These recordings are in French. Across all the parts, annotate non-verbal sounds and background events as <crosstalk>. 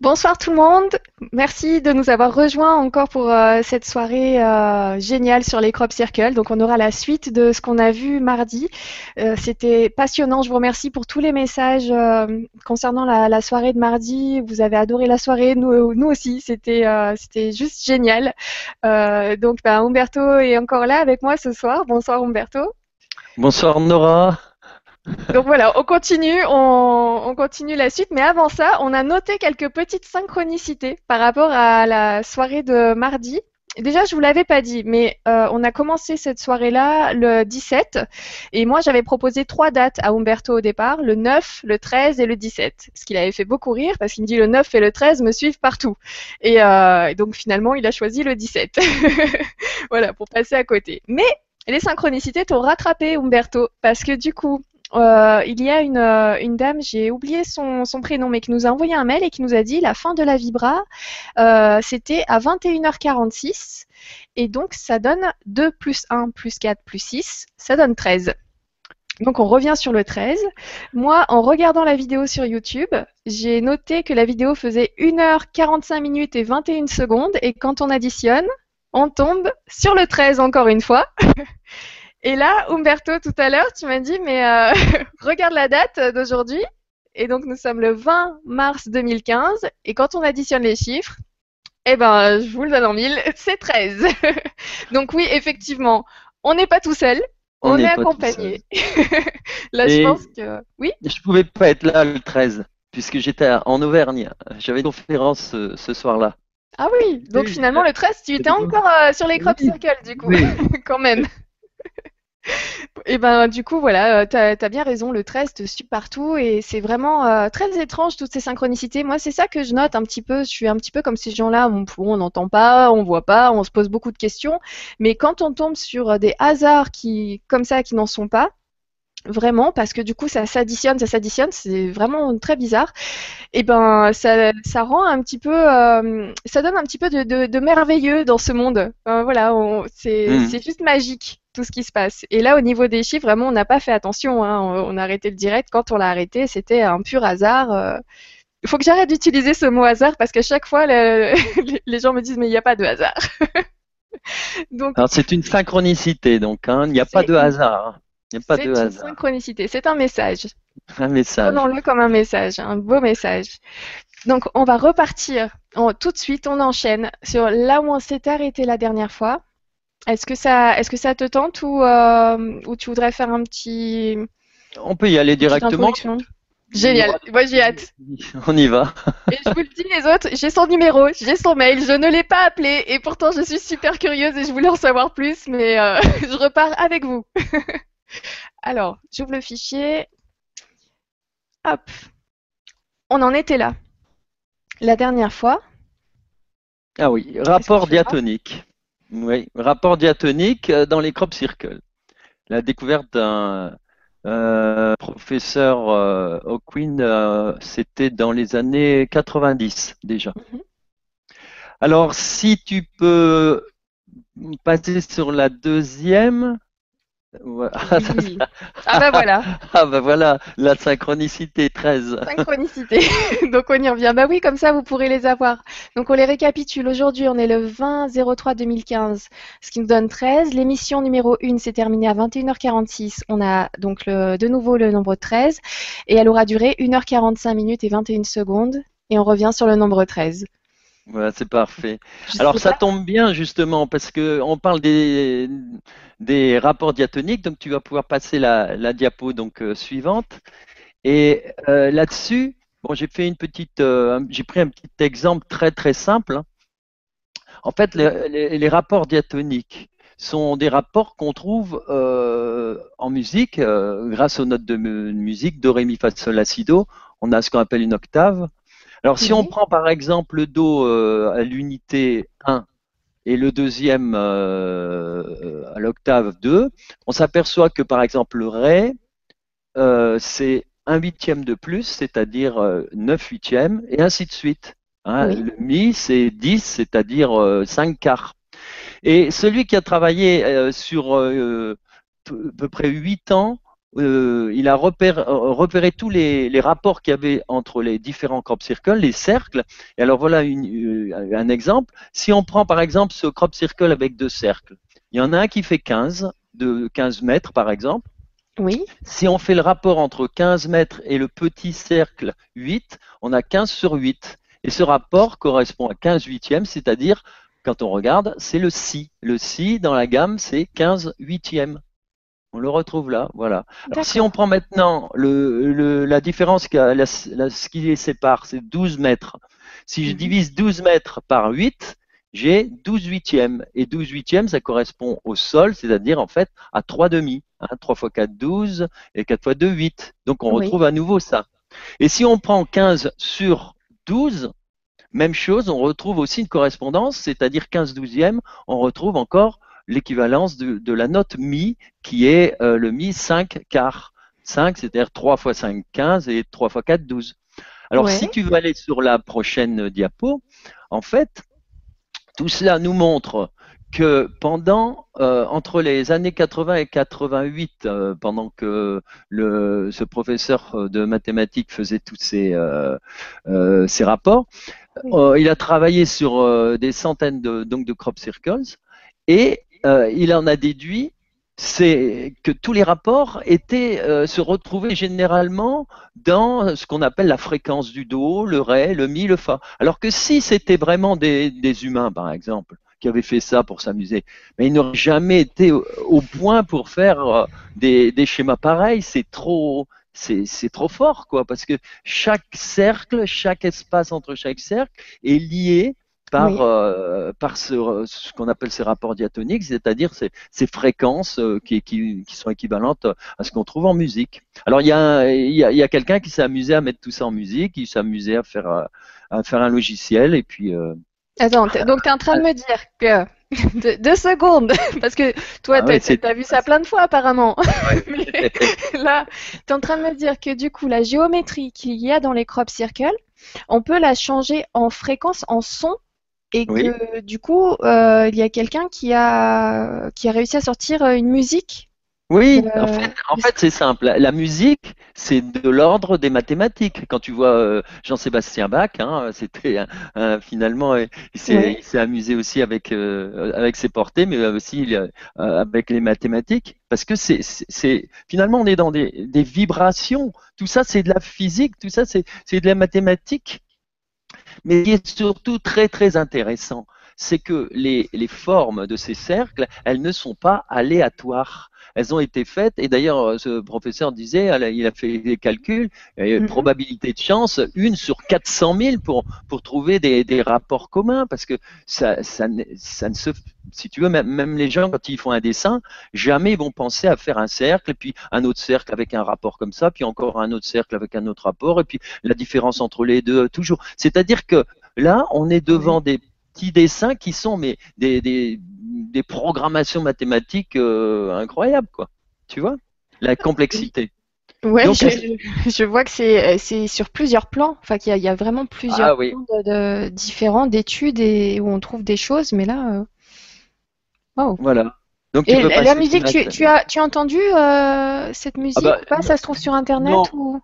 Bonsoir tout le monde. Merci de nous avoir rejoints encore pour euh, cette soirée euh, géniale sur les crop circles. Donc on aura la suite de ce qu'on a vu mardi. Euh, c'était passionnant. Je vous remercie pour tous les messages concernant la, soirée de mardi. Vous avez adoré la soirée, nous, aussi. C'était c'était juste génial. donc ben, Umberto est encore là avec moi ce soir. Bonsoir Umberto. Bonsoir Nora. Donc voilà, on continue, on, continue la suite, mais avant ça, on a noté quelques petites synchronicités par rapport à la soirée de mardi. Déjà, je vous l'avais pas dit, mais euh, on a commencé cette soirée-là le 17, et moi j'avais proposé trois dates à Umberto au départ, le 9, le 13 et le 17. Ce qui l'avait fait beaucoup rire parce qu'il me dit le 9 et le 13 me suivent partout. Et, euh, donc finalement, il a choisi le 17. <laughs> voilà, pour passer à côté. Mais les synchronicités t'ont rattrapé, Umberto, parce que du coup, euh, il y a une, euh, dame, j'ai oublié son, son, prénom, mais qui nous a envoyé un mail et qui nous a dit la fin de la Vibra, euh, c'était à 21h46. Et donc, ça donne 2 plus 1 plus 4 plus 6, ça donne 13. Donc on revient sur le 13. Moi, en regardant la vidéo sur YouTube, j'ai noté que la vidéo faisait 1h45 minutes et 21 secondes. Et quand on additionne, on tombe sur le 13 encore une fois. <laughs> Et là, Umberto, tout à l'heure, tu m'as dit, mais euh, <laughs> regarde la date d'aujourd'hui. Et donc, nous sommes le 20 mars 2015. Et quand on additionne les chiffres, eh ben, je vous le donne en mille, <laughs> c'est 13. <laughs> donc oui, effectivement, on n'est pas tout seul. On, est accompagné. là, je pense que. Oui Je pouvais pas être là le 13, puisque j'étais en Auvergne. J'avais une conférence ce, soir-là. Ah oui, donc finalement, le 13, tu étais encore euh, sur les crop circles, du coup, quand même. <laughs> Et ben du coup voilà, euh, tu as, bien raison, le 13 te suit partout et c'est vraiment euh, très étrange toutes ces synchronicités. Moi c'est ça que je note un petit peu, je suis un petit peu comme ces gens-là, on n'entend pas, on voit pas, on se pose beaucoup de questions, mais quand on tombe sur des hasards qui comme ça qui n'en sont pas, vraiment parce que du coup ça s'additionne, ça s'additionne, c'est vraiment très bizarre. Et ben ça, ça rend un petit peu, euh, ça donne un petit peu de, de, merveilleux dans ce monde. voilà, mmh. c'est juste magique tout ce qui se passe. Et là au niveau des chiffres, vraiment on n'a pas fait attention. Hein. On, a arrêté le direct. Quand on l'a arrêté, c'était un pur hasard. Euh. Il faut que j'arrête d'utiliser ce mot hasard parce qu'à chaque fois <laughs> les gens me disent mais il n'y a pas de hasard. <laughs> donc, c'est une synchronicité donc hein. il n'y a pas de hasard. C'est une synchronicité, c'est un message. Un message. Prenons-le comme un message, un beau message. Donc, on va repartir tout de suite, on enchaîne sur là où on s'est arrêté la dernière fois. Est-ce que ça, est-ce que ça te tente ou, euh, ou tu voudrais faire un petit. On peut y aller directement. Génial, moi j'ai hâte. <laughs> On y va. et je vous le dis les autres, j'ai son numéro, j'ai son mail, je ne l'ai pas appelé et pourtant je suis super curieuse et je voulais en savoir plus, mais euh, <laughs> je repars avec vous. <laughs> Alors, j'ouvre le fichier. Hop. On en était là. La dernière fois. Ah oui, rapport diatonique. Oui, rapport diatonique euh, dans les crop circles. La découverte d'un euh, professeur euh, O'Quinn, c'était dans les années 90 déjà. Mhm. Alors, si tu peux passer sur la deuxième, <laughs> Ah ben voilà. Ah ben voilà, la synchronicité 13. Synchronicité. <laughs> Donc on y revient. Bah oui, comme ça vous pourrez les avoir. Donc on les récapitule. Aujourd'hui, on est le 20 03 2015, ce qui nous donne 13. L'émission numéro 1 s'est terminée à 21h46. On a donc le, de nouveau le nombre 13 et elle aura duré 1h45 minutes et 21 secondes et on revient sur le nombre 13. Voilà, c'est parfait. Alors ça tombe bien justement parce que on parle des, des rapports diatoniques, donc tu vas pouvoir passer la, diapo donc euh, suivante. Et euh, là-dessus, bon, j'ai fait une petite, euh, j'ai pris un petit exemple très très simple. Hein. En fait, les, rapports diatoniques sont des rapports qu'on trouve en musique grâce aux notes de musique do, ré, mi, fa, sol, la, si, do. On a ce qu'on appelle une octave. Alors, si on prend par exemple le Do euh, à l'unité 1 et le deuxième euh, à l'octave 2, on s'aperçoit que par exemple le Ré, euh, c'est un huitième de plus, c'est-à-dire 9 huitièmes, et ainsi de suite. Hein. Le Mi, c'est 10, c'est-à-dire 5 quarts. Et celui qui a travaillé sur à peu près 8 ans euh, il a repéré, tous les, rapports qu'il y avait entre les différents crop circles, les cercles. Et alors voilà un exemple. Si on prend par exemple ce crop circle avec deux cercles, il y en a un qui fait 15, de 15 mètres par exemple. Oui. Si on fait le rapport entre 15 mètres et le petit cercle 8, on a 15 sur 8. Et ce rapport correspond à 15 huitièmes, c'est-à-dire, quand on regarde, c'est le si. Le si dans la gamme, c'est 15 huitièmes. On le retrouve là, voilà. Alors, si on prend maintenant le, la différence, ce qui les sépare, c'est 12 mètres. Si je mhm. divise 12 mètres par 8, j'ai 12 huitièmes. Et 12 huitièmes, ça correspond au sol, c'est-à-dire en fait à 3 demi. 3 x 4, 12, et 4 x 2, 8. Donc on retrouve à nouveau ça. Et si on prend 15 sur 12, même chose, on retrouve aussi une correspondance, c'est-à-dire 15 douzièmes, on retrouve encore l'équivalence de, la note mi, qui est euh, le mi 5 quart. 5, c'est-à-dire 3 x 5, 15 et 3 x 4, 12. Alors si tu veux aller sur la prochaine diapo, en fait, tout cela nous montre que pendant, euh, entre les années 80 et 88, euh, pendant que le, ce professeur de mathématiques faisait tous euh, ces rapports, il a travaillé sur des centaines de, donc de crop circles et il en a déduit c'est que tous les rapports étaient se retrouvaient généralement dans ce qu'on appelle la fréquence du do, le ré, le mi, le fa. Alors que si c'était vraiment des, humains, par exemple, qui avait fait ça pour s'amuser. Mais il n'aurait jamais été au, point pour faire euh, des, schémas pareils. C'est trop, c'est trop fort, quoi, parce que chaque cercle, chaque espace entre chaque cercle est lié par, euh, par ce, ce qu'on appelle ces rapports diatoniques, c'est-à-dire ces, fréquences euh, qui, qui, sont équivalentes à ce qu'on trouve en musique. Alors il y a, il y a, quelqu'un qui s'est amusé à mettre tout ça en musique, qui s'est amusé à faire, à faire un logiciel, et puis Attends, donc tu es en train de me dire que. <laughs> deux, secondes, <laughs> parce que toi, ah tu as vu ça plein de fois apparemment. <laughs> là, tu es en train de me dire que du coup, la géométrie qu'il y a dans les crop circles, on peut la changer en fréquence, en son, et que du coup, euh, il y a quelqu'un qui a, qui a réussi à sortir euh, une musique oui, en fait, en fait c'est simple. La musique, c'est de l'ordre des mathématiques. Quand tu vois euh, Jean-Sébastien Bach, hein, c'était finalement, il s'est amusé aussi avec euh, avec ses portées, mais aussi euh, avec les mathématiques, parce que c'est finalement on est dans des, des vibrations. Tout ça, c'est de la physique. Tout ça, c'est de la mathématique. Mais ce qui est surtout très très intéressant, c'est que les, les formes de ces cercles, elles ne sont pas aléatoires elles ont été faites. Et d'ailleurs, euh, ce professeur disait, il a fait des calculs, mm probabilité de chance, une sur 400 000 pour, pour trouver des, des rapports communs, parce que ça, ça, ça ne se si tu veux, même, même, les gens, quand ils font un dessin, jamais ils vont penser à faire un cercle, et puis un autre cercle avec un rapport comme ça, puis encore un autre cercle avec un autre rapport, et puis la différence entre les deux, toujours. C'est-à-dire que là, on est devant des petits dessins qui sont mais des, des, des programmations mathématiques euh, incroyables, quoi. Tu vois? La complexité. Ouais, je, vois que c'est sur plusieurs plans. Enfin, qu'il y, a vraiment plusieurs ah plans de, différents d'études et où on trouve des choses, mais là. Euh... Voilà. Donc, et la musique, tu, tu, as, tu as entendu euh, cette musique ah bah, ou pas? Ça se trouve sur Internet non, ou...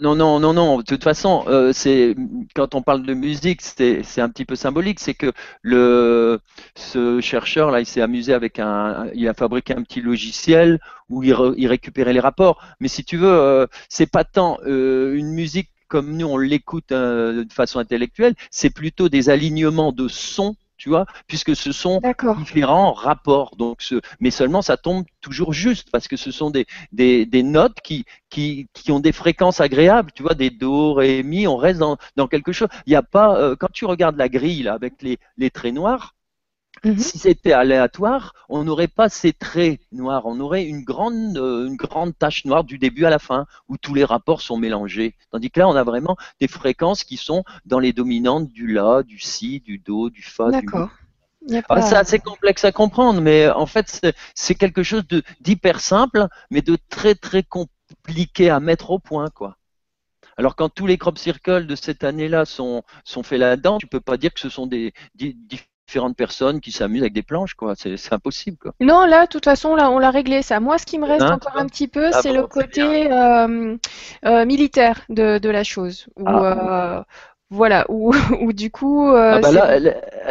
non, non, non, non, De toute façon, euh, c'est quand on parle de musique, c'est un petit peu symbolique. C'est que le ce chercheur là, il s'est amusé avec un, il a fabriqué un petit logiciel où il, il récupérait les rapports. Mais si tu veux, euh, c'est pas tant euh, une musique comme nous on l'écoute de façon intellectuelle, c'est plutôt des alignements de sons tu vois, puisque ce sont différents rapports. Donc, ce, mais seulement ça tombe toujours juste parce que ce sont des, des, des notes qui, qui, qui, ont des fréquences agréables, tu vois, des do, ré, mi, on reste dans, dans quelque chose. Il n'y a pas, euh, quand tu regardes la grille là, avec les, les traits noirs, Mhm. Si c'était aléatoire, on n'aurait pas ces traits noirs, on aurait une grande, euh, une grande tache noire du début à la fin, où tous les rapports sont mélangés. Tandis que là, on a vraiment des fréquences qui sont dans les dominantes du La, du Si, du Do, du Fa. D'accord. Ah, c'est assez complexe à comprendre, mais en fait, c'est quelque chose d'hyper simple, mais de très très compliqué à mettre au point, quoi. Alors quand tous les crop circles de cette année-là sont, sont faits là-dedans, tu peux pas dire que ce sont des, différentes personnes qui s'amusent avec des planches, quoi. C'est impossible, quoi. Non, là, de toute façon, là, on l'a réglé ça. Moi, ce qui me reste hein encore un petit peu, ah c'est le côté euh, euh, militaire de, de, la chose. Où, ah. euh, voilà, où, <laughs> du coup. Ah bah là,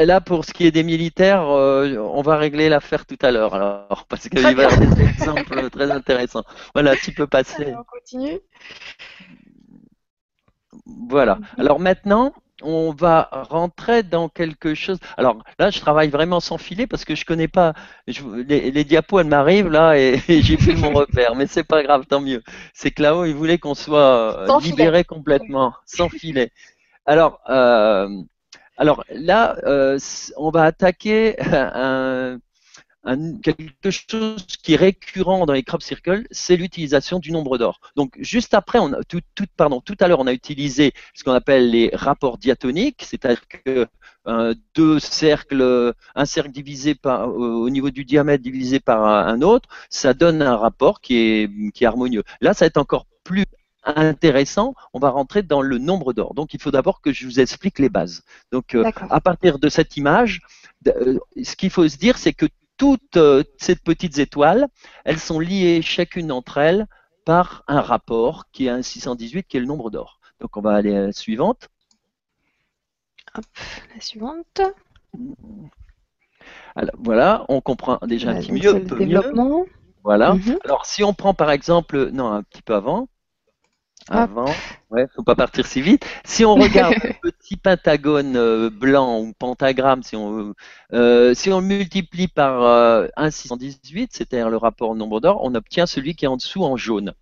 là, pour ce qui est des militaires, on va régler l'affaire tout à l'heure, alors, <laughs> parce qu'il va y avoir des exemples très intéressants. Voilà, tu peux passer. on continue. Voilà. Alors maintenant, on va rentrer dans quelque chose. Alors là, je travaille vraiment sans filet parce que je connais pas les, diapos. Elles m'arrivent là <laughs> et, j'ai plus mon repère, mais c'est pas grave, tant mieux. C'est que là-haut, il voulait qu'on soit euh, libéré complètement, sans filet. Alors, euh, alors là, euh, on va attaquer <laughs> un, quelque chose qui est récurrent dans les crop circles, c'est l'utilisation du nombre d'or. Donc juste après, on a, tout, pardon, tout à l'heure, on a utilisé ce qu'on appelle les rapports diatoniques, c'est-à-dire que euh, deux cercles, un cercle divisé par, au niveau du diamètre divisé par un, autre, ça donne un rapport qui est, qui est harmonieux. Là, ça va être encore plus intéressant, on va rentrer dans le nombre d'or. Donc il faut d'abord que je vous explique les bases. Donc euh, à partir de cette image, euh, ce qu'il faut se dire, c'est que toutes euh, ces petites étoiles, elles sont liées chacune d'entre elles par un rapport qui est un 618 qui est le nombre d'or. Donc on va aller à la suivante. Hop, la suivante. Alors, voilà, on comprend déjà un petit mieux, peu développement. Voilà. Mhm. Alors si on prend par exemple, non, un petit peu avant. Avant, ouais, faut pas partir si vite. Si on regarde <laughs> le petit pentagone euh, blanc ou pentagramme, si on, euh, si on le multiplie par euh, 1,618, c'est-à-dire le rapport nombre d'or, on obtient celui qui est en dessous en jaune.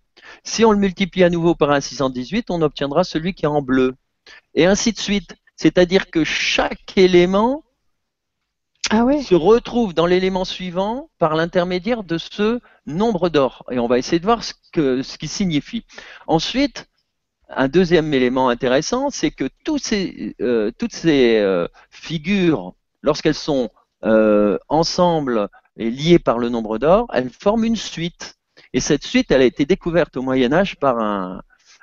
Si on le multiplie à nouveau par 1,618, on obtiendra celui qui est en bleu. Et ainsi de suite. C'est-à-dire que chaque élément ah se retrouve dans l'élément suivant par l'intermédiaire de ce nombre d'or. Et on va essayer de voir ce, que, ce qui signifie. Ensuite, un deuxième élément intéressant, c'est que tous ces, euh, toutes ces euh, figures, lorsqu'elles sont euh, ensemble et liées par le nombre d'or, elles forment une suite. Et cette suite, elle a été découverte au Moyen Âge par un,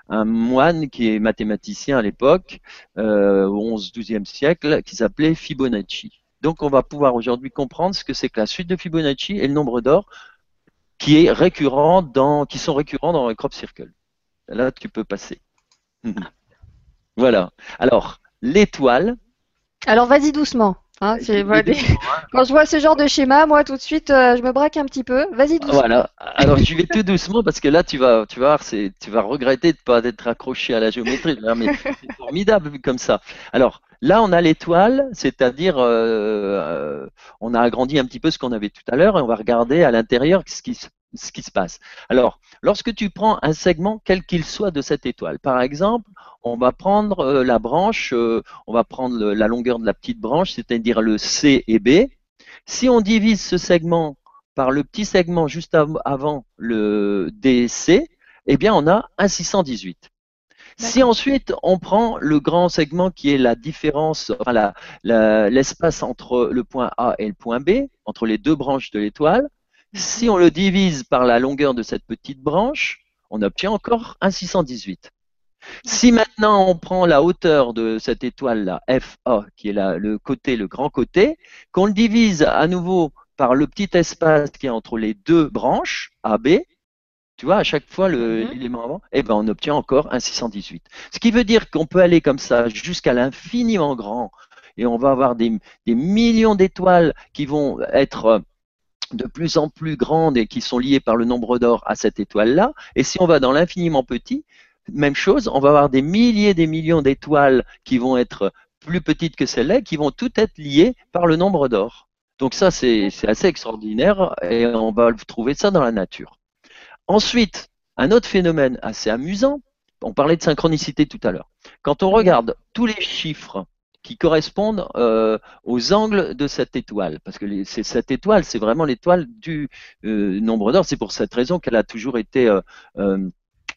un moine qui est mathématicien à l'époque, au 11-12e siècle, qui s'appelait Fibonacci. Donc on va pouvoir aujourd'hui comprendre ce que c'est que la suite de Fibonacci et le nombre d'or qui est récurrent dans, qui sont récurrents dans le crop circle. Là, tu peux passer. <laughs> voilà. Alors, l'étoile. Alors, vas-y doucement. Hein, <laughs> Quand je vois ce genre de schéma, moi tout de suite, euh, je me braque un petit peu. Vas-y doucement. Voilà. Alors je vais tout doucement parce que là, tu vas, tu vas, tu vas regretter de ne pas être accroché à la géométrie. c'est formidable comme ça. Alors là, on a l'étoile, c'est-à-dire, euh, euh, on a agrandi un petit peu ce qu'on avait tout à l'heure et on va regarder à l'intérieur ce qui, se passe. Alors, lorsque tu prends un segment, quel qu'il soit de cette étoile, par exemple, on va prendre euh, la branche, on va prendre la longueur de la petite branche, c'est-à-dire le C et B. Si on divise ce segment par le petit segment juste avant le DC, eh bien on a un 618. Si ensuite on prend le grand segment qui est la différence, enfin l'espace entre le point A et le point B, entre les deux branches de l'étoile, si on le divise par la longueur de cette petite branche, on obtient encore un 618. Si maintenant on prend la hauteur de cette étoile-là, FA, qui est le côté, le grand côté, qu'on le divise à nouveau par le petit espace qui est entre les deux branches, AB, tu vois, à chaque fois mhm. l'élément avant, eh ben on obtient encore un 618. Ce qui veut dire qu'on peut aller comme ça jusqu'à l'infiniment grand et on va avoir des, des millions d'étoiles qui vont être de plus en plus grandes et qui sont liées par le nombre d'or à cette étoile-là. Et si on va dans l'infiniment petit, même chose, on va avoir des milliers, des millions d'étoiles qui vont être plus petites que celles-là, qui vont toutes être liées par le nombre d'or. Donc ça, c'est assez extraordinaire et on va trouver ça dans la nature. Ensuite, un autre phénomène assez amusant, on parlait de synchronicité tout à l'heure. Quand on regarde tous les chiffres qui correspondent euh, aux angles de cette étoile. Parce que cette étoile, c'est vraiment l'étoile du euh, nombre d'or. C'est pour cette raison qu'elle a toujours été euh,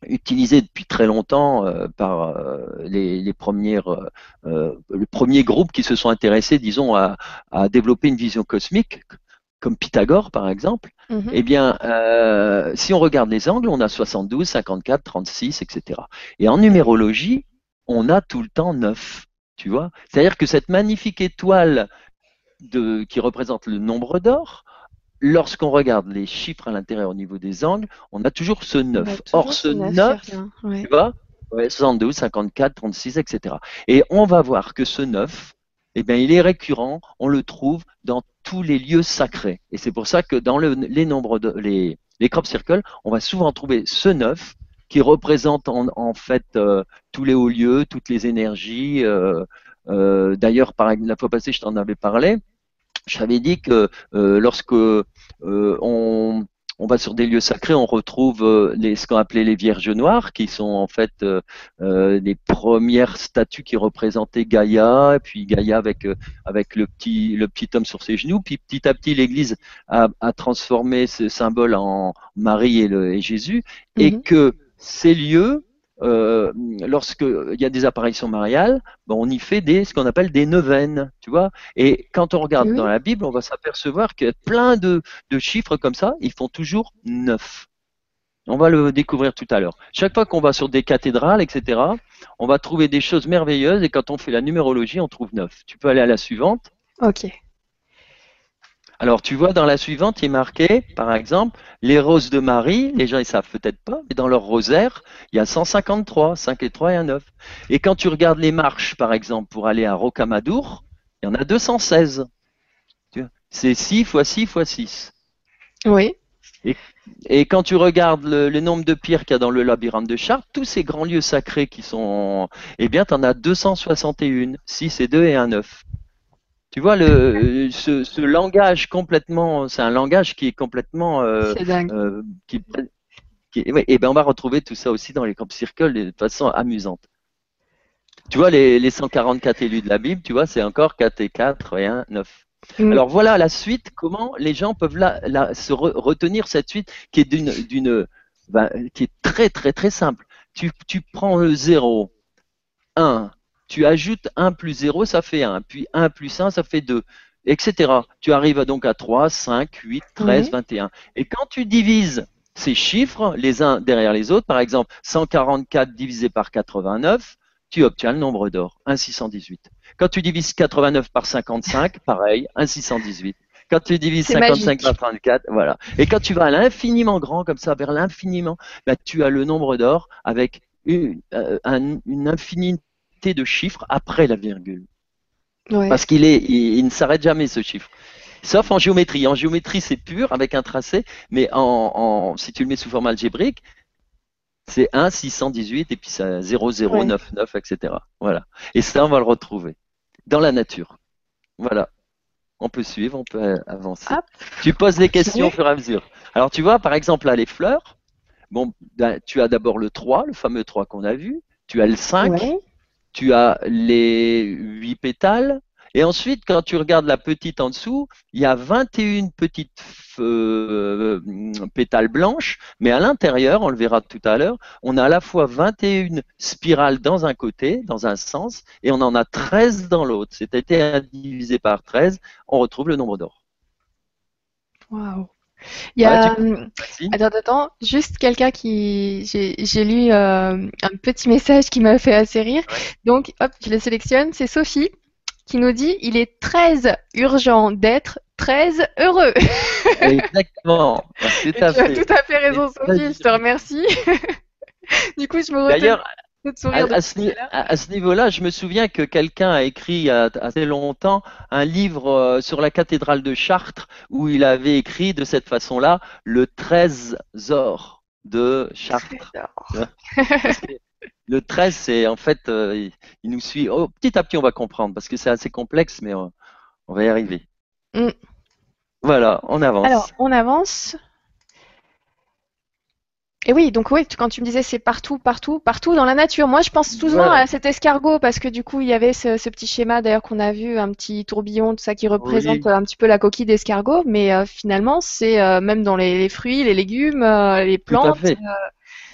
utilisée depuis très longtemps par les, premières, le premier groupe qui se sont intéressés, disons, à, développer une vision cosmique, comme Pythagore par exemple. Mm-hmm. Eh bien, si on regarde les angles, on a 72, 54, 36, etc. Et en numérologie, on a tout le temps 9. Tu vois C'est-à-dire que cette magnifique étoile de, qui représente le nombre d'or, lorsqu'on regarde les chiffres à l'intérieur au niveau des angles, on a toujours ce 9. Or, ce 9, tu vois, 72, 54, 36, etc. Et on va voir que ce 9, eh bien, il est récurrent, on le trouve dans tous les lieux sacrés. Et c'est pour ça que dans les nombres de, les, les crop circles, on va souvent trouver ce 9 qui représente en, fait euh, tous les hauts lieux, toutes les énergies. Euh, euh, d'ailleurs, la fois passée, je t'en avais parlé. Je t'avais dit que lorsque on, on va sur des lieux sacrés, on retrouve euh, les, ce qu'on appelait les Vierges Noires, qui sont en fait euh, euh, les premières statues qui représentaient Gaïa, et puis Gaïa avec avec le petit le petit homme sur ses genoux. Puis petit à petit, l'Église a, transformé ce symbole en Marie et, le, et Jésus, et mhm. que ces lieux euh, lorsqu'il y a des apparitions mariales, ben, on y fait des, ce qu'on appelle des neuvaines, tu vois. Et quand on regarde dans la Bible, on va s'apercevoir qu'il y a plein de, chiffres comme ça, ils font toujours neuf. On va le découvrir tout à l'heure. Chaque fois qu'on va sur des cathédrales, etc., on va trouver des choses merveilleuses et quand on fait la numérologie, on trouve neuf. Tu peux aller à la suivante. Ok. Alors, tu vois, dans la suivante, il est marqué, par exemple, les roses de Marie. Les gens, ils savent peut-être pas, mais dans leur rosaire, il y a 153, 5 et 3 et un 9. Et quand tu regardes les marches, par exemple, pour aller à Rocamadour, il y en a 216. C'est 6 fois 6 fois 6. Oui. Et, quand tu regardes le, nombre de pierres qu'il y a dans le labyrinthe de Chartres, tous ces grands lieux sacrés qui sont, eh bien, tu en as 261, 6 et 2 et un 9. Tu vois, le, ce, ce langage complètement, c'est un langage qui est complètement. Euh, c'est dingue. Euh, qui, qui, ouais, et ben on va retrouver tout ça aussi dans les camp circles de façon amusante. Tu vois, les, les 144 élus de la Bible, tu vois, c'est encore 4 et 4 et 1, 9. Mm. Alors voilà la suite, comment les gens peuvent la, la, se retenir cette suite qui est d'une, d'une, ben, qui est très très très simple. Tu, tu prends le 0, 1, tu ajoutes 1 plus 0, ça fait 1, puis 1 plus 1, ça fait 2, etc. Tu arrives donc à 3, 5, 8, 13, 21. Et quand tu divises ces chiffres les uns derrière les autres, par exemple 144 divisé par 89, tu obtiens le nombre d'or, 1,618. Quand tu divises 89 par 55, pareil, 1,618. Quand tu divises 55 par 34, voilà. Et quand tu vas à l'infiniment grand, comme ça, vers l'infiniment, bah, tu as le nombre d'or avec une, euh, une infinie de chiffres après la virgule. Parce qu'il est, il, ne s'arrête jamais ce chiffre. Sauf en géométrie. En géométrie, c'est pur avec un tracé, mais en, si tu le mets sous forme algébrique, c'est 1, 618 et puis ça 0, 0, 9, 9, etc. Voilà. Et ça, on va le retrouver dans la nature. Voilà. On peut suivre, on peut avancer. Tu poses des <laughs> questions au fur et à mesure. Alors, tu vois, par exemple, là, les fleurs. Bon, ben, tu as d'abord le 3, le fameux 3 qu'on a vu. Tu as le 5, tu as les 8 pétales. Et ensuite, quand tu regardes la petite en dessous, il y a 21 petites euh, pétales blanches, mais à l'intérieur, on le verra tout à l'heure, on a à la fois 21 spirales dans un côté, dans un sens, et on en a 13 dans l'autre. C'est-à-dire divisé par 13, on retrouve le nombre d'or. Waouh il y a, euh, attends, attends, juste quelqu'un qui, j'ai lu euh, un petit message qui m'a fait assez rire. Donc, hop, je le sélectionne. C'est Sophie qui nous dit il est très urgent d'être très heureux. <laughs> Exactement. Tout tu as tout à fait raison, Sophie. Je te remercie. <laughs> du coup, je me D'ailleurs, à, ce, niveau-là, je me souviens que quelqu'un a écrit il y a assez longtemps un livre euh, sur la cathédrale de Chartres où il avait écrit de cette façon-là le trésor de Chartres. le 13, c'est en fait, euh, il, nous suit. Oh, petit à petit, on va comprendre parce que c'est assez complexe, mais on, va y arriver. Mm. Voilà, on avance. Alors, on avance. Et oui, donc oui, quand tu me disais c'est partout, partout, partout dans la nature. Moi, je pense toujours à cet escargot parce que du coup, il y avait ce, petit schéma d'ailleurs qu'on a vu, un petit tourbillon, tout ça qui représente un petit peu la coquille d'escargot. Mais euh, finalement, c'est euh, même dans les, fruits, les légumes, euh, les plantes. Tout à fait.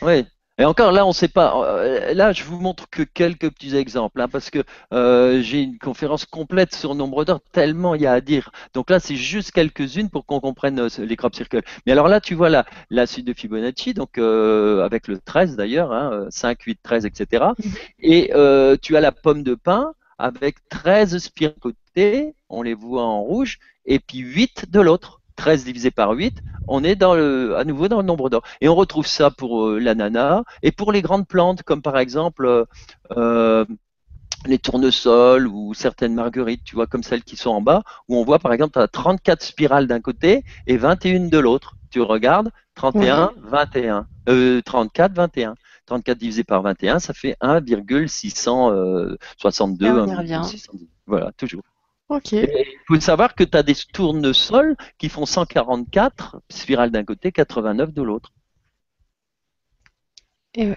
Oui. Et encore là, on ne sait pas. Euh, là, je vous montre que quelques petits exemples, hein, parce que euh, j'ai une conférence complète sur nombre d'or, tellement il y a à dire. Donc là, c'est juste quelques-unes pour qu'on comprenne euh, les crop circles. Mais alors là, tu vois la, la suite de Fibonacci, donc avec le 13 d'ailleurs, hein, 5, 8, 13, etc. Et tu as la pomme de pin avec 13 spirales côté, on les voit en rouge, et puis 8 de l'autre. 13 divisé par 8, on est dans le, à nouveau dans le nombre d'or. Et on retrouve ça pour euh, l'ananas et pour les grandes plantes, comme par exemple euh, euh, les tournesols ou certaines marguerites, tu vois, comme celles qui sont en bas, où on voit par exemple 34 spirales d'un côté et 21 de l'autre. Tu regardes, 31, 21, 34, 21. 34 divisé par 21, ça fait 1,662. Voilà, toujours. Ok. Il faut savoir que tu as des tournesols qui font 144 spirales d'un côté, 89 de l'autre. Et...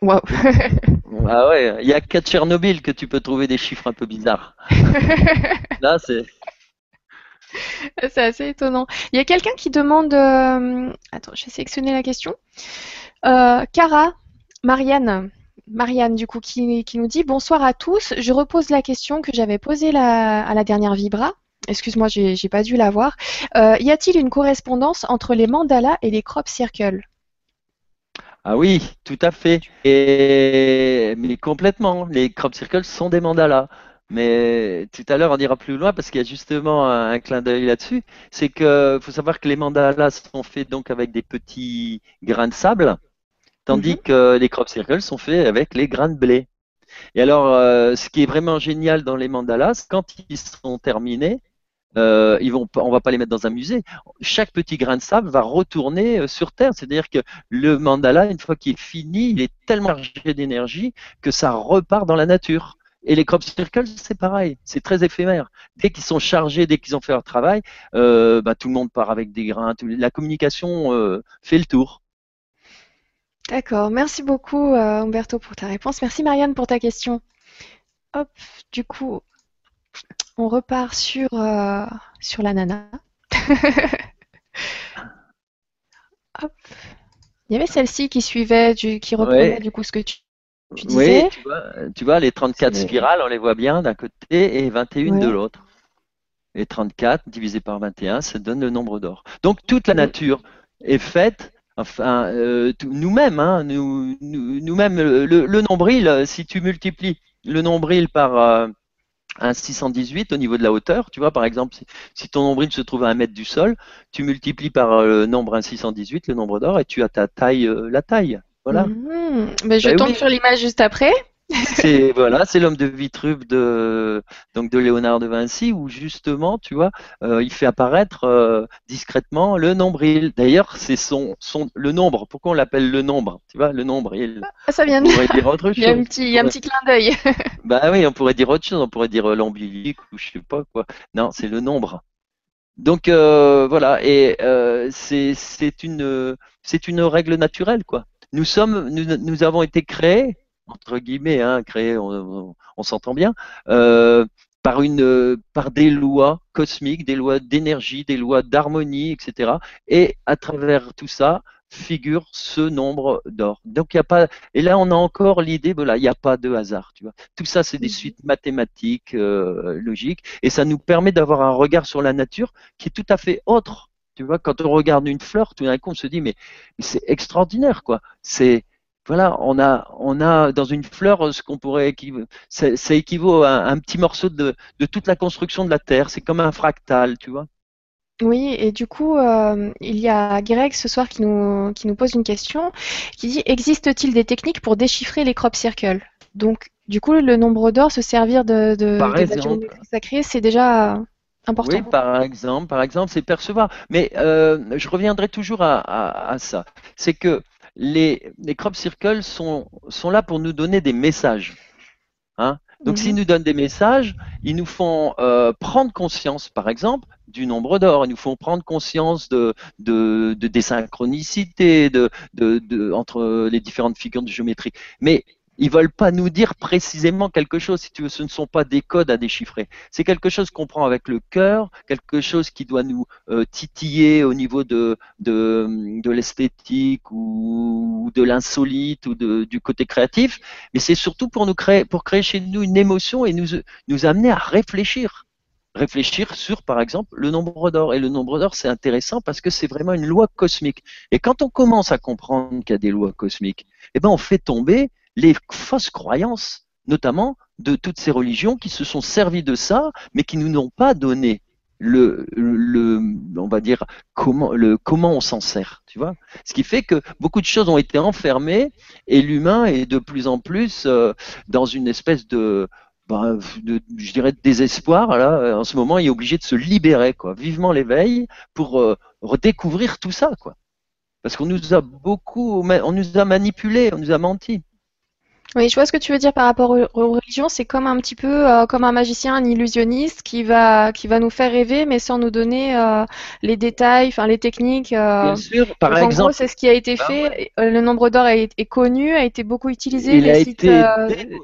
Wow. <laughs> ah ouais, il n'y a qu'à Tchernobyl que tu peux trouver des chiffres un peu bizarres. <laughs> Là, c'est. C'est assez étonnant. Il y a quelqu'un qui demande. Euh... Attends, j'ai sélectionné la question. Euh, Cara, Marianne, Marianne, du coup, qui, nous dit Bonsoir à tous. Je repose la question que j'avais posée à la dernière Vibra. Excuse-moi, j'ai, pas dû la voir. Euh, y a-t-il une correspondance entre les mandalas et les crop circles? Ah oui, tout à fait. Mais complètement. Les crop circles sont des mandalas. Mais tout à l'heure, on ira plus loin parce qu'il y a justement un, clin d'œil là-dessus. C'est que faut savoir que les mandalas sont faits donc avec des petits grains de sable tandis mhm. que les crop circles sont faits avec les grains de blé. Et alors, euh, ce qui est vraiment génial dans les mandalas, quand ils sont terminés, euh, ils vont, on va pas les mettre dans un musée. Chaque petit grain de sable va retourner euh, sur Terre. C'est-à-dire que le mandala, une fois qu'il est fini, il est tellement chargé d'énergie que ça repart dans la nature. Et les crop circles, c'est pareil, c'est très éphémère. Dès qu'ils sont chargés, dès qu'ils ont fait leur travail, bah, tout le monde part avec des grains. la communication fait le tour. D'accord, merci beaucoup euh, Umberto pour ta réponse. Merci Marianne pour ta question. Hop, du coup, on repart sur, euh, sur l'ananas. <laughs> Hop. Il y avait celle-ci qui suivait, qui reprenait du coup ce que tu, disais. Oui, tu vois, les 34 spirales, on les voit bien d'un côté et 21 de l'autre. Et 34 divisé par 21, ça donne le nombre d'or. Donc toute la nature est faite Enfin, euh, nous-mêmes, hein, nous, nous, mêmes le, nombril, euh, si tu multiplies le nombril par euh, un 618 au niveau de la hauteur, tu vois, par exemple, si, ton nombril se trouve à un mètre du sol, tu multiplies par le nombre 1 618, le nombre d'or, et tu as ta taille, la taille. Voilà. Mmh. mais je bah tombe sur l'image juste après c'est <laughs> voilà, c'est l'homme de Vitruve de donc de Léonard de Vinci où justement, tu vois, euh, il fait apparaître euh, discrètement le nombril. D'ailleurs, c'est son son le nombre. Pourquoi on l'appelle le nombre Tu vois, le nombril? Ah, ça vient de. dire autre chose. <laughs> il y a un petit, un petit clin d'œil. <laughs> bah oui, on pourrait dire autre chose. On pourrait dire euh, l'ombilic ou je sais pas quoi. Non, c'est le nombre. Donc voilà, et c'est c'est une c'est une règle naturelle quoi. Nous sommes, nous, nous avons été créés entre guillemets, hein, créé, on, s'entend bien, euh, par, une, par des lois cosmiques, des lois d'énergie, des lois d'harmonie, etc. Et à travers tout ça figure ce nombre d'or. Donc il y a pas, et là on a encore l'idée, voilà, il n'y a pas de hasard, tu vois. Tout ça c'est des mhm. suites mathématiques, euh, logiques, et ça nous permet d'avoir un regard sur la nature qui est tout à fait autre. Tu vois, quand on regarde une fleur, tout d'un coup on se dit mais, mais c'est extraordinaire, quoi. C'est voilà, on a, on a dans une fleur ce qu'on pourrait ça, ça, équivaut à un, petit morceau de, toute la construction de la Terre. C'est comme un fractal, tu vois. Oui, et du coup, euh, il y a Greg ce soir qui nous, qui nous pose une question qui dit Existe-t-il des techniques pour déchiffrer les crop circles? Donc, du coup, le nombre d'or, se servir de, de, sacrée, c'est déjà important. Oui, par exemple, par exemple, c'est percevoir. Mais euh, je reviendrai toujours à, à ça. C'est que les, crop circles sont, sont là pour nous donner des messages. Hein Donc, s'ils mhm. nous donnent des messages, ils nous font euh, prendre conscience, par exemple, du nombre d'or. Ils nous font prendre conscience de, de, de désynchronicité de, de, entre les différentes figures de géométrie. Mais ils veulent pas nous dire précisément quelque chose, si tu veux, ce ne sont pas des codes à déchiffrer. C'est quelque chose qu'on prend avec le cœur, quelque chose qui doit nous euh, titiller au niveau de, de, l'esthétique ou, de l'insolite ou du côté créatif, mais c'est surtout pour nous créer, pour créer chez nous une émotion et nous, nous amener à réfléchir réfléchir sur, par exemple, le nombre d'or. Et le nombre d'or, c'est intéressant parce que c'est vraiment une loi cosmique. Et quand on commence à comprendre qu'il y a des lois cosmiques, eh ben, on fait tomber les fausses croyances, notamment de toutes ces religions qui se sont servies de ça, mais qui nous n'ont pas donné le, le, on va dire comment, le, comment on s'en sert, tu vois. Ce qui fait que beaucoup de choses ont été enfermées et l'humain est de plus en plus euh, dans une espèce de, de, je dirais, de désespoir. Là, en ce moment, il est obligé de se libérer, quoi. Vivement l'éveil pour euh, redécouvrir tout ça, quoi. Parce qu'on nous a beaucoup, on nous a manipulés, on nous a menti. Oui, je vois ce que tu veux dire par rapport aux, religions. C'est comme un petit peu euh, comme un magicien, un illusionniste qui va qui va nous faire rêver, mais sans nous donner euh, les détails, enfin les techniques. Euh. Bien sûr. Par exemple, en gros, c'est ce qui a été bah fait. Le nombre d'or est, connu, a été beaucoup utilisé. Il, a, été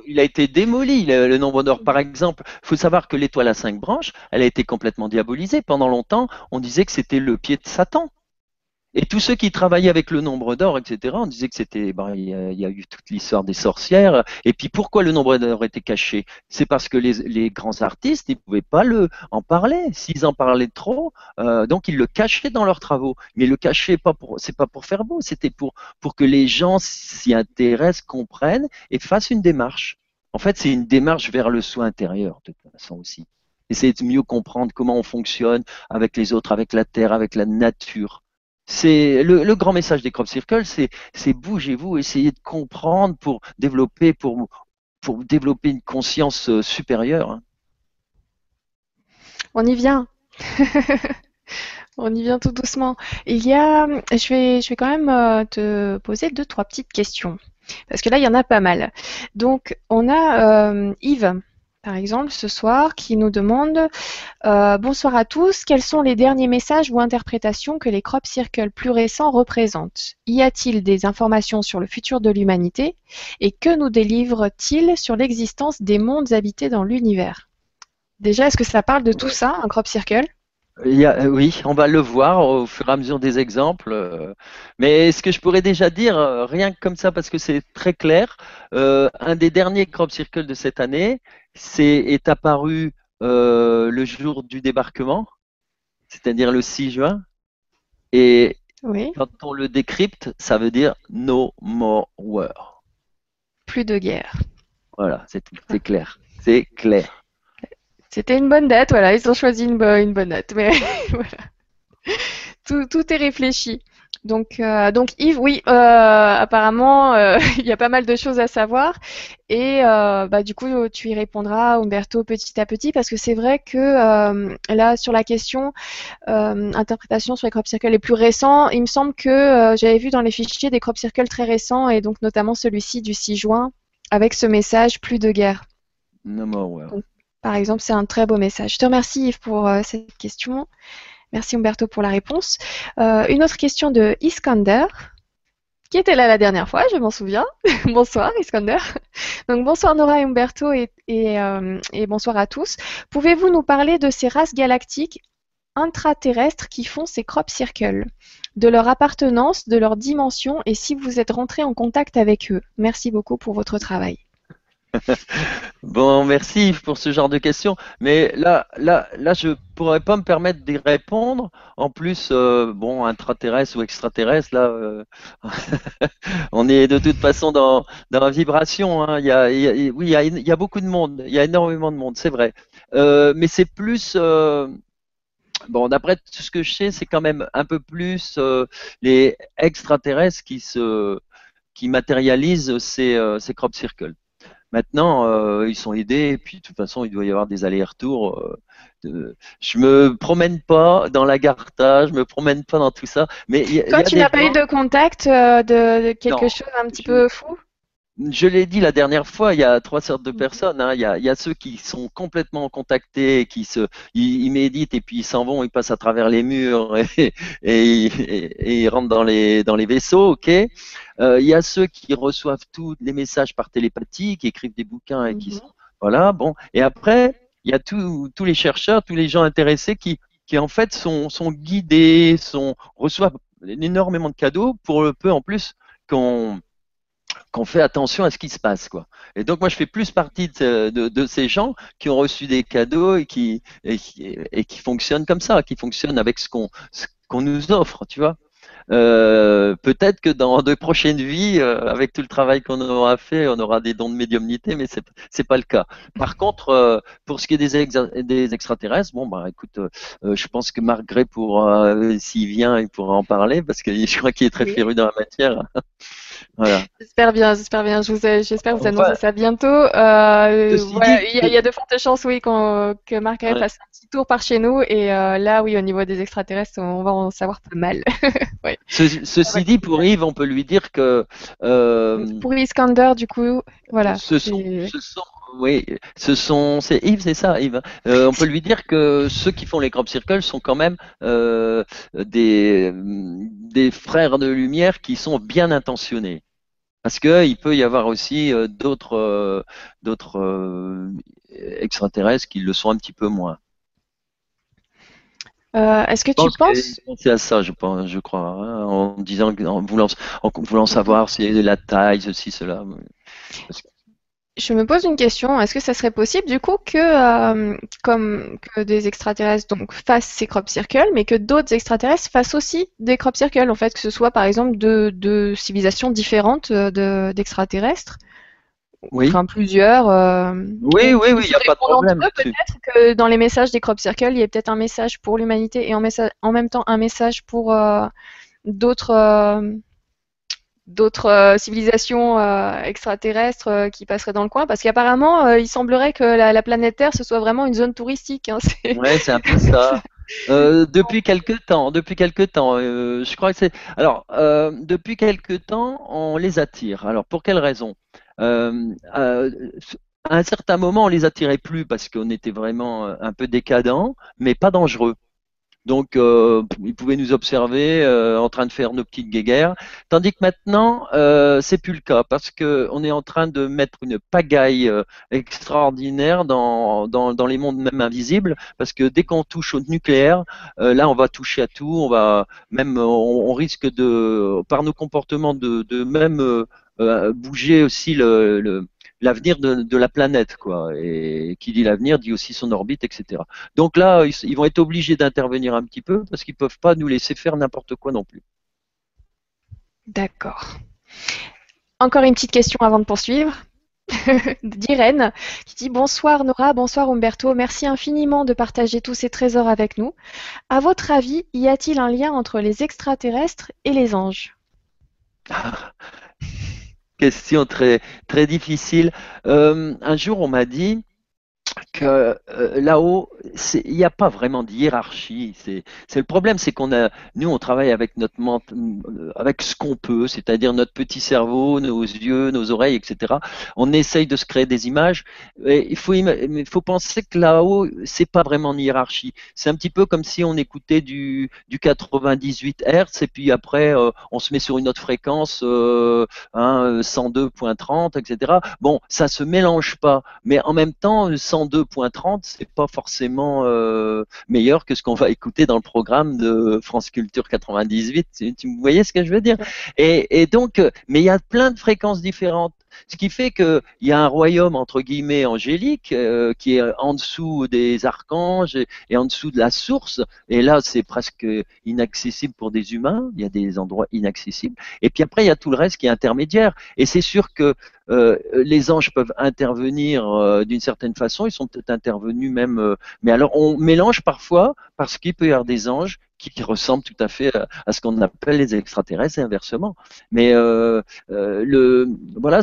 il a été démoli le, nombre d'or. Par exemple, il faut savoir que l'étoile à cinq branches, elle a été complètement diabolisée. Pendant longtemps, on disait que c'était le pied de Satan. Et tous ceux qui travaillaient avec le nombre d'or, etc., on disait que c'était, ben, il, y a, eu toute l'histoire des sorcières. Et puis pourquoi le nombre d'or était caché? C'est parce que les, grands artistes, ils pouvaient pas le en parler. S'ils en parlaient trop, euh, donc ils le cachaient dans leurs travaux. Mais le cachaient pas pour, c'est pas pour faire beau, c'était pour pour que les gens s'y intéressent, comprennent et fassent une démarche. En fait, c'est une démarche vers le soin intérieur de toute façon aussi. Essayer de mieux comprendre comment on fonctionne avec les autres, avec la terre, avec la nature c'est le, grand message des crop circles, c'est, bougez-vous, essayez de comprendre pour développer, pour, pour développer une conscience euh, supérieure. Hein. On y vient. <laughs> On y vient tout doucement. Il y a, je vais, je vais quand même euh, te poser deux, trois petites questions. Parce que là, il y en a pas mal. Donc, on a euh, Yves par exemple, ce soir, qui nous demande euh, Bonsoir à tous, quels sont les derniers messages ou interprétations que les crop circles plus récents représentent? Y a-t-il des informations sur le futur de l'humanité? Et que nous délivre-t-il sur l'existence des mondes habités dans l'univers? Déjà, est-ce que ça parle de tout ça, un crop circle? Euh, oui, on va le voir au fur et à mesure des exemples. Euh. mais ce que je pourrais déjà dire, rien que comme ça, parce que c'est très clair, un des derniers crop circles de cette année, c'est est apparu euh, le jour du débarquement, c'est-à-dire le 6 juin. Et quand on le décrypte, ça veut dire no more war. Plus de guerre. Voilà, c'est clair. C'est clair. C'était une bonne date, voilà, ils ont choisi une, bonne, date, mais <laughs> voilà. tout est réfléchi. Donc, euh, donc Yves, oui, euh, apparemment, euh, <laughs> il y a pas mal de choses à savoir. Et bah, du coup, tu y répondras, Umberto, petit à petit, parce que c'est vrai que là, sur la question interprétation sur les crop circles les plus récents, il me semble que j'avais vu dans les fichiers des crop circles très récents, et donc notamment celui-ci du 6 juin, avec ce message plus de guerre. No more par exemple, c'est un très beau message. Je te remercie Yves pour cette question. Merci Umberto pour la réponse. Euh, une autre question de Iskander, qui était là la dernière fois, je m'en souviens. <laughs> bonsoir Iskander. Donc bonsoir Nora et Umberto et, euh, et, bonsoir à tous. Pouvez-vous nous parler de ces races galactiques intraterrestres qui font ces crop circles, de leur appartenance, de leur dimension et si vous êtes rentré en contact avec eux Merci beaucoup pour votre travail. <laughs> bon, merci pour ce genre de questions. Mais là, là, là, je pourrais pas me permettre d'y répondre. En plus, euh, bon, intraterrestre ou extraterrestre, là, euh, <laughs> on est de toute façon dans, dans la vibration. Hein. Il y a, oui, il y, a, il y, a, beaucoup de monde. Il y a énormément de monde, c'est vrai. Euh, mais c'est plus bon, d'après tout ce que je sais, c'est quand même un peu plus les extraterrestres qui se qui matérialisent ces, ces crop circles. Maintenant, euh, ils sont aidés, et puis de toute façon, il doit y avoir des allers-retours. Euh, de... Je me promène pas dans la Garta, je me promène pas dans tout ça. Mais Toi, tu n'as pas eu de contact euh, de, quelque chose un petit peu fou? Je l'ai dit la dernière fois, il y a trois sortes de mhm. personnes. Hein. Il, y a, il, y a, ceux qui sont complètement contactés, qui se, ils, méditent et puis ils s'en vont, ils passent à travers les murs <laughs> et, et, et, ils rentrent dans les, dans les vaisseaux, ok. Euh, il y a ceux qui reçoivent tous les messages par télépathie, qui écrivent des bouquins et qui mhm. sont, voilà, bon. Et après, il y a tous les chercheurs, tous les gens intéressés qui, qui en fait sont, sont guidés, sont, reçoivent énormément de cadeaux pour le peu en plus qu'on qu'on fait attention à ce qui se passe. Quoi. Et donc moi je fais plus partie de, ces gens qui ont reçu des cadeaux et qui, et qui, fonctionnent comme ça, qui fonctionnent avec ce qu'on qu'on nous offre, tu vois. euh, peut-être que dans de prochaines vies, euh, avec tout le travail qu'on aura fait, on aura des dons de médiumnité, mais c'est c'est pas le cas. Par contre, euh, pour ce qui est des, des extraterrestres, bon bah écoute, je pense que Marc Gray s'il vient, il pourra en parler parce que je crois qu'il est très féru dans la matière. <laughs> J'espère bien, j'espère bien. J'espère vous annoncer ça bientôt. Euh, il y, a de fortes chances, oui, que Marc fasse un petit tour par chez nous. Et euh, là, oui, au niveau des extraterrestres, on va en savoir pas mal. <laughs> ceci dit, pour Yves, on peut lui dire que. Euh, pour Iskander, du coup, voilà. Ce sont, oui, ce sont, c'est Yves, c'est ça, Yves. on peut lui dire que ceux qui font les crop circles sont quand même des, des frères de lumière qui sont bien intentionnés. Parce qu'il peut y avoir aussi euh, d'autres euh, d'autres euh, extraterrestres qui le sont un petit peu moins. Est-ce que tu penses C'est à ça, je pense, je crois, hein, en disant, en voulant, en voulant savoir si la taille, ceci, cela je me pose une question. Est-ce que ça serait possible du coup que, euh, comme que des extraterrestres donc fassent ces crop circles, mais que d'autres extraterrestres fassent aussi des crop circles, en fait, que ce soit par exemple de, civilisations différentes euh, d'extraterrestres? Oui. Enfin, plusieurs. Euh, oui, oui, oui, il n'y a pas de problème. Peut-être que dans les messages des crop circles, il y a peut-être un message pour l'humanité et en, en, même temps un message pour d'autres d'autres euh, civilisations euh, extraterrestres euh, qui passeraient dans le coin Parce qu'apparemment, il semblerait que la, planète Terre, ce soit vraiment une zone touristique. Hein, <laughs> ouais, c'est un peu ça. <laughs> depuis quelques temps, depuis quelques temps, je crois que c'est. Alors, depuis quelques temps, on les attire. Alors, pour quelle raison? À un certain moment, on les attirait plus parce qu'on était vraiment un peu décadent, mais pas dangereux. Donc, euh, ils pouvaient nous observer euh, en train de faire nos petites guéguerres. Tandis que maintenant, euh, c'est plus le cas parce qu'on est en train de mettre une pagaille euh, extraordinaire dans, dans, les mondes même invisibles. Parce que dès qu'on touche au nucléaire, là, on va toucher à tout. On va même, on, risque de, par nos comportements, de même bouger aussi le l'avenir de, la planète, quoi. Et qui dit l'avenir dit aussi son orbite, etc. Donc là, ils, vont être obligés d'intervenir un petit peu parce qu'ils peuvent pas nous laisser faire n'importe quoi non plus. D'accord. Encore une petite question avant de poursuivre. <laughs> d'Irène qui dit bonsoir Nora, bonsoir Umberto, merci infiniment de partager tous ces trésors avec nous. À votre avis, y a-t-il un lien entre les extraterrestres et les anges? <laughs> question très, très difficile. Euh, un jour, on m'a dit, que euh, là-haut, il n'y a pas vraiment de hiérarchie. C'est le problème, c'est qu'on a, nous, on travaille avec notre euh, avec ce qu'on peut, c'est-à-dire notre petit cerveau, nos yeux, nos oreilles, etc. On essaye de se créer des images. Il faut, il faut penser que là-haut, c'est pas vraiment une hiérarchie. C'est un petit peu comme si on écoutait du, du 98 Hz et puis après, euh, on se met sur une autre fréquence, euh, hein, 102.30, etc. Bon, ça se mélange pas, mais en même temps, 102.30, c'est pas forcément euh, meilleur que ce qu'on va écouter dans le programme de France Culture 98. Tu, tu voyez ce que je veux dire? Et, et donc, mais il y a plein de fréquences différentes. Ce qui fait qu'il y a un royaume, entre guillemets, angélique, euh, qui est en dessous des archanges et, en dessous de la source. Et là, c'est presque inaccessible pour des humains. Il y a des endroits inaccessibles. Et puis après, il y a tout le reste qui est intermédiaire. Et c'est sûr que euh, les anges peuvent intervenir euh, d'une certaine façon. Ils sont intervenus même. mais alors, on mélange parfois parce qu'il peut y avoir des anges qui, ressemblent tout à fait à, ce qu'on appelle les extraterrestres et inversement. Mais euh, euh, le voilà,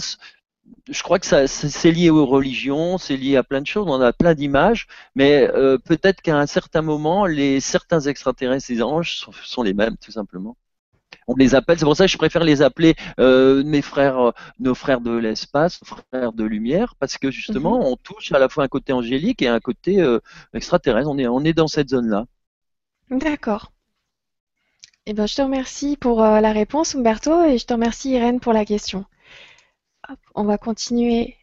je crois que ça, c'est lié aux religions, c'est lié à plein de choses. On a plein d'images, mais euh, peut-être qu'à un certain moment, les certains extraterrestres et anges sont, sont, les mêmes, tout simplement. On les appelle, c'est pour ça que je préfère les appeler euh, mes frères, nos frères de l'espace, frères de lumière, parce que justement, mhm. on touche à la fois un côté angélique et un côté euh, extraterrestre. On est, on est dans cette zone-là. D'accord. Eh ben, je te remercie pour euh, la réponse, Umberto, et je te remercie, Irène, pour la question. on va continuer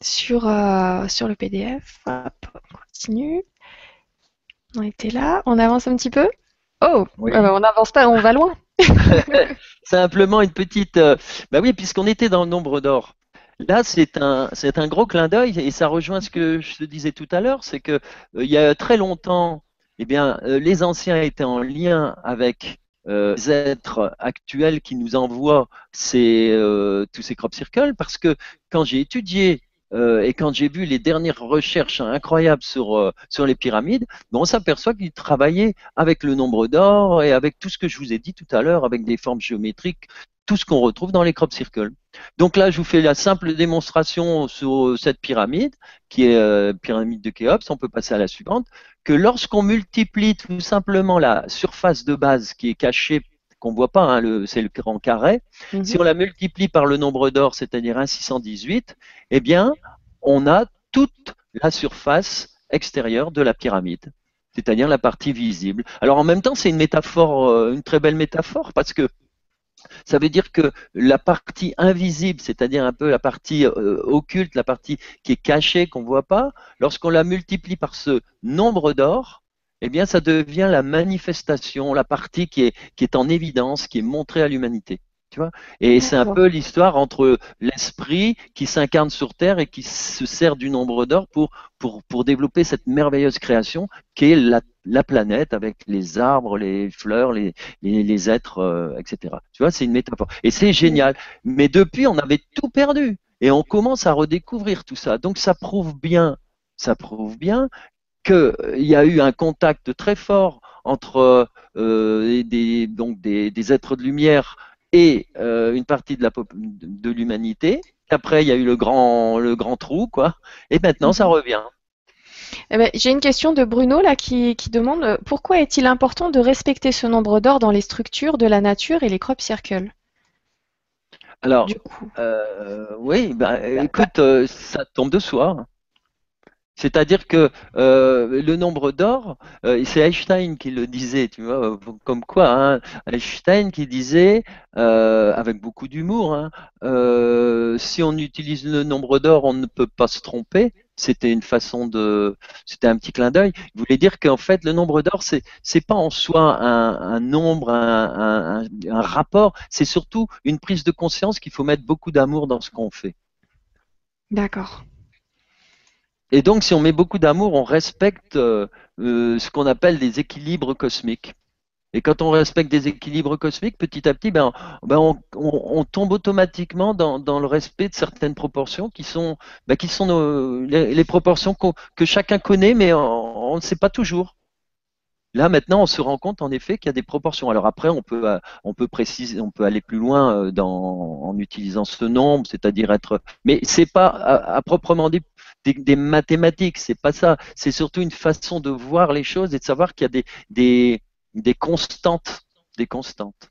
sur, euh, sur le PDF. on continue. On était là. On avance un petit peu? Oh, euh, on n'avance pas, on va loin. <laughs> <laughs> Simplement une petite. bah oui, puisqu'on était dans le nombre d'or. Là, c'est un, c'est un gros clin d'œil et ça rejoint ce que je te disais tout à l'heure, c'est que il y a très longtemps, eh bien, euh, les anciens étaient en lien avec euh, êtres actuels qui nous envoient euh, tous ces crop circles parce que quand j'ai étudié et quand j'ai vu les dernières recherches incroyables sur, les pyramides, on s'aperçoit qu'ils travaillaient avec le nombre d'or et avec tout ce que je vous ai dit tout à l'heure, avec des formes géométriques, tout ce qu'on retrouve dans les crop circles. Donc là, je vous fais la simple démonstration sur cette pyramide, qui est euh, pyramide de Khéops. On peut passer à la suivante. Que lorsqu'on multiplie tout simplement la surface de base qui est cachée qu'on voit pas, hein, c'est le grand carré. Mhm. Si on la multiplie par le nombre d'or, c'est-à-dire 1,618, eh bien, on a toute la surface extérieure de la pyramide, c'est-à-dire la partie visible. Alors en même temps, c'est une métaphore, euh, une très belle métaphore, parce que ça veut dire que la partie invisible, c'est-à-dire un peu la partie euh, occulte, la partie qui est cachée, qu'on ne voit pas, lorsqu'on la multiplie par ce nombre d'or, eh bien, ça devient la manifestation, la partie qui est, qui est en évidence, qui est montrée à l'humanité. Tu vois et c'est un peu l'histoire entre l'esprit qui s'incarne sur Terre et qui se sert du nombre d'or pour, pour, pour développer cette merveilleuse création qui est la, la planète avec les arbres, les fleurs, les, les, les êtres, euh, etc. Tu vois, c'est une métaphore. Et c'est génial. Mais depuis, on avait tout perdu. Et on commence à redécouvrir tout ça. Donc ça prouve bien, ça prouve bien qu'il y a eu un contact très fort entre euh, des, donc des, des, êtres de lumière et euh, une partie de, la, de l'humanité. Après, il y a eu le grand, le grand trou, quoi. Et maintenant, ça mhm. revient. Eh ben, j'ai une question de Bruno là qui, qui, demande euh, pourquoi est-il important de respecter ce nombre d'or dans les structures de la nature et les crop circles? Alors, euh, oui, bah, écoute, euh, ça tombe de soi. C'est-à-dire que euh, le nombre d'or, euh, c'est Einstein qui le disait, tu vois, comme quoi, hein, Einstein qui disait, euh, avec beaucoup d'humour, hein, si on utilise le nombre d'or, on ne peut pas se tromper. C'était une façon de, c'était un petit clin d'œil. Il voulait dire qu'en fait, le nombre d'or, c'est c'est pas en soi un, nombre, un rapport. C'est surtout une prise de conscience qu'il faut mettre beaucoup d'amour dans ce qu'on fait. D'accord. Et donc, si on met beaucoup d'amour, on respecte euh, euh, ce qu'on appelle des équilibres cosmiques. Et quand on respecte des équilibres cosmiques, petit à petit, ben, ben on, tombe automatiquement dans, le respect de certaines proportions qui sont, ben, qui sont les, proportions que chacun connaît, mais on, ne sait pas toujours. Là maintenant, on se rend compte en effet qu'il y a des proportions. Alors après, on peut, euh, on peut préciser, on peut aller plus loin dans, en utilisant ce nombre, c'est-à-dire être. Mais c'est pas à, à proprement dit des, des mathématiques, c'est pas ça. C'est surtout une façon de voir les choses et de savoir qu'il y a des, des, des constantes. Des constantes.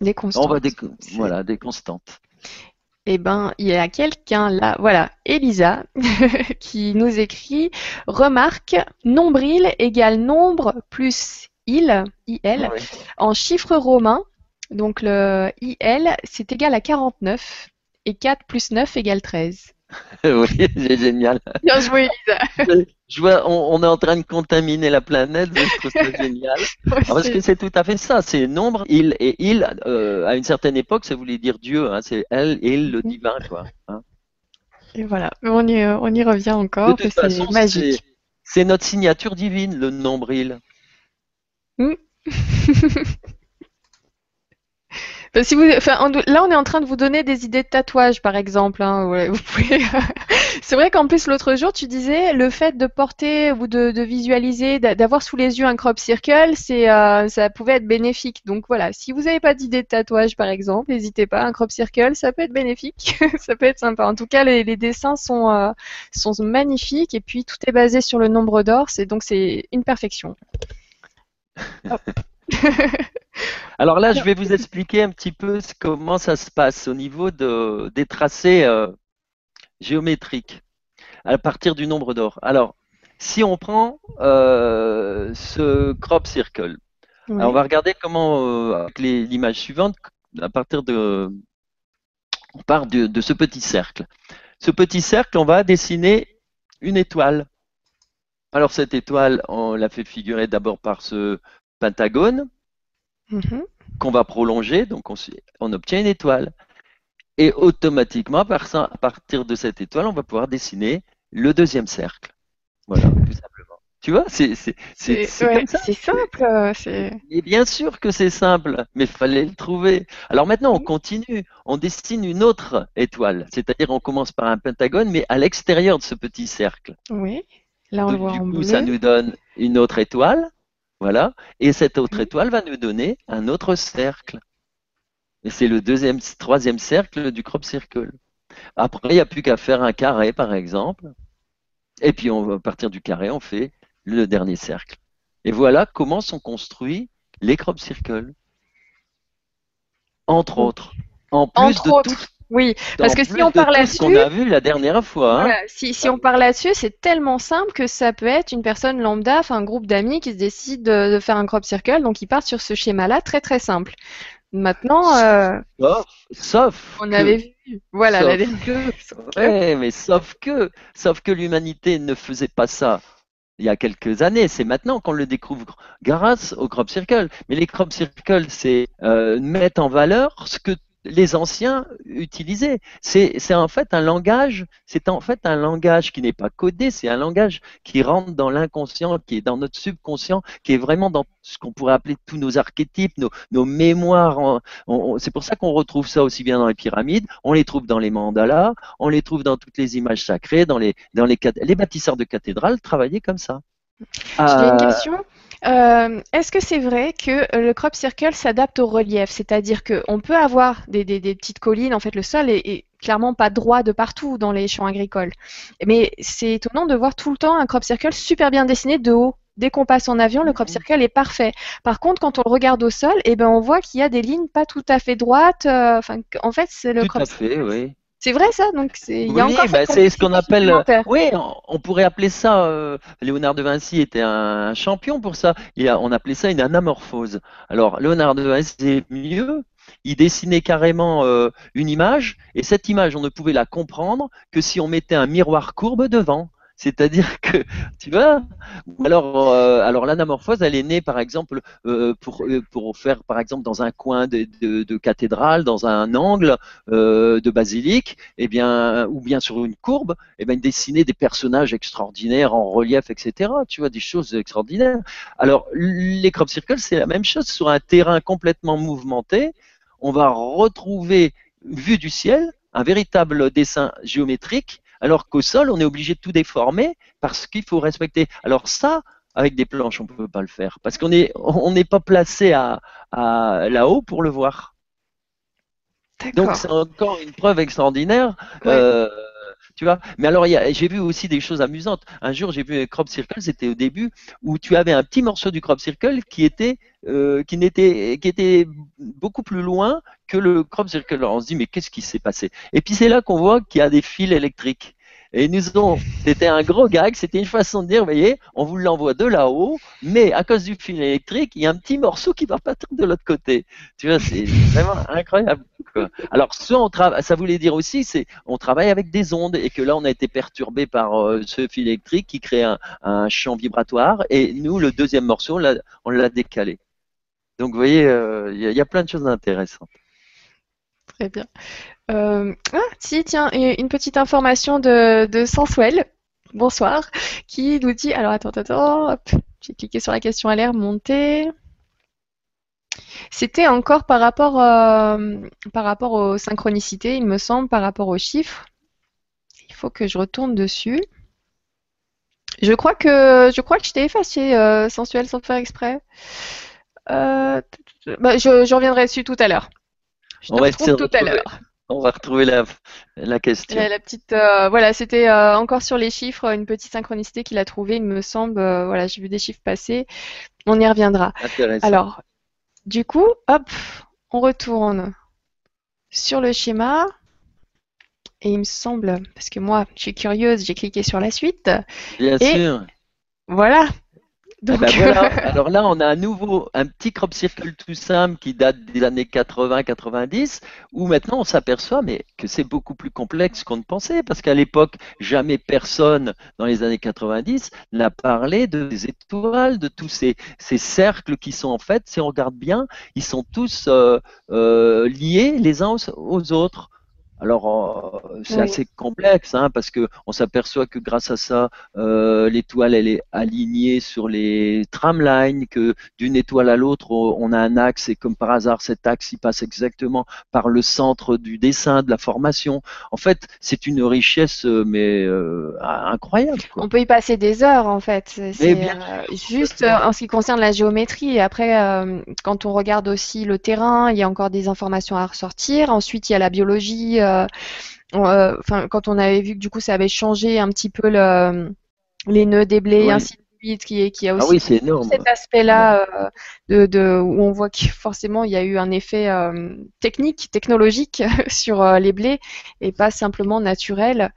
Des constantes. On va voilà, des constantes. Eh ben, il y a quelqu'un là, voilà, Elisa, <laughs> qui nous écrit remarque nombril égale nombre plus il, il, en chiffres romains. Donc le il, c'est égal à 49 et 4 plus 9 égale 13. <laughs> oui, c'est génial. Bien joué, Lisa. <laughs> Je vois, on, est en train de contaminer la planète, je trouve ça <laughs> génial. parce que c'est tout à fait ça, c'est nombre, il et il, euh, à une certaine époque, ça voulait dire Dieu, hein, c'est elle, il, le mhm. divin, quoi. Hein. Et voilà, on y, on y revient encore, c'est magique. C'est notre signature divine, le nombril. Hmm. Si vous, là, on est en train de vous donner des idées de tatouage, par exemple. Hein, <laughs> c'est vrai qu'en plus, l'autre jour, tu disais le fait de porter ou de, visualiser, d'avoir sous les yeux un crop circle, c'est, euh, ça pouvait être bénéfique. Donc voilà, si vous n'avez pas d'idée de tatouage, par exemple, n'hésitez pas. Un crop circle, ça peut être bénéfique, <laughs> ça peut être sympa. En tout cas, les, dessins sont, euh, sont magnifiques et puis tout est basé sur le nombre d'or. Donc c'est une perfection. <laughs> Alors là, je vais vous expliquer un petit peu comment ça se passe au niveau de, des tracés euh, géométriques à partir du nombre d'or. Alors, si on prend euh, ce crop circle, on va regarder comment, euh, avec l'image suivante, à partir de, on part de, de ce petit cercle. Ce petit cercle, on va dessiner une étoile. Alors cette étoile, on l'a fait figurer d'abord par ce pentagone mhm. qu'on va prolonger, donc on, obtient une étoile. Et automatiquement, à partir de cette étoile, on va pouvoir dessiner le deuxième cercle. Voilà, tout simplement. Tu vois, c'est C'est simple. Euh, Et bien sûr que c'est simple, mais il fallait le trouver. Alors maintenant, on continue. On dessine une autre étoile. C'est-à-dire, on commence par un pentagone, mais à l'extérieur de ce petit cercle. Oui. Là, on le voit du en coup, ça nous donne une autre étoile. Voilà. Et cette autre étoile va nous donner un autre cercle. Et c'est le deuxième, troisième cercle du crop circle. Après, il n'y a plus qu'à faire un carré, par exemple. Et puis, on, à partir du carré, on fait le dernier cercle. Et voilà comment sont construits les crop circles. Entre autres. En plus Entre de autres. tout. Oui, parce que si on parle ce qu'on là-dessus, a vu la dernière fois. hein. voilà, si, si on parle là-dessus, c'est tellement simple que ça peut être une personne lambda, enfin un groupe d'amis qui se décide de, de faire un crop circle, donc ils partent sur ce schéma-là, très très simple. Maintenant, euh, Sauf, sauf on que- avait vu, voilà, sauf la dernière- que- ouais, mais sauf que, sauf que l'humanité ne faisait pas ça il y a quelques années. C'est maintenant qu'on le découvre grâce au crop circle. Mais les crop circles, c'est euh, mettre en valeur ce que les anciens utilisaient. C'est en fait un langage, c'est en fait un langage qui n'est pas codé, c'est un langage qui rentre dans l'inconscient, qui est dans notre subconscient, qui est vraiment dans ce qu'on pourrait appeler tous nos archétypes, nos, mémoires. c'est pour ça qu'on retrouve ça aussi bien dans les pyramides, on les trouve dans les mandalas, on les trouve dans toutes les images sacrées, dans les, les bâtisseurs de cathédrales travaillaient comme ça. J'ai une Euh, question. Euh, est-ce que c'est vrai que euh, le crop circle s'adapte au relief? C'est-à-dire qu'on peut avoir des, des- des petites collines, en fait le sol est, est clairement pas droit de partout dans les champs agricoles. Mais c'est étonnant de voir tout le temps un crop circle super bien dessiné de haut. Dès qu'on passe en avion, le crop circle est parfait. Par contre, quand on le regarde au sol, eh ben, on voit qu'il y a des lignes pas tout à fait droites. euh, en fait, c'est le tout crop à fait, circle. oui. C'est vrai ça? Donc, c'est, il y a Oui, encore bah, c'est ce qu'on appelle. Oui, on, on pourrait appeler ça. euh, Léonard de Vinci était un champion pour ça. Il a, on appelait ça une anamorphose. Alors, Léonard de Vinci, c'est mieux. Il dessinait carrément euh, une image, et cette image, on ne pouvait la comprendre que si on mettait un miroir courbe devant. C'est-à-dire que, <laughs> tu vois, alors, euh, alors l'anamorphose, elle est née, par exemple, euh, pour, euh, pour faire, par exemple, dans un coin de, de- cathédrale, dans un angle de basilique, eh bien, ou bien sur une courbe, eh bien, dessiner des personnages extraordinaires en relief, etc. Tu vois, des choses extraordinaires. Alors, les crop circles, c'est la même chose sur un terrain complètement mouvementé. On va retrouver, vu du ciel, un véritable dessin géométrique, alors qu'au sol, on est obligé de tout déformer parce qu'il faut respecter. Alors ça, avec des planches, on ne peut pas le faire parce qu'on est, on n'est pas placé à, à là-haut pour le voir. Donc c'est encore une preuve extraordinaire. Ouais. euh, tu vois. Mais alors j'ai vu aussi des choses amusantes. Un jour j'ai vu un crop circle, c'était au début où tu avais un petit morceau du crop circle qui était euh, qui n'était qui était beaucoup plus loin que le crop circle. Alors on se dit mais qu'est-ce qui s'est passé? Et puis c'est là qu'on voit qu'il y a des fils électriques. Et nous ont, c'était un gros gag, c'était une façon de dire, vous voyez, on vous l'envoie de là-haut, mais à cause du fil électrique, il y a un petit morceau qui va partir de l'autre côté. Tu vois, c'est vraiment incroyable. Alors, ça, voulait dire aussi, c'est, on travaille avec des ondes et que là, on a été perturbé par euh, ce fil électrique qui crée un, champ vibratoire et nous, le deuxième morceau, on l'a, décalé. Donc, vous voyez, euh, il y a plein de choses intéressantes. Très bien. Euh, ah, si, tiens, une petite information de, Sensuel. Bonsoir. Qui nous dit. Alors, attends, attends. J'ai cliqué sur la question à l'air, monter. C'était encore par rapport, euh, par rapport aux synchronicités, il me semble, par rapport aux chiffres. Il faut que je retourne dessus. Je crois que je t'ai effacé, euh, Sensuel, sans faire exprès. Bah, je reviendrai dessus tout à l'heure. Je On va retrouve essayer de tout à retrouver. l'heure. On va retrouver la, la question. La, la petite, euh, voilà, c'était euh, encore sur les chiffres, une petite synchronicité qu'il a trouvée, il me semble. euh, voilà, j'ai vu des chiffres passer. On y reviendra. Alors, du coup, hop, on retourne sur le schéma. Et il me semble, parce que moi, je suis curieuse, j'ai cliqué sur la suite. Bien et- sûr. Voilà. Ah Donc, ben voilà. <laughs> Alors là, on a à nouveau un petit crop circle tout simple qui date des années 80-90, où maintenant on s'aperçoit mais que c'est beaucoup plus complexe qu'on ne pensait, parce qu'à l'époque, jamais personne dans les années 90 n'a parlé de des étoiles, de tous ces, ces cercles qui sont en fait, si on regarde bien, ils sont tous euh, euh, liés les uns aux, aux autres. Alors, euh, c'est assez complexe, hein, parce que on s'aperçoit que grâce à ça, euh, l'étoile elle est alignée sur les tramlines, que d'une étoile à l'autre, on a un axe et comme par hasard, cet axe il passe exactement par le centre du dessin, de la formation. En fait, c'est une richesse euh, mais incroyable. On peut y passer des heures, en fait. C'est juste en ce qui concerne la géométrie. Après, quand on regarde aussi le terrain, il y a encore des informations à ressortir. Ensuite, il y a la biologie euh, euh, enfin, quand on avait vu que du coup ça avait changé un petit peu le, les nœuds des blés, ainsi de qui, qui a ah aussi cet aspect-là euh, de, de, où on voit que forcément il y a eu un effet euh, technique, technologique <laughs> sur euh, les blés et pas simplement naturel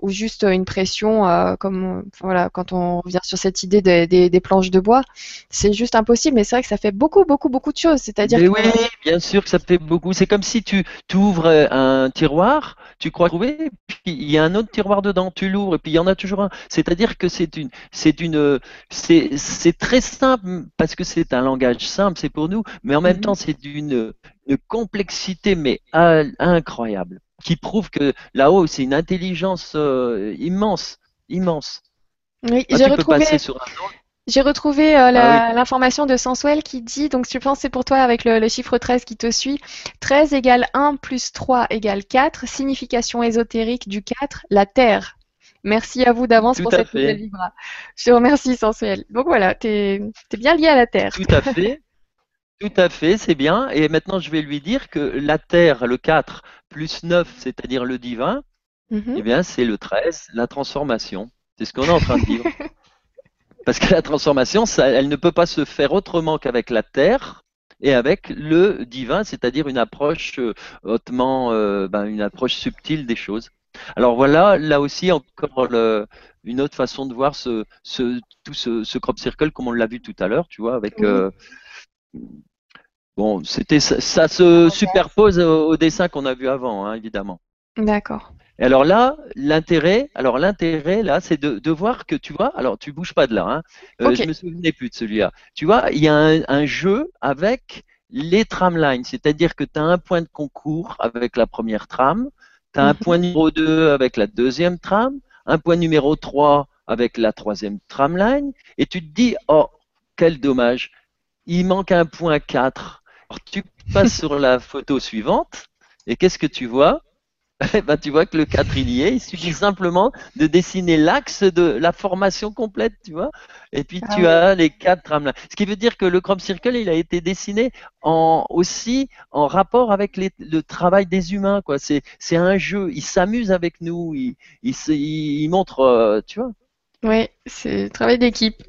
ou juste une pression comme voilà quand on revient sur cette idée des, des, des planches de bois, c'est juste impossible. Mais c'est vrai que ça fait beaucoup beaucoup beaucoup de choses. C'est-à-dire oui, bien sûr que ça fait beaucoup. C'est comme si tu ouvres un tiroir, tu crois trouver, puis il y a un autre tiroir dedans, tu l'ouvres et puis il y en a toujours un. C'est-à-dire que c'est une c'est une, c'est très simple parce que c'est un langage simple, c'est pour nous, mais en même mhm. temps c'est d'une complexité mais incroyable qui prouve que là-haut c'est une intelligence euh, immense, immense. Oui, j'ai retrouvé. J'ai retrouvé euh, ah l'information de Sensuel qui dit, donc je pense c'est pour toi avec le, le, chiffre 13 qui te suit, 13 égale 1 plus 3 égale 4, signification ésotérique du 4, la Terre. Merci à vous d'avance pour cette nouvelle vibra. Je te remercie, Sensuel. Donc voilà, tu es, bien lié à la Terre. Tout à fait. Tout à fait, c'est bien. Et maintenant, je vais lui dire que la Terre, le 4, plus 9, c'est-à-dire le divin, mhm. eh bien, c'est le 13, la transformation. C'est ce qu'on est en train de vivre. <laughs> Parce que la transformation, ça, elle ne peut pas se faire autrement qu'avec la Terre et avec le divin, c'est-à-dire une approche euh, hautement, euh, ben, une approche subtile des choses. Alors voilà, là aussi encore une autre façon de voir ce, tout ce, crop circle comme on l'a vu tout à l'heure, tu vois, avec euh, bon, c'était ça, se superpose au, dessin qu'on a vu avant, hein, évidemment. D'accord. Et alors là, l'intérêt, alors l'intérêt là, c'est de, voir que tu vois, alors tu bouges pas de là, hein, euh, je me souvenais plus de celui-là. Tu vois, il y a un, un jeu avec les tramlines, c'est-à-dire que tu as un point de concours avec la première trame, tu as un point numéro 2 avec la deuxième trame, un point numéro 3 avec la troisième tramline, et tu te dis, oh, quel dommage, il manque un point 4. Alors, tu passes sur la photo suivante, et qu'est-ce que tu vois? Ben, tu vois que le 4 il y est, il suffit simplement de dessiner l'axe de la formation complète, tu vois. Et puis ah tu as les quatre trames Ce qui veut dire que le crop circle, il a été dessiné en, aussi en rapport avec le travail des humains, quoi. C'est, c'est un jeu, il s'amuse avec nous, il, il, il montre, euh, tu vois. Oui, c'est travail d'équipe.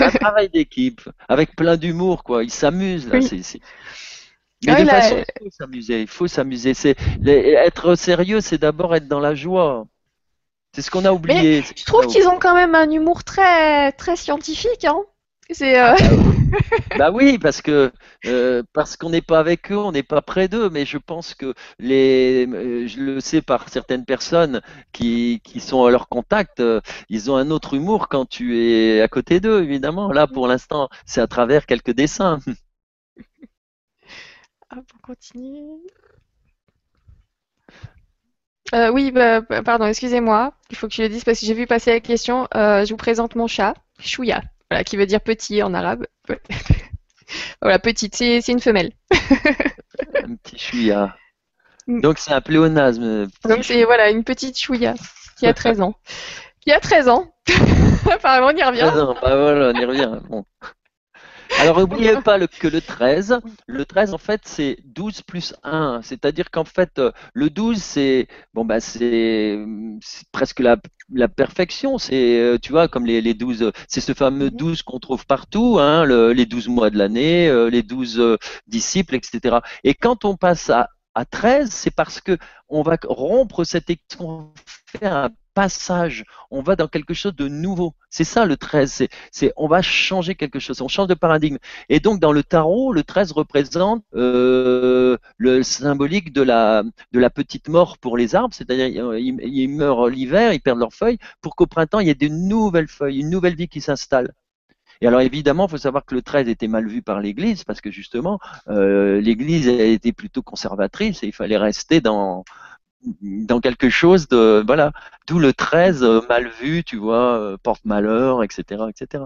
un <laughs> travail d'équipe, avec plein d'humour, quoi. Il s'amuse, là. C'est, mais de façon, il faut s'amuser. Il faut s'amuser. C'est être sérieux, c'est d'abord être dans la joie. C'est ce qu'on a oublié. je trouve qu'ils ont quand même un humour très très scientifique. Hein? C'est. Euh... Ah, bah, <laughs> bah oui, parce que euh, parce qu'on n'est pas avec eux, on n'est pas près d'eux. Mais je pense que les, euh, je le sais par certaines personnes qui, qui sont à leur contact, euh, ils ont un autre humour quand tu es à côté d'eux, évidemment. Là, pour l'instant, c'est à travers quelques dessins. <laughs> Hop, on continue. Euh, oui, bah, bah, pardon, excusez-moi. Il faut que je le dise parce que j'ai vu passer la question. Euh, je vous présente mon chat, Chouya, voilà, qui veut dire petit en arabe. <laughs> voilà, petite, c'est une femelle. <laughs> un petit Chouya. Mm. Donc c'est un pléonasme. Donc c'est voilà, une petite Chouya qui a 13 ans. <laughs> qui a 13 ans. Apparemment, on y revient. 13 ans, bah voilà, on y revient. Bon. Alors <laughs> n'oubliez pas que le 13, le 13 en fait c'est 12 plus 1, c'est-à-dire qu'en fait euh, le 12 c'est bon bah c'est presque la, la perfection, c'est euh, tu vois comme les, les 12 c'est ce fameux 12 mhm. qu'on trouve partout hein, les 12 mois de l'année, euh, les 12 disciples etc. Et quand on passe à à 13, c'est parce que on va rompre cette on fait un passage, on va dans quelque chose de nouveau. C'est ça le 13, c'est, on va changer quelque chose, on change de paradigme. Et donc dans le tarot, le 13 représente euh, le symbolique de la, petite mort pour les arbres, c'est-à-dire ils, meurent l'hiver, ils perdent leurs feuilles, pour qu'au printemps il y ait de nouvelles feuilles, une nouvelle vie qui s'installe. Et alors évidemment, il faut savoir que le 13 était mal vu par l'Église parce que justement, euh, l'Église était plutôt conservatrice et il fallait rester dans dans quelque chose de voilà. D'où le 13 euh, mal vu, tu vois, euh, porte malheur, etc., etc.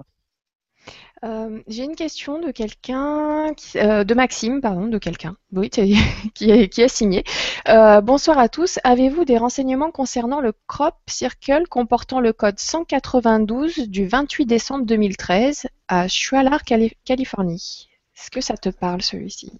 Euh, j'ai une question de quelqu'un, euh, de Maxime, pardon, de quelqu'un, oui, <laughs> qui, a signé. Euh, bonsoir à tous. Avez-vous des renseignements concernant le crop circle comportant le code 192 du 28 décembre 2013 à Schualar, Californie? Est-ce que ça te parle celui-ci?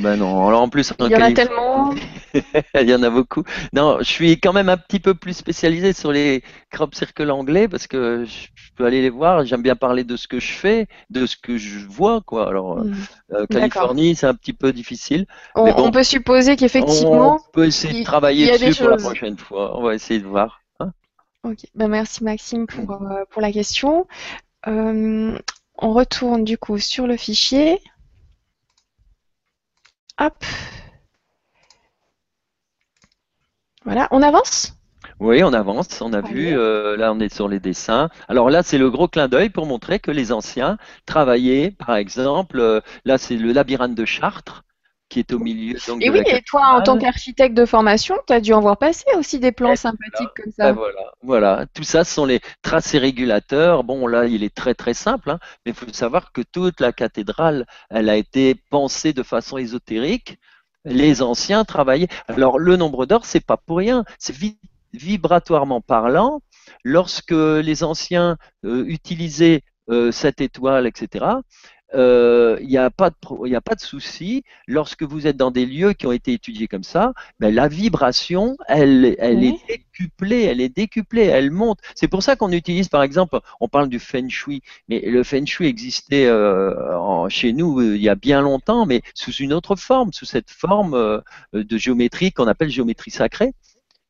Bah non. Alors en plus, il y en a tellement. <laughs> <laughs> il y en a beaucoup. Non, je suis quand même un petit peu plus spécialisé sur les crop circles anglais parce que je peux aller les voir. J'aime bien parler de ce que je fais, de ce que je vois, quoi. Alors hmm. euh, Californie, c'est un petit peu difficile. On, peut supposer qu'effectivement. On peut essayer de travailler dessus pour la prochaine fois. On va essayer de voir. Hein. ok. Ben, merci Maxime pour, euh, pour la question. Euh, on retourne du coup sur le fichier. Hop. Voilà, on avance? Oui, on avance. On a vu, euh, là, on est sur les dessins. Alors là, c'est le gros clin d'œil pour montrer que les anciens travaillaient, par exemple, euh, là, c'est le labyrinthe de Chartres qui est au milieu. et oui, et toi, en tant qu'architecte de formation, tu as dû en voir passer aussi des plans sympathiques comme ça. Ben voilà, voilà, tout ça ce sont les tracés régulateurs. Bon, là, il est très très simple, hein, mais il faut savoir que toute la cathédrale, elle a été pensée de façon ésotérique. Les anciens travaillaient. Alors, le nombre d'or, c'est pas pour rien. C'est vibratoirement parlant. Lorsque les anciens euh, utilisaient euh, cette étoile, etc., il euh, n'y a pas de, a pas de souci. Lorsque vous êtes dans des lieux qui ont été étudiés comme ça, ben, la vibration, elle, elle est décuplée, elle est décuplée, elle monte. C'est pour ça qu'on utilise, par exemple, on parle du feng shui, mais le feng shui existait euh, chez nous euh, il y a bien longtemps, mais sous une autre forme, sous cette forme de géométrie qu'on appelle géométrie sacrée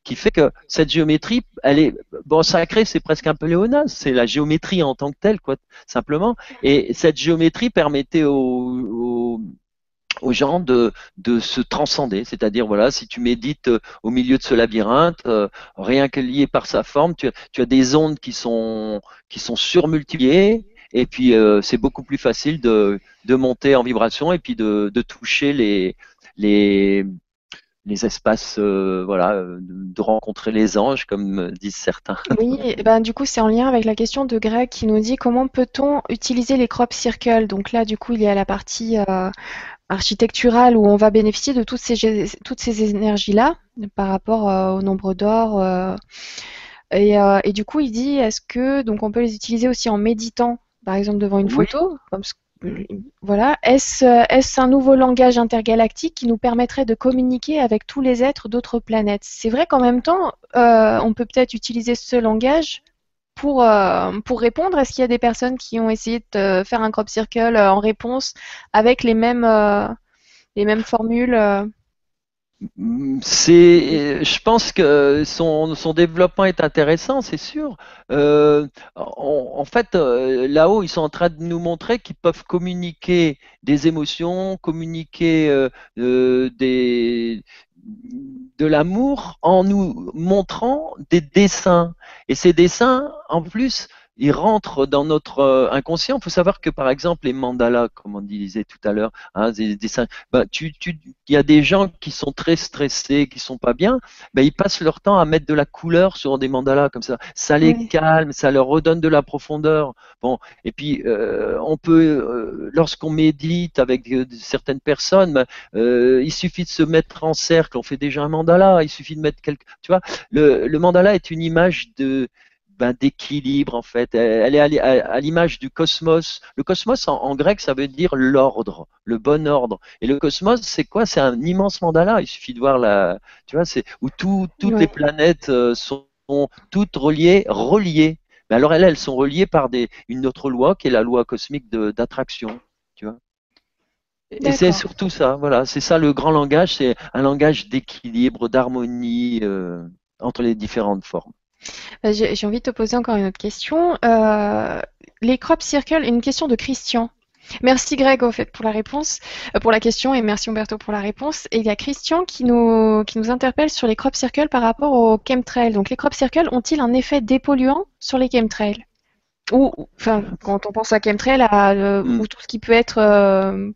qui fait que cette géométrie, elle est bon sacrée, c'est presque un peu léonase, c'est la géométrie en tant que telle, quoi, simplement. Et cette géométrie permettait aux, aux, gens de, de se transcender, c'est-à-dire voilà, si tu médites euh, au milieu de ce labyrinthe, euh, rien que lié par sa forme, tu, tu, as des ondes qui sont qui sont surmultipliées. Et puis euh, c'est beaucoup plus facile de, de monter en vibration et puis de, de toucher les, les, les espaces, euh, voilà, euh, de rencontrer les anges, comme disent certains. Oui, <laughs> ben, du coup, c'est en lien avec la question de Greg qui nous dit comment peut-on utiliser les crop circles. Donc là, du coup, il y a la partie euh, architecturale où on va bénéficier de toutes ces, toutes ces énergies-là par rapport au nombre d'or. Et, et, du coup, il dit est-ce que donc on peut les utiliser aussi en méditant, par exemple devant une photo, comme voilà. Est-ce un nouveau langage intergalactique qui nous permettrait de communiquer avec tous les êtres d'autres planètes? C'est vrai qu'en même temps, euh, on peut peut-être utiliser ce langage pour, euh, pour répondre. Est-ce qu'il y a des personnes qui ont essayé de faire un crop circle en réponse avec euh, les mêmes formules c'est, je pense que son, développement est intéressant, c'est sûr. Euh, en fait, euh, là-haut, ils sont en train de nous montrer qu'ils peuvent communiquer des émotions, communiquer euh, de l'amour en nous montrant des dessins. Et ces dessins, en plus, il rentre dans notre euh, inconscient. Il faut savoir que, par exemple, les mandalas, comme on disait tout à l'heure, hein, des dessins, ben, tu, tu, il y a des gens qui sont très stressés, qui sont pas bien, ben, ils passent leur temps à mettre de la couleur sur des mandalas comme ça. Ça les calme, ça leur redonne de la profondeur. Bon, et puis euh, on peut, euh, lorsqu'on médite avec certaines personnes, ben, il suffit de se mettre en cercle. On fait déjà un mandala. Il suffit de mettre quelque, tu vois, le, le mandala est une image de ben, d'équilibre en fait. Elle est à l'image du cosmos. Le cosmos en, grec, ça veut dire l'ordre, le bon ordre. Et le cosmos, c'est quoi? C'est un immense mandala. Il suffit de voir la, tu vois, c'est où toutes les planètes euh, sont toutes reliées, reliées. Mais alors elles, elles sont reliées par des, une autre loi qui est la loi cosmique d'attraction. Tu vois et c'est surtout ça, voilà, c'est ça le grand langage, c'est un langage d'équilibre, d'harmonie euh, entre les différentes formes. Euh, j'ai envie de te poser encore une autre question. Euh, les crop circles, une question de Christian. Merci Greg au fait pour la réponse, euh, pour la question et merci Umberto pour la réponse. Et il y a Christian qui nous, qui nous interpelle sur les crop circles par rapport aux chemtrails. Donc les crop circles ont-ils un effet dépolluant sur les chemtrails? Ou, enfin, quand on pense à chemtrail, à, mm. ou tout ce qui peut être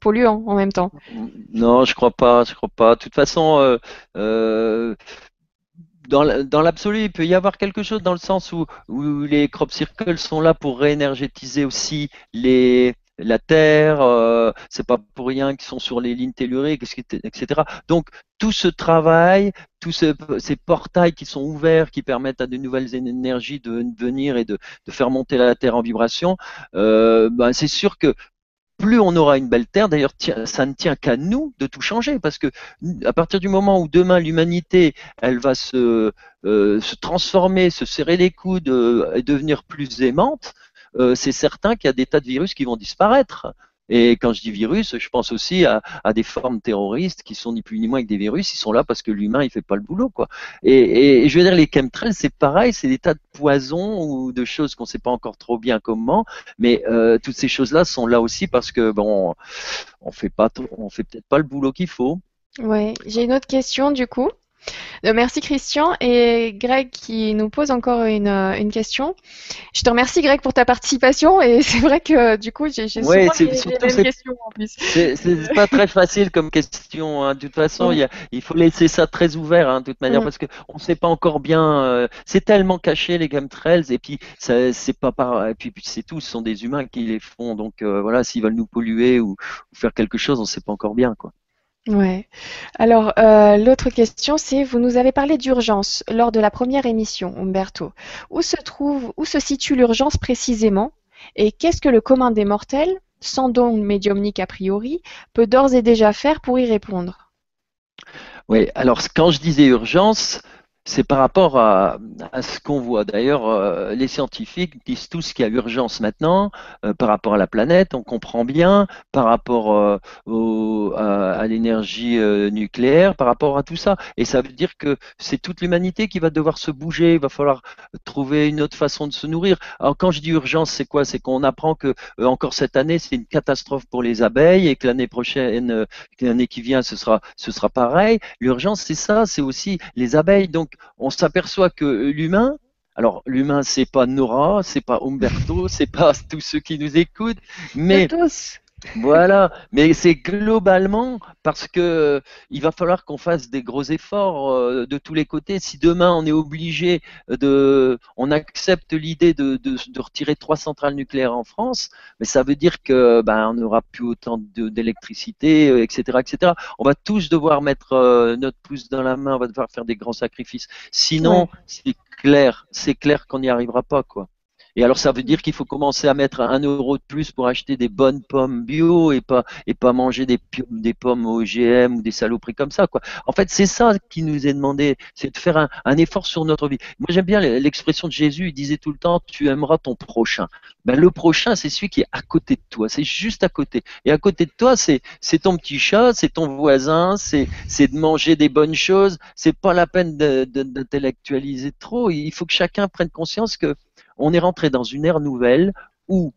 polluant en même temps. Non, je crois pas, je crois pas. De toute façon, dans l'absolu, il peut y avoir quelque chose dans le sens où, les crop circles sont là pour réénergétiser aussi la terre, euh, c'est pas pour rien qu'ils sont sur les lignes telluriques, etc. Donc tout ce travail, tous ces portails qui sont ouverts, qui permettent à de nouvelles énergies de venir et de, faire monter la terre en vibration, euh, ben, c'est sûr que plus on aura une belle terre, d'ailleurs ça ne tient qu'à nous de tout changer, parce que à partir du moment où demain l'humanité, elle va se, euh, transformer, se serrer les coudes euh, et devenir plus aimante, euh, c'est certain qu'il y a des tas de virus qui vont disparaître. Et quand je dis virus, je pense aussi à, des formes terroristes qui sont ni plus ni moins que des virus. Ils sont là parce que l'humain il fait pas le boulot, quoi. Et, je veux dire, les chemtrails, c'est pareil, c'est des tas de poisons ou de choses qu'on sait pas encore trop bien comment. Mais euh, toutes ces choses-là sont là aussi parce que bon, on fait pas, on fait peut-être pas le boulot qu'il faut. Ouais, j'ai une autre question du coup. Euh, merci Christian et Greg qui nous pose encore une, euh, une, question. Je te remercie Greg pour ta participation et <laughs> c'est vrai que du coup j'ai souvent les, mêmes questions en plus. C'est <laughs> pas très facile comme question. Hein. De toute façon, il, il, faut laisser ça très ouvert hein, de toute manière mm. parce qu'on ne sait pas encore bien. Euh, c'est tellement caché les game trails et puis c'est pas par et puis, c'est tout. Ce sont des humains qui les font donc voilà s'ils veulent nous polluer ou, ou faire quelque chose, on ne sait pas encore bien quoi. Ouais. Alors, euh, l'autre question, c'est vous nous avez parlé d'urgence lors de la première émission, Umberto. Où se trouve, où se situe l'urgence précisément? Et qu'est-ce que le commun des mortels, sans don médiumnique a priori, peut d'ores et déjà faire pour y répondre? Oui, alors quand je disais urgence, c'est par rapport à, ce qu'on voit. D'ailleurs, euh, les scientifiques disent tous qu'il y a urgence maintenant euh, par rapport à la planète, on comprend bien, par rapport euh, à, l'énergie nucléaire, par rapport à tout ça. Et ça veut dire que c'est toute l'humanité qui va devoir se bouger, il va falloir trouver une autre façon de se nourrir. Alors quand je dis urgence, c'est quoi? C'est qu'on apprend que encore cette année, c'est une catastrophe pour les abeilles et que l'année prochaine, l'année qui vient, ce sera, ce sera pareil. L'urgence, c'est ça, c'est aussi les abeilles. Donc on s'aperçoit que l'humain, alors l'humain c'est pas Nora, c'est pas Umberto, <laughs> c'est pas tous ceux qui nous écoutent, mais voilà, mais c'est globalement parce que euh, il va falloir qu'on fasse des gros efforts euh, de tous les côtés. Si demain on est obligé de, on accepte l'idée de, de, retirer trois centrales nucléaires en France, mais ça veut dire que ben on n'aura plus autant d'électricité, etc., euh, etc. On va tous devoir mettre notre pouce dans la main, on va devoir faire des grands sacrifices. Sinon, c'est clair, c'est clair qu'on n'y arrivera pas, quoi. Et alors ça veut dire qu'il faut commencer à mettre un euro de plus pour acheter des bonnes pommes bio et pas et pas manger des, pommes OGM ou des saloperies comme ça quoi. En fait c'est ça qui nous est demandé, c'est de faire un, effort sur notre vie. Moi j'aime bien l'expression de Jésus, il disait tout le temps tu aimeras ton prochain. Ben, le prochain c'est celui qui est à côté de toi, c'est juste à côté. Et à côté de toi c'est ton petit chat, c'est ton voisin, c'est c'est de manger des bonnes choses. C'est pas la peine d'intellectualiser trop. Il faut que chacun prenne conscience que on est rentré dans une ère nouvelle où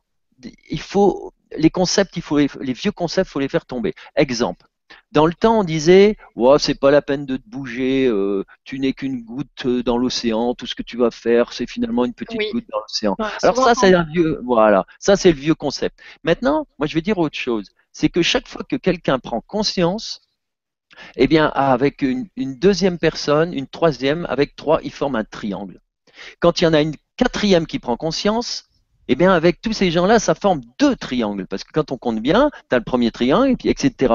il faut les concepts, il faut les, vieux concepts, il faut les faire tomber. Exemple. Dans le temps, on disait, ouais, c'est pas la peine de te bouger, euh, tu n'es qu'une goutte euh, dans l'océan, tout ce que tu vas faire, c'est finalement une petite goutte dans l'océan. Alors ça, c'est un vieux, voilà, ça c'est le vieux concept. Maintenant, moi je vais dire autre chose, c'est que chaque fois que quelqu'un prend conscience, eh bien, avec une, une, deuxième personne, une troisième, avec trois, il forme un triangle. Quand il y en a une quatrième qui prend conscience, eh bien, avec tous ces gens-là, ça forme deux triangles. Parce que quand on compte bien, tu as le premier triangle, etc.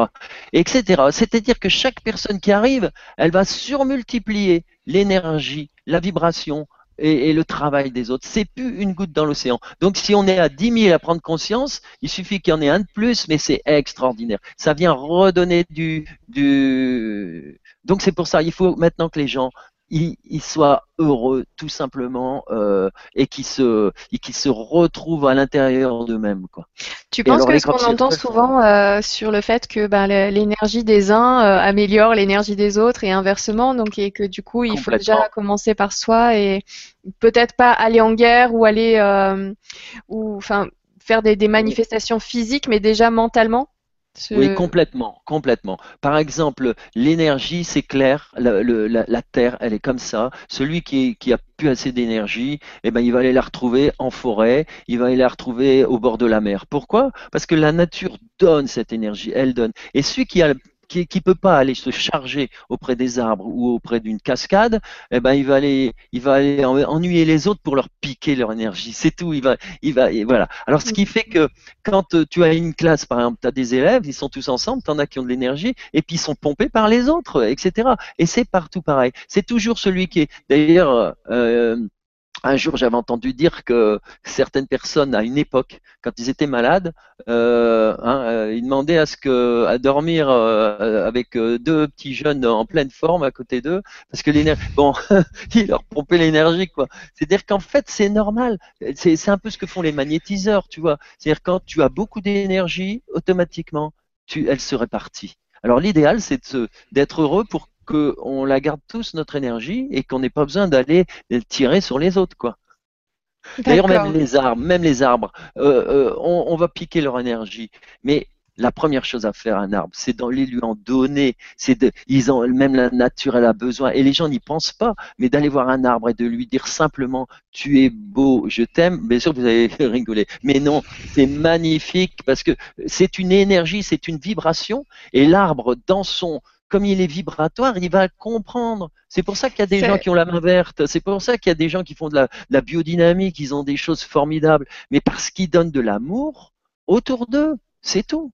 etc. C'est-à-dire que chaque personne qui arrive, elle va surmultiplier l'énergie, la vibration et, le travail des autres. C'est plus une goutte dans l'océan. Donc, si on est à 10 000 à prendre conscience, il suffit qu'il y en ait un de plus, mais c'est extraordinaire. Ça vient redonner du, du... Donc, c'est pour ça, il faut maintenant que les gens ils, soient heureux tout simplement euh, et qu'ils se, et se retrouvent à l'intérieur d'eux-mêmes. Quoi. Tu penses que ce qu'on entend souvent euh, sur le fait que ben, l'énergie des uns euh, améliore l'énergie des autres et inversement, donc et que du coup il faut déjà commencer par soi et peut-être pas aller en guerre ou aller ou enfin faire des, des manifestations physiques, mais déjà mentalement Oui, complètement, complètement. Par exemple, l'énergie, c'est clair, la, Terre, elle est comme ça. Celui qui, a plus assez d'énergie, eh ben, il va aller la retrouver en forêt, il va aller la retrouver au bord de la mer. Pourquoi? Parce que la nature donne cette énergie, elle donne. Et celui qui a qui ne peut pas aller se charger auprès des arbres ou auprès d'une cascade, eh ben il va aller, il va aller ennuyer les autres pour leur piquer leur énergie. C'est tout. Il va, il va, voilà. Alors ce qui fait que quand euh, tu as une classe, par exemple, tu as des élèves, ils sont tous ensemble, tu en as qui ont de l'énergie, et puis ils sont pompés par les autres, etc. Et c'est partout pareil. C'est toujours celui qui est, d'ailleurs, euh, un jour, j'avais entendu dire que certaines personnes, à une époque, quand ils étaient malades, euh, hein, euh, ils demandaient à ce que à dormir euh, avec deux petits jeunes en pleine forme à côté d'eux, parce que l'énergie, <laughs> bon, <laughs> ils leur pompaient l'énergie, quoi. C'est-à-dire qu'en fait, c'est normal. C'est un peu ce que font les magnétiseurs, tu vois. C'est-à-dire quand tu as beaucoup d'énergie, automatiquement, tu, elle se répartit. Alors l'idéal, c'est d'être heureux pour qu'on la garde tous notre énergie et qu'on n'ait pas besoin d'aller tirer sur les autres, quoi. D'ailleurs, même les arbres, même les arbres, euh, euh, on, va piquer leur énergie. Mais la première chose à faire un arbre, c'est d'aller lui en donner. C'est de, ils ont même la nature, elle a besoin. Et les gens n'y pensent pas, mais d'aller voir un arbre et de lui dire simplement, tu es beau, je t'aime. Bien sûr, vous avez <laughs> rigolé, mais non, c'est magnifique parce que c'est une énergie, c'est une vibration. Et l'arbre, dans son comme il est vibratoire, il va comprendre. C'est pour ça qu'il y a des gens qui ont la main verte, c'est pour ça qu'il y a des gens qui font de la, biodynamique, ils ont des choses formidables, mais parce qu'ils donnent de l'amour autour d'eux, c'est tout.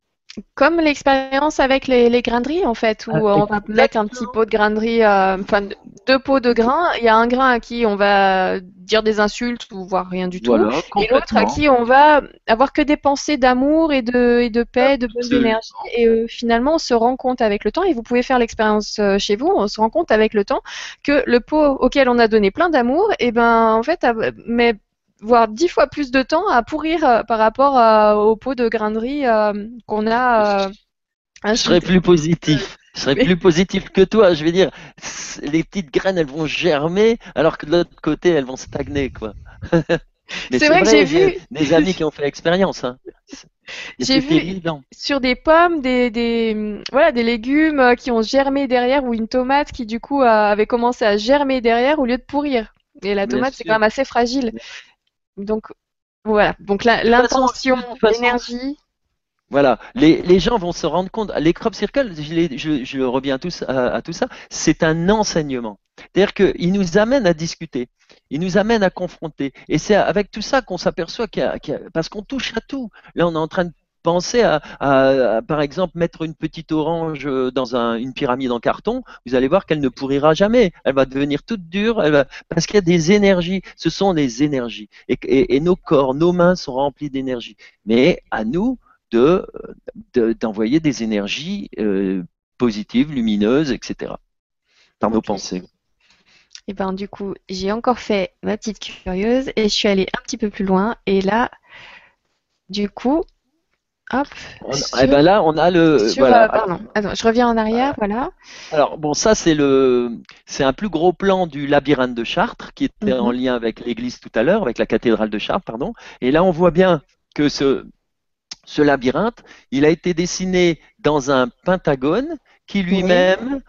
Comme l'expérience avec les, les, graineries, en fait, où ah, on va mettre un petit pot de grainerie, euh, enfin deux pots de grains. Il y a un grain à qui on va dire des insultes ou voir rien du tout, et l'autre à qui on va avoir que des pensées d'amour et de, et de paix, de bonne énergie. Et euh, finalement, on se rend compte avec le temps, et vous pouvez faire l'expérience euh, chez vous, on se rend compte avec le temps que le pot auquel on a donné plein d'amour, et eh ben en fait, mais voire dix fois plus de temps à pourrir euh, par rapport euh, au pot de grainerie euh, qu'on a. <laughs> je serais plus positif. Je serais plus positif que toi. Je vais dire, les petites graines, elles vont germer, alors que de l'autre côté, elles vont stagner, quoi. <laughs> c'est vrai, que j'ai vu des amis qui ont fait l'expérience. Hein. J'ai vu sur des pommes, des, des, voilà, des légumes qui ont germé derrière ou une tomate qui du coup avait commencé à germer derrière au lieu de pourrir. Et la tomate, c'est quand même assez fragile. Donc voilà, donc l'intention, l'énergie. Voilà, les, les, gens vont se rendre compte. Les crop circles, je, je, je reviens tous à, tout ça, c'est un enseignement. C'est-à-dire qu'ils nous amènent à discuter, ils nous amènent à confronter. Et c'est avec tout ça qu'on s'aperçoit qu'il y, a, parce qu'on touche à tout. Là, on est en train de Pensez à, par exemple, mettre une petite orange euh, dans une pyramide en carton. Vous allez voir qu'elle ne pourrira jamais. Elle va devenir toute dure. parce qu'il y a des énergies. Ce sont des énergies. Et, nos corps, nos mains sont remplis d'énergie. Mais à nous de d'envoyer des énergies euh, positives, lumineuses, etc. Par nos pensées. Et ben du coup, j'ai encore fait ma petite curieuse et je suis allée un petit peu plus loin. Et là, du coup, Hop. eh ben là, on a le. voilà. Euh, pardon. Attends, je reviens en arrière, voilà. Alors bon, ça c'est le, c'est un plus gros plan du labyrinthe de Chartres qui était en mhm. lien avec l'église tout à l'heure, avec la cathédrale de Chartres, pardon. Et là, on voit bien que ce, ce labyrinthe, il a été dessiné dans un pentagone qui lui-même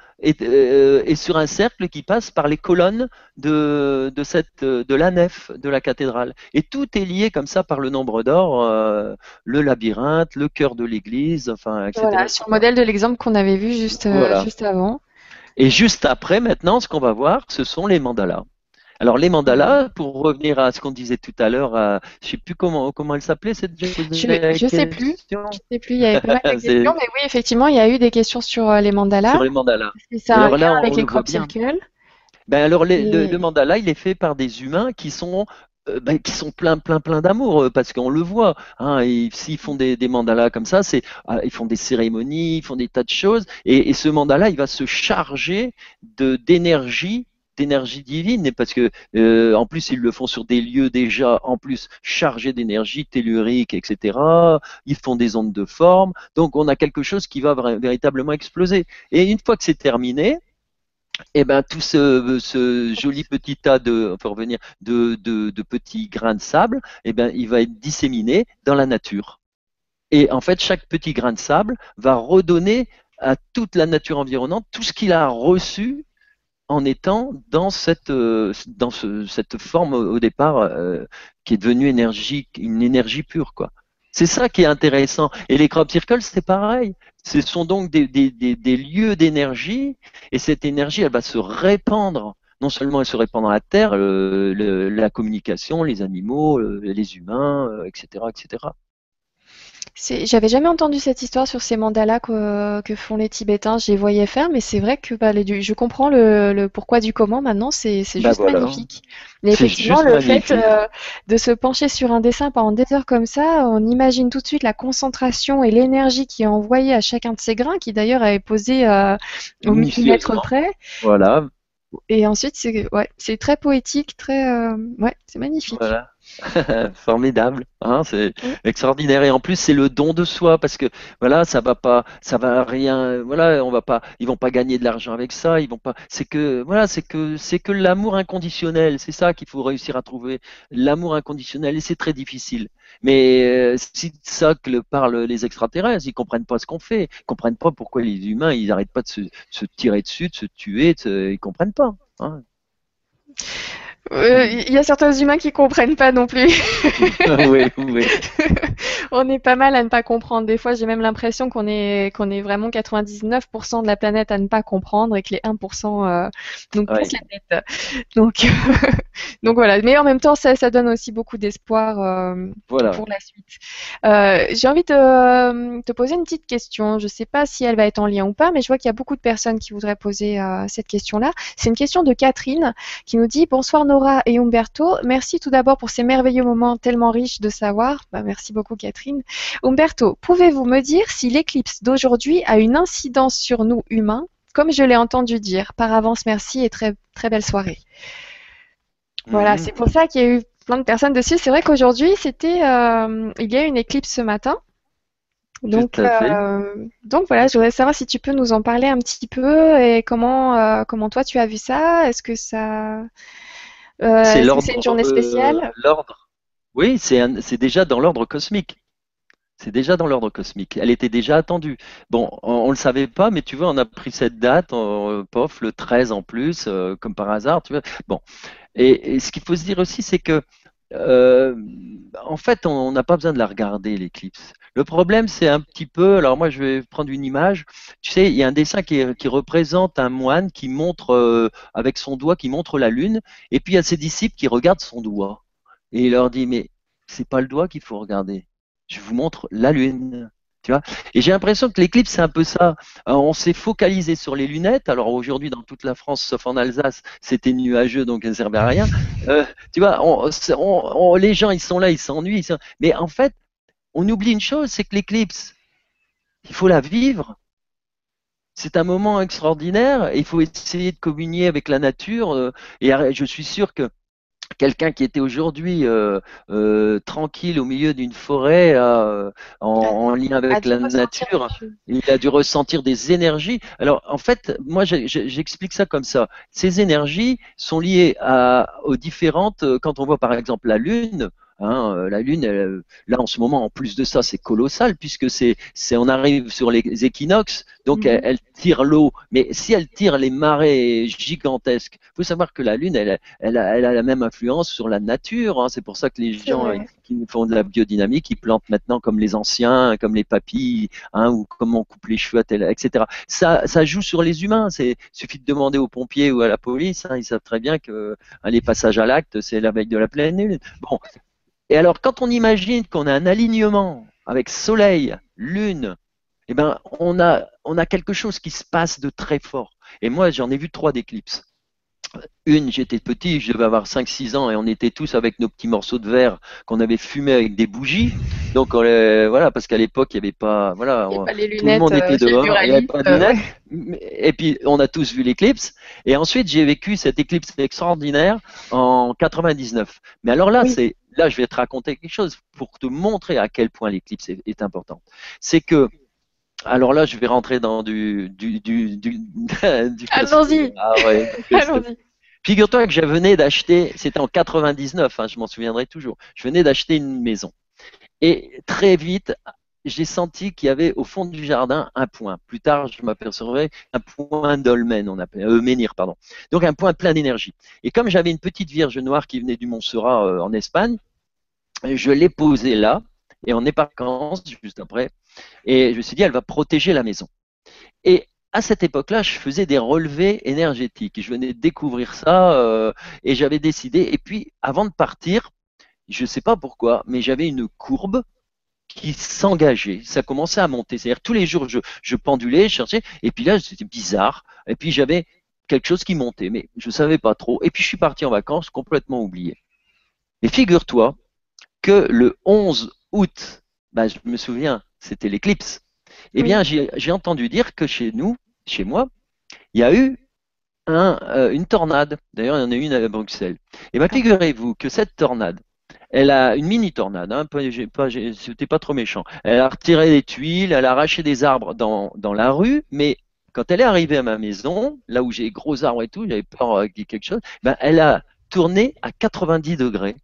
euh, est, sur un cercle qui passe par les colonnes de, de, cette, de la nef de la cathédrale. Et tout est lié comme ça par le nombre d'or, euh, le labyrinthe, le cœur de l'église, enfin, etc. Voilà, sur le modèle de l'exemple qu'on avait vu juste, euh, juste avant. Et juste après, maintenant, ce qu'on va voir, ce sont les mandalas. Alors les mandalas, pour revenir à ce qu'on disait tout à l'heure, je ne sais plus comment comment elle s'appelait cette je, je sais plus. Je sais plus. Il y avait pas mal de <laughs> questions, mais oui, effectivement, il y a eu des questions sur euh, les mandalas. Sur les mandalas. ça alors, là, avec les crop circles. Ben alors le, mandala, il est fait par des humains qui sont euh, ben, qui sont plein plein plein d'amour euh, parce qu'on le voit. Hein, S'ils font des, des, mandalas comme ça, c'est ah, ils font des cérémonies, ils font des tas de choses, et, et ce mandala, il va se charger de d'énergie d'énergie divine, parce que euh, en plus ils le font sur des lieux déjà en plus chargés d'énergie tellurique, etc. Ils font des ondes de forme, donc on a quelque chose qui va véritablement exploser. Et une fois que c'est terminé, eh ben tout ce, joli petit tas de, pour petits grains de sable, eh ben il va être disséminé dans la nature. Et en fait, chaque petit grain de sable va redonner à toute la nature environnante tout ce qu'il a reçu en étant dans cette, euh, dans cette forme au départ euh, qui est devenue énergie, une énergie pure. quoi. C'est ça qui est intéressant. Et les crop circles, c'est pareil. Ce sont donc des, des, des, lieux d'énergie, et cette énergie, elle va se répandre. Non seulement elle se répand dans la terre, euh, la communication, les animaux, les humains, etc., etc. J'avais jamais entendu cette histoire sur ces mandalas que, que font les Tibétains. Je les voyais faire, mais c'est vrai que bah, je comprends le, pourquoi du comment maintenant. C'est bah, juste magnifique. Mais effectivement, le fait euh, de se pencher sur un dessin pendant des heures comme ça, on imagine tout de suite la concentration et l'énergie qui est envoyée à chacun de ces grains, qui d'ailleurs est posé euh, au millimètre près. Voilà. Et ensuite, c'est ouais, très poétique, très euh, ouais, c'est magnifique. Voilà. <laughs> Formidable, hein, c'est extraordinaire et en plus c'est le don de soi parce que voilà ça va pas, ça va rien, voilà on va pas, ils vont pas gagner de l'argent avec ça, ils vont pas, c'est que voilà c'est que c'est que l'amour inconditionnel, c'est ça qu'il faut réussir à trouver, l'amour inconditionnel et c'est très difficile. Mais euh, c'est ça que le parlent les extraterrestres, ils comprennent pas ce qu'on fait, ils comprennent pas pourquoi les humains ils arrêtent pas de se, se tirer dessus, de se tuer, de, ils comprennent pas. Hein. Euh, il y a certains humains qui comprennent pas non plus. <laughs> oui, oui. <laughs> <laughs> on est pas mal à ne pas comprendre. Des fois, j'ai même l'impression qu'on est qu'on est vraiment 99% de la planète à ne pas comprendre et que les 1% euh, nous la tête. Donc <laughs> donc voilà. Mais en même temps, ça, ça donne aussi beaucoup d'espoir euh, pour la suite. Euh, j'ai envie de te poser une petite question. Je sais pas si elle va être en lien ou pas, mais je vois qu'il y a beaucoup de personnes qui voudraient poser cette question-là. C'est une question de Catherine qui nous dit bonsoir Nora et Umberto. Merci tout d'abord pour ces merveilleux moments tellement riches de savoir. Bah, merci beaucoup Catherine. Umberto, pouvez-vous me dire si l'éclipse d'aujourd'hui a une incidence sur nous humains, comme je l'ai entendu dire Par avance, merci et très, très belle soirée. Voilà, mhm. c'est pour ça qu'il y a eu plein de personnes dessus. C'est vrai qu'aujourd'hui, c'était, euh, il y a une éclipse ce matin. Donc, euh, donc voilà, je voudrais savoir si tu peux nous en parler un petit peu et comment, euh, comment toi tu as vu ça? Est-ce que ça, c'est une journée spéciale? L'ordre. Oui, c'est déjà dans l'ordre cosmique. C'est déjà dans l'ordre cosmique. Elle était déjà attendue. Bon, on ne le savait pas, mais tu vois, on a pris cette date, pof, le 13 en plus, euh, comme par hasard, tu vois. Bon. Et, ce qu'il faut se dire aussi, c'est que, euh, en fait, on n'a pas besoin de la regarder, l'éclipse. Le problème, c'est un petit peu, alors moi je vais prendre une image, tu sais, il y a un dessin qui, représente un moine qui montre euh, avec son doigt, qui montre la lune, et puis il y a ses disciples qui regardent son doigt. Et il leur dit, mais c'est pas le doigt qu'il faut regarder, je vous montre la lune. Tu vois? Et j'ai l'impression que l'éclipse, c'est un peu ça. Euh, on s'est focalisé sur les lunettes. Alors aujourd'hui, dans toute la France, sauf en Alsace, c'était nuageux, donc elles ne servaient à rien. Euh, tu vois, les gens, ils sont là, ils s'ennuient. Mais en fait, on oublie une chose, c'est que l'éclipse, il faut la vivre. C'est un moment extraordinaire. il faut essayer de communier avec la nature. Euh, et je suis sûr que quelqu'un qui était aujourd'hui euh, euh, tranquille au milieu d'une forêt en, lien avec la nature, il a dû ressentir des énergies. Alors en fait, moi j'explique ça comme ça. Ces énergies sont liées aux différentes. Quand on voit par exemple la Lune, Hein, euh, la Lune, là en ce moment, en plus de ça, c'est colossal puisque c'est, c'est, on arrive sur les équinoxes, donc mhm. elle, tire l'eau. Mais si elle tire les marées gigantesques, il faut savoir que la Lune, elle, elle, a, elle a la même influence sur la nature. Hein. C'est pour ça que les gens qui font de la biodynamique, ils plantent maintenant comme les anciens, comme les papilles, hein, ou comment on coupe les cheveux, etc. Ça, ça joue sur les humains. C'est suffit de demander aux pompiers ou à la police. Hein, ils savent très bien que les passages à l'acte, c'est la veille de la pleine lune. Bon, et alors, quand on imagine qu'on a un alignement avec Soleil, Lune, eh ben, on a, on a quelque chose qui se passe de très fort. Et moi, j'en ai vu trois d'éclipses. Une, j'étais petit, je devais avoir 5-6 ans et on était tous avec nos petits morceaux de verre qu'on avait fumés avec des bougies. Donc voilà, parce qu'à l'époque il n'y avait pas, voilà, tout le monde était euh, dehors, il n'y avait pas de lunettes. Et puis on a tous vu l'éclipse. Et ensuite j'ai vécu cette éclipse extraordinaire en 99. Mais alors là, c'est là je vais te raconter quelque chose pour te montrer à quel point l'éclipse est, est importante. C'est que alors là, je vais rentrer dans du. du, du, du, <laughs> Allons-y ah Allons-y Figure-toi que je venais d'acheter, c'était en 99, hein, je m'en souviendrai toujours, je venais d'acheter une maison. Et très vite, j'ai senti qu'il y avait au fond du jardin un point. Plus tard, je m'apercevrai un point dolmen, on appelle, euh, menhir, pardon. Donc un point plein d'énergie. Et comme j'avais une petite vierge noire qui venait du Montserrat euh, en Espagne, je l'ai posée là, et on est par vacances juste après, et je me suis dit, elle va protéger la maison. Et à cette époque-là, je faisais des relevés énergétiques. Je venais de découvrir ça euh, et j'avais décidé. Et puis, avant de partir, je ne sais pas pourquoi, mais j'avais une courbe qui s'engageait. Ça commençait à monter. C'est-à-dire tous les jours, je, je pendulais, je cherchais. Et puis là, c'était bizarre. Et puis j'avais quelque chose qui montait, mais je ne savais pas trop. Et puis je suis parti en vacances complètement oublié. Et figure-toi que le 11 août, bah, je me souviens, c'était l'éclipse. Eh bien, j'ai entendu dire que chez nous, chez moi, il y a eu un, euh, une tornade. D'ailleurs, il y en a une à Bruxelles. Et bien, figurez-vous que cette tornade, elle a une mini tornade, hein, c'était pas trop méchant. Elle a retiré des tuiles, elle a arraché des arbres dans, dans la rue, mais quand elle est arrivée à ma maison, là où j'ai gros arbres et tout, j'avais peur euh, qu'il quelque chose, ben, elle a tourné à 90 degrés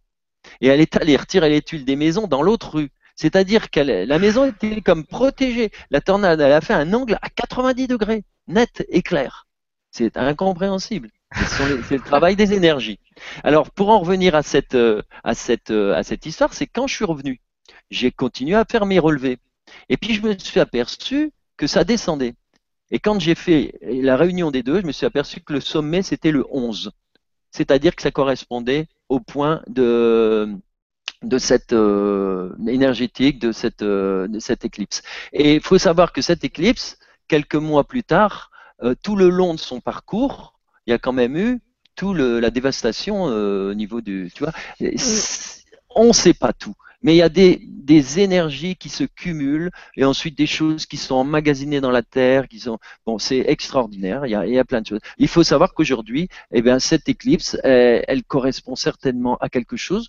et elle est allée retirer les tuiles des maisons dans l'autre rue. C'est-à-dire que la maison était comme protégée. La tornade, elle a fait un angle à 90 degrés, net et clair. C'est incompréhensible. C'est le travail des énergies. Alors, pour en revenir à cette, euh, euh, à cette histoire, c'est quand je suis revenu, j'ai continué à faire mes relevés. Et puis, je me suis aperçu que ça descendait. Et quand j'ai fait la réunion des deux, je me suis aperçu que le sommet, c'était le 11. C'est-à-dire que ça correspondait au point de, de cette euh, énergétique, de cette, euh, de cette éclipse. Et il faut savoir que cette éclipse, quelques mois plus tard, euh, tout le long de son parcours, il y a quand même eu tout le, la dévastation au niveau du, tu vois, on ne sait pas tout. Mais il y a des, énergies qui se cumulent et ensuite des choses qui sont emmagasinées dans la terre, qui sont bon, c'est extraordinaire. Il y, a, plein de choses. Il faut savoir qu'aujourd'hui, eh bien, cette éclipse, elle correspond certainement à quelque chose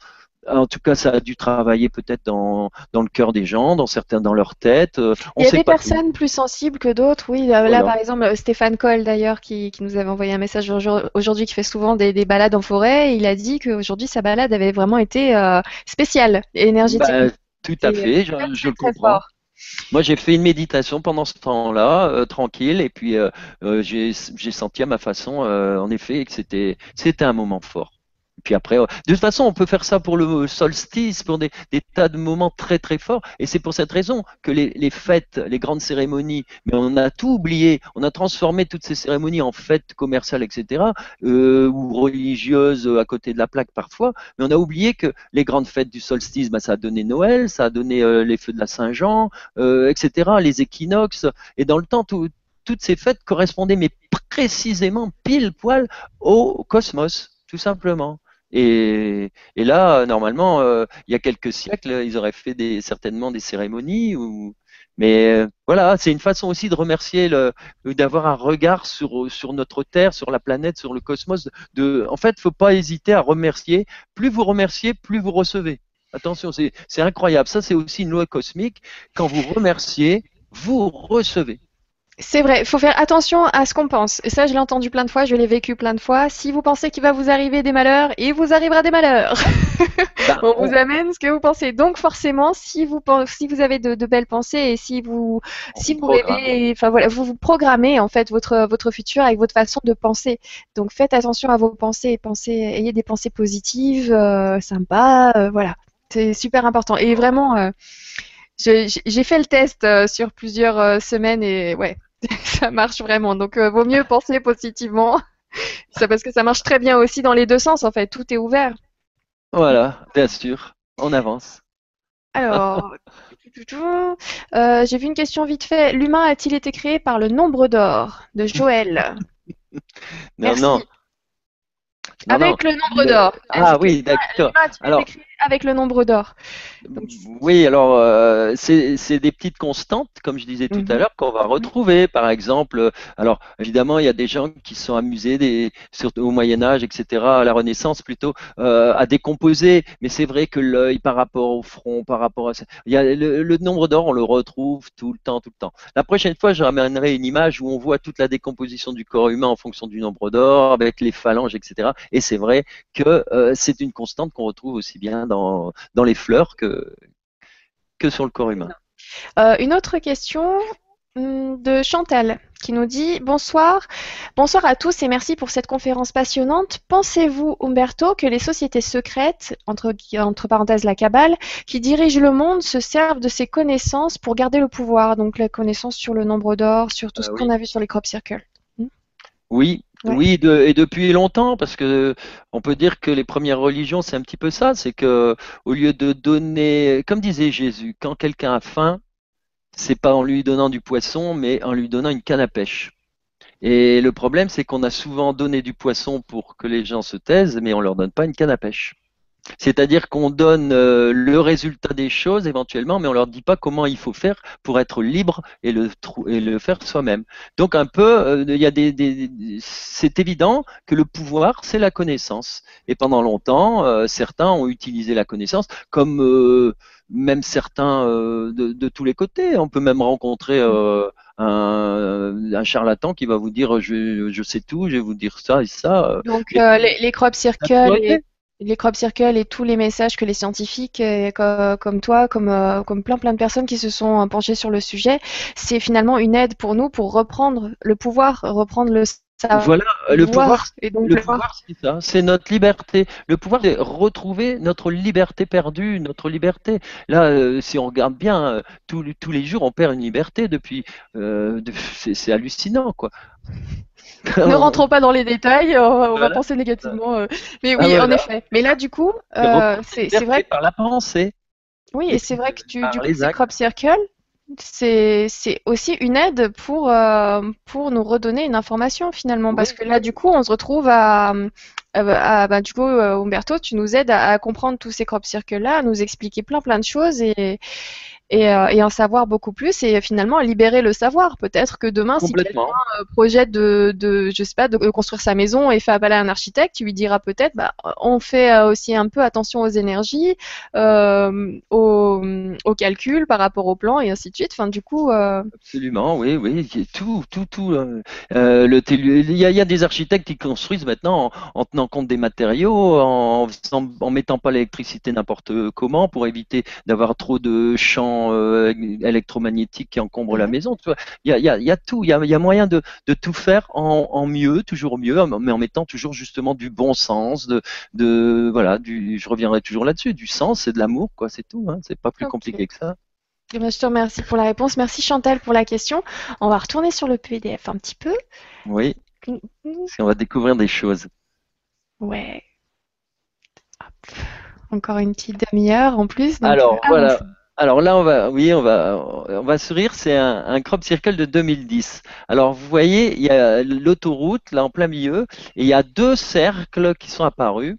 en tout cas, ça a dû travailler peut-être dans, dans le cœur des gens, dans certains dans leur tête. Euh, il y a des personnes plus sensibles que d'autres, oui. Là, par exemple, euh, Stéphane Coll, d'ailleurs, qui, qui, nous avait envoyé un message aujourd'hui, qui fait souvent des, des, balades en forêt. Il a dit qu'aujourd'hui, sa balade avait vraiment été euh, spéciale, énergétique. Bah, tout à fait, je, je comprends. Moi, j'ai fait une méditation pendant ce temps-là, tranquille, et puis j'ai senti à ma façon, en effet, que c'était un moment fort puis après, euh, de toute façon, on peut faire ça pour le solstice, pour des, tas de moments très très forts. Et c'est pour cette raison que les, fêtes, les grandes cérémonies, mais on a tout oublié. On a transformé toutes ces cérémonies en fêtes commerciales, etc., euh, ou religieuses à côté de la plaque parfois. Mais on a oublié que les grandes fêtes du solstice, bah, ça a donné Noël, ça a donné euh, les feux de la Saint-Jean, etc., les équinoxes. Et dans le temps, toutes ces fêtes correspondaient, mais précisément pile poil au cosmos, tout simplement. Et, là, normalement, euh, il y a quelques siècles, ils auraient fait des, certainement des cérémonies. Ou, mais euh, voilà, c'est une façon aussi de remercier, d'avoir un regard sur, sur notre Terre, sur la planète, sur le cosmos. De, en fait, faut pas hésiter à remercier. Plus vous remerciez, plus vous recevez. Attention, c'est incroyable. Ça, c'est aussi une loi cosmique. Quand vous remerciez, vous recevez. C'est vrai, il faut faire attention à ce qu'on pense. Et ça, je l'ai entendu plein de fois, je l'ai vécu plein de fois. Si vous pensez qu'il va vous arriver des malheurs, il vous arrivera des malheurs. <laughs> Bah, on, vous amène ce que vous pensez. Donc forcément, si vous si vous avez de, belles pensées et si vous si vous rêvez, enfin voilà, vous vous programmez en fait votre votre futur avec votre façon de penser. Donc faites attention à vos pensées pensez, ayez des pensées positives, euh, sympas, euh, voilà. C'est super important. Et vraiment. Euh, j'ai fait le test sur plusieurs semaines et ouais, <laughs> ça marche vraiment. Donc, euh, vaut mieux penser positivement. <laughs> C'est parce que ça marche très bien aussi dans les deux sens, en fait. Tout est ouvert. Voilà, bien sûr. On avance. Alors, <laughs> euh, j'ai vu une question vite fait. L'humain a-t-il été créé par le nombre d'or de Joël? Non, non. Avec le nombre d'or. Ah oui, d'accord. Alors, avec le nombre d'or. Oui, alors euh, c'est des petites constantes, comme je disais tout à mhm. l'heure, qu'on va retrouver. Par exemple, alors évidemment, il y a des gens qui sont amusés, des, surtout au Moyen Âge, etc., à la Renaissance plutôt, euh, à décomposer. Mais c'est vrai que l'œil, par rapport au front, par rapport à, il y a le, nombre d'or, on le retrouve tout le temps, tout le temps. La prochaine fois, je ramènerai une image où on voit toute la décomposition du corps humain en fonction du nombre d'or, avec les phalanges, etc. Et c'est vrai que euh, c'est une constante qu'on retrouve aussi bien dans, dans les fleurs que, que sur le corps humain. une autre question hum, de Chantal qui nous dit bonsoir, bonsoir à tous et merci pour cette conférence passionnante. Pensez-vous, Umberto, que les sociétés secrètes, entre, entre parenthèses la cabale, qui dirigent le monde se servent de ces connaissances pour garder le pouvoir, donc la connaissance sur le nombre d'or, sur tout ce qu'on a vu sur les crop circles Oui, Oui, et depuis longtemps, parce que on peut dire que les premières religions, c'est un petit peu ça, c'est que au lieu de donner, comme disait Jésus, quand quelqu'un a faim, c'est pas en lui donnant du poisson, mais en lui donnant une canne à pêche. Et le problème, c'est qu'on a souvent donné du poisson pour que les gens se taisent, mais on leur donne pas une canne à pêche. C'est-à-dire qu'on donne euh, le résultat des choses éventuellement, mais on leur dit pas comment il faut faire pour être libre et le, et le faire soi-même. Donc un peu, euh, il y a des, c'est évident que le pouvoir, c'est la connaissance. Et pendant longtemps, euh, certains ont utilisé la connaissance comme même certains de, tous les côtés. On peut même rencontrer un, charlatan qui va vous dire je, sais tout, je vais vous dire ça et ça. Donc les, les crop circles, les crop circles et tous les messages que les scientifiques comme, toi, comme, euh, comme plein plein de personnes qui se sont penchées sur le sujet, c'est finalement une aide pour nous pour reprendre le pouvoir, reprendre le Voilà, le pouvoir, et donc le pouvoir, c'est ça, c'est notre liberté. Le pouvoir, c'est retrouver notre liberté perdue, notre liberté. Là, euh, si on regarde bien, euh, tous, tous les jours, on perd une liberté depuis. c'est hallucinant, quoi. ne <laughs> rentrons pas dans les détails, on, va penser négativement. Euh. Mais oui, ah, en effet. Mais là, du coup, euh, c'est vrai. Par la pensée. Oui, et c'est vrai que tu, du coup, Crop Circle, c'est aussi une aide pour, euh, pour nous redonner une information finalement. Parce que là, du coup, on se retrouve à. bah, du coup, Umberto, tu nous aides à, à comprendre tous ces crop circles-là, à nous expliquer plein plein de choses et, euh, et, en savoir beaucoup plus et finalement libérer le savoir. Peut-être que demain, si quelqu'un euh, projette de, de, je sais pas, de construire sa maison et fait appel à un architecte, tu lui diras peut-être, bah, on fait euh, aussi un peu attention aux énergies, euh, aux, aux calculs par rapport au plan et ainsi de suite. Enfin, du coup. Euh... Absolument, oui, oui, tout, tout, tout. Le il y, a, il y, a, des architectes qui construisent maintenant en, en tenant compte des matériaux, en, en, en mettant pas l'électricité n'importe comment pour éviter d'avoir trop de champs euh, électromagnétiques qui encombrent la mhm. maison. Il y a, tout, il y a, moyen de, tout faire en, mieux, toujours mieux, mais en mettant toujours justement du bon sens, de, voilà, du, je reviendrai toujours là-dessus, du sens et de l'amour, quoi, c'est tout. Hein, c'est pas plus compliqué que ça. Eh ben, je te remercie pour la réponse. Merci Chantal pour la question. On va retourner sur le PDF un petit peu. Oui. Parce qu'on va découvrir des choses. Ouais. Encore une petite demi-heure en plus. Alors, voilà. Alors là, on va, oui, on va, on va sourire. C'est un, crop circle de 2010. Alors vous voyez, il y a l'autoroute là en plein milieu, et il y a deux cercles qui sont apparus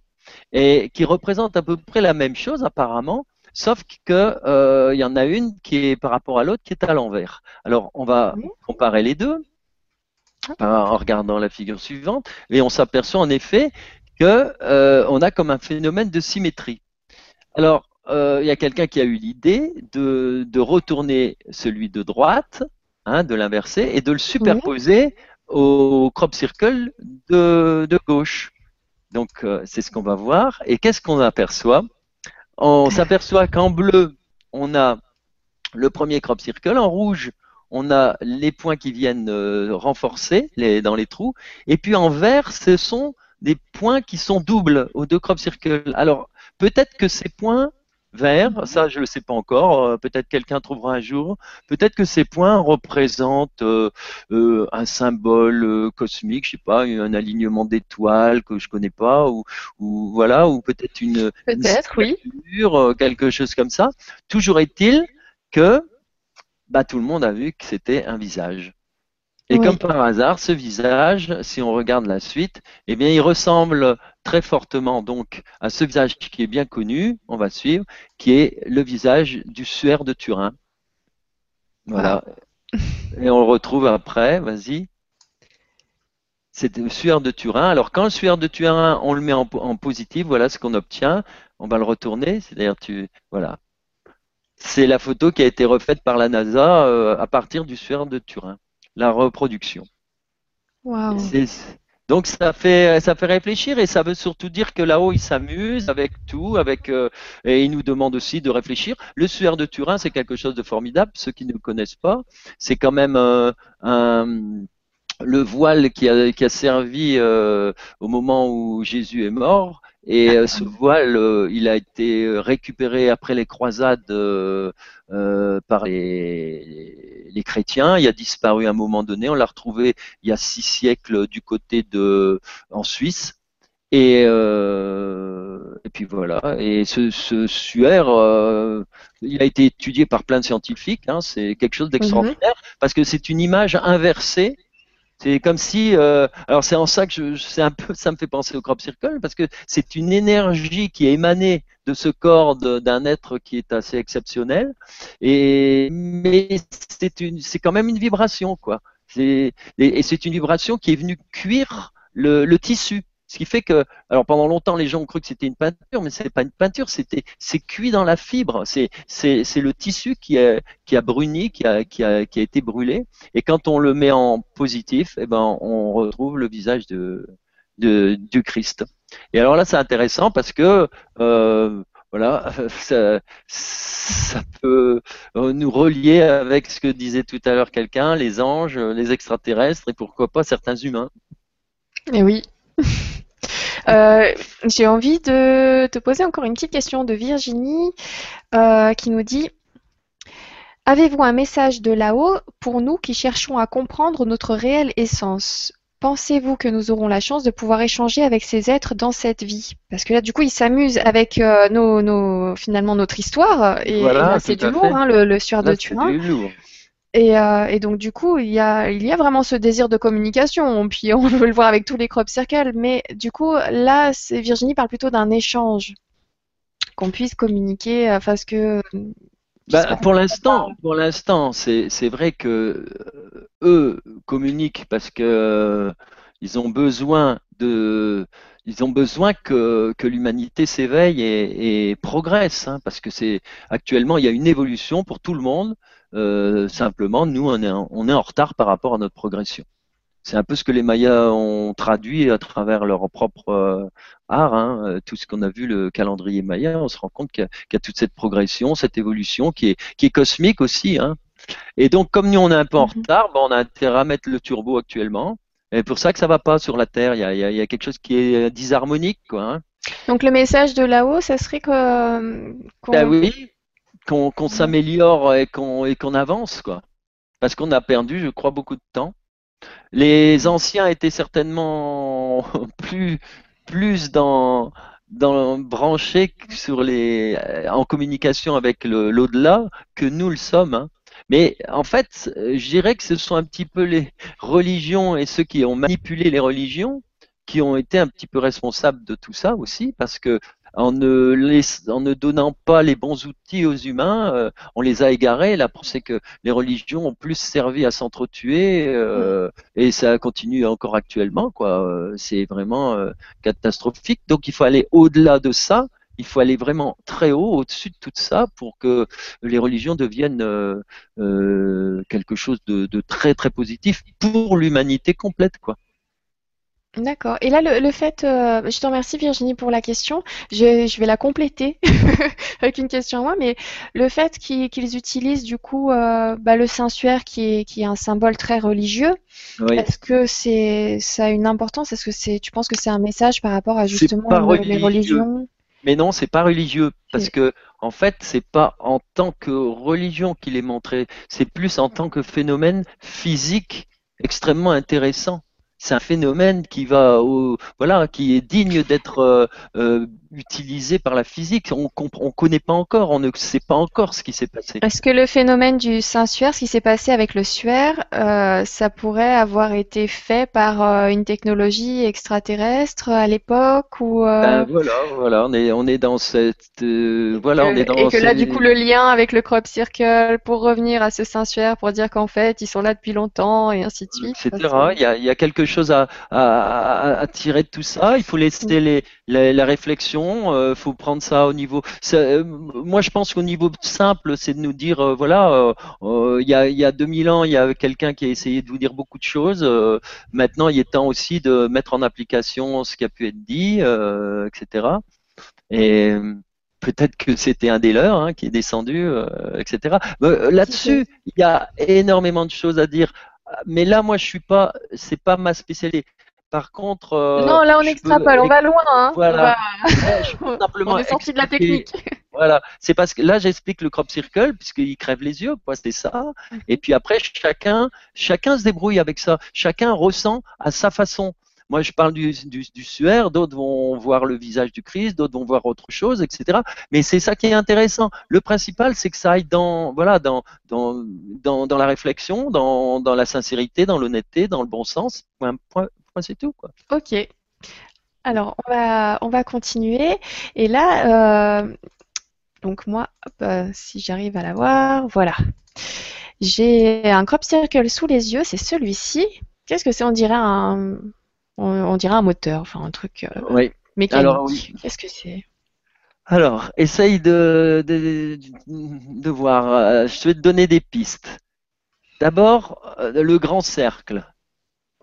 et qui représentent à peu près la même chose apparemment, sauf que euh, il y en a une qui est par rapport à l'autre qui est à l'envers. Alors on va comparer les deux en regardant la figure suivante, et on s'aperçoit en effet que euh, on a comme un phénomène de symétrie. Alors euh, il y a quelqu'un qui a eu l'idée de, retourner celui de droite, hein, de l'inverser, et de le superposer au crop circle de, gauche. Donc euh, c'est ce qu'on va voir. Et qu'est-ce qu'on aperçoit? On <laughs> s'aperçoit qu'en bleu, on a le premier crop circle, en rouge, on a les points qui viennent euh, renforcer dans les trous, et puis en vert, ce sont des points qui sont doubles aux deux crop circles. Alors peut-être que ces points vert, ça je ne le sais pas encore, euh, peut-être quelqu'un trouvera un jour, peut-être que ces points représentent euh, euh, un symbole cosmique, je sais pas, un alignement d'étoiles que je connais pas, ou, voilà, ou peut-être une, peut-être, oui. quelque chose comme ça. Toujours est-il que bah, tout le monde a vu que c'était un visage. Et comme par hasard, ce visage, si on regarde la suite, eh bien, il ressemble très fortement donc à ce visage qui est bien connu, on va suivre, qui est le visage du suaire de Turin. Voilà. Et on le retrouve après, vas-y. C'est le suaire de Turin. Alors quand le suaire de Turin, on le met en, positif, voilà ce qu'on obtient. On va le retourner, c'est-à-dire tu, voilà. C'est la photo qui a été refaite par la NASA euh, à partir du suaire de Turin la reproduction. Donc ça fait ça fait réfléchir et ça veut surtout dire que là-haut ils s'amusent avec tout, avec euh, et ils nous demandent aussi de réfléchir. Le suaire de Turin c'est quelque chose de formidable. Ceux qui ne le connaissent pas, c'est quand même euh, un, le voile qui a, qui a servi euh, au moment où Jésus est mort. Et euh, ce <laughs> voile, euh, il a été récupéré après les croisades par les, les, chrétiens. Il a disparu à un moment donné. On l'a retrouvé il y a six siècles du côté de en Suisse. Et, et puis voilà. Et ce, ce suaire, il a été étudié par plein de scientifiques. Hein. C'est quelque chose d'extraordinaire parce que c'est une image inversée c'est comme si, euh, alors c'est en ça que je, c'est un peu, ça me fait penser au crop circle parce que c'est une énergie qui est émanée de ce corps d'un être qui est assez exceptionnel, et mais c'est une, c'est quand même une vibration quoi. et, c'est une vibration qui est venue cuire le, le tissu. Ce qui fait que, alors pendant longtemps, les gens ont cru que c'était une peinture, mais ce n'est pas une peinture, c'était c'est cuit dans la fibre. C'est c'est le tissu qui a qui a bruni, qui a qui a qui a été brûlé. Et quand on le met en positif, eh ben on retrouve le visage de, de du Christ. Et alors là, c'est intéressant parce que euh, voilà, <laughs> ça, peut nous relier avec ce que disait tout à l'heure quelqu'un, les anges, les extraterrestres et pourquoi pas certains humains. Et eh oui. <laughs> Euh, j'ai envie de te poser encore une petite question de Virginie euh, qui nous dit Avez-vous un message de là-haut pour nous qui cherchons à comprendre notre réelle essence? Pensez-vous que nous aurons la chance de pouvoir échanger avec ces êtres dans cette vie? Parce que là, du coup, ils s'amusent avec euh, nos, finalement notre histoire. Et, c'est du lourd, hein, le, le sueur de Turin. Euh, et, donc du coup, il y, a, il y a vraiment ce désir de communication, puis on veut le voir avec tous les crop circles, mais du coup, là, Virginie parle plutôt d'un échange, qu'on puisse communiquer, euh, parce que... Bah, pour l'instant, pour l'instant, c'est vrai que euh, eux communiquent parce que ils ont besoin de, ils ont besoin que, que l'humanité s'éveille et, et, progresse, hein, parce que c'est actuellement il y a une évolution pour tout le monde. Euh, simplement, nous, on est, en, on est en retard par rapport à notre progression. C'est un peu ce que les Mayas ont traduit à travers leur propre euh, art. Hein. Euh, tout ce qu'on a vu, le calendrier Maya, on se rend compte qu'il y, a toute cette progression, cette évolution qui est, qui est cosmique aussi. Hein. Et donc, comme nous, on est un peu en mhm. retard, ben, on a intérêt à mettre le turbo actuellement. Et pour ça que ça va pas sur la Terre. Il y a, y a quelque chose qui est disharmonique. Quoi, hein. Donc, le message de là-haut, ça serait que. Ben oui, qu'on s'améliore et qu'on avance, quoi. Parce qu'on a perdu, je crois, beaucoup de temps. Les anciens étaient certainement <laughs> plus, plus dans, dans branchés sur les, en communication avec l'au-delà que nous le sommes. Hein. Mais en fait, je dirais que ce sont un petit peu les religions et ceux qui ont manipulé les religions qui ont été un petit peu responsables de tout ça aussi, parce que en ne, donnant pas les bons outils aux humains, euh, on les a égarés. La c'est que les religions ont plus servi à s'entretuer euh, et ça continue encore actuellement. Euh, c'est vraiment catastrophique. Donc il faut aller au-delà de ça. Il faut aller vraiment très haut, au-dessus de tout ça, pour que les religions deviennent quelque chose de, très très positif pour l'humanité complète. D'accord. Et là, le, fait, euh, je te remercie Virginie pour la question. Je, je vais la compléter <laughs> avec une question à moi, mais le fait qu'ils utilisent du coup euh, bah, le Saint-Suaire qui est, qui est un symbole très religieux, est-ce que c'est ça a une importance? Est-ce que c'est, tu penses que c'est un message par rapport à justement les religions? Mais non, c'est pas religieux. Parce que en fait, c'est pas en tant que religion qu'il est montré, c'est plus en tant que phénomène physique extrêmement intéressant c'est un phénomène qui va au, voilà, qui est digne d'être euh, euh, utilisé par la physique. On ne connaît pas encore, on ne sait pas encore ce qui s'est passé. Est-ce que le phénomène du Saint-Suaire, ce qui s'est passé avec le suaire, euh, ça pourrait avoir été fait par une technologie extraterrestre à l'époque ou ben, Voilà, voilà, on est on est dans cette voilà, on est dans et que là du coup le lien avec le crop circle pour revenir à ce Saint-Suaire pour dire qu'en fait ils sont là depuis longtemps et ainsi de suite. Etc. Il y a, il y a quelque chose à, tirer de tout ça. Il faut laisser les, la réflexion. Il faut prendre ça au niveau. moi, je pense qu'au niveau simple, c'est de nous dire, voilà, il y, a, il y a 2000 ans, il y a quelqu'un qui a essayé de vous dire beaucoup de choses. maintenant, il est temps aussi de mettre en application ce qui a pu être dit, etc. Et peut-être que c'était un des leurs hein, qui est descendu, euh, etc. Euh, là-dessus, il y a énormément de choses à dire. Mais là, moi, je suis pas, c'est pas ma spécialité. Par contre, euh, non, là on extrapole, on va loin. Hein. Voilà. <laughs> <laughs> on est sorti de la technique. <laughs> Voilà, c'est parce que là j'explique le crop circle puisqu'il crève les yeux, quoi, c'est ça. Et puis après chacun, chacun se débrouille avec ça. Chacun ressent à sa façon. Moi, je parle du, du, suaire, d'autres vont voir le visage du Christ, d'autres vont voir autre chose, etc. Mais c'est ça qui est intéressant. Le principal, c'est que ça aille dans, voilà, dans, dans, dans, la réflexion, dans, dans la sincérité, dans l'honnêteté, dans le bon sens. Point, point, c'est tout. Quoi. Ok. Alors, on va, on va continuer. Et là, euh, donc moi, euh, si j'arrive à la voir, voilà. J'ai un crop circle sous les yeux, c'est celui-ci. Qu'est-ce que c'est? On dirait un, on, dirait un moteur, enfin un truc euh, oui. mécanique. Alors, Qu'est-ce que c'est? Alors, essaye de, de, voir. Euh, je vais te donner des pistes. D'abord, le grand cercle.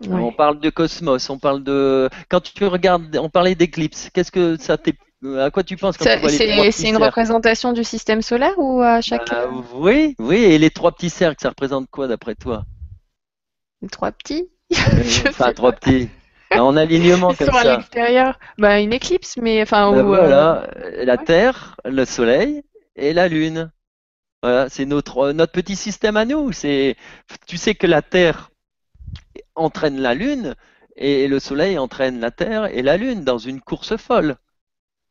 On parle de cosmos, on parle de. Quand tu regardes, on parlait d'éclipse. Qu'est-ce que ça t'est à quoi tu penses quand tu vois les C'est une représentation du système solaire ou à chaque. Bah, oui, oui. Et les trois petits cercles, ça représente quoi d'après toi? Les trois petits? <laughs> Enfin, trois petits en alignement <laughs> comme ça. à l'extérieur, bah, une éclipse, mais enfin. Bah, voilà, euh, la Terre, le Soleil et la Lune. Voilà, c'est notre notre petit système à nous. C'est, tu sais que la Terre entraîne la Lune et le Soleil entraîne la Terre et la Lune dans une course folle.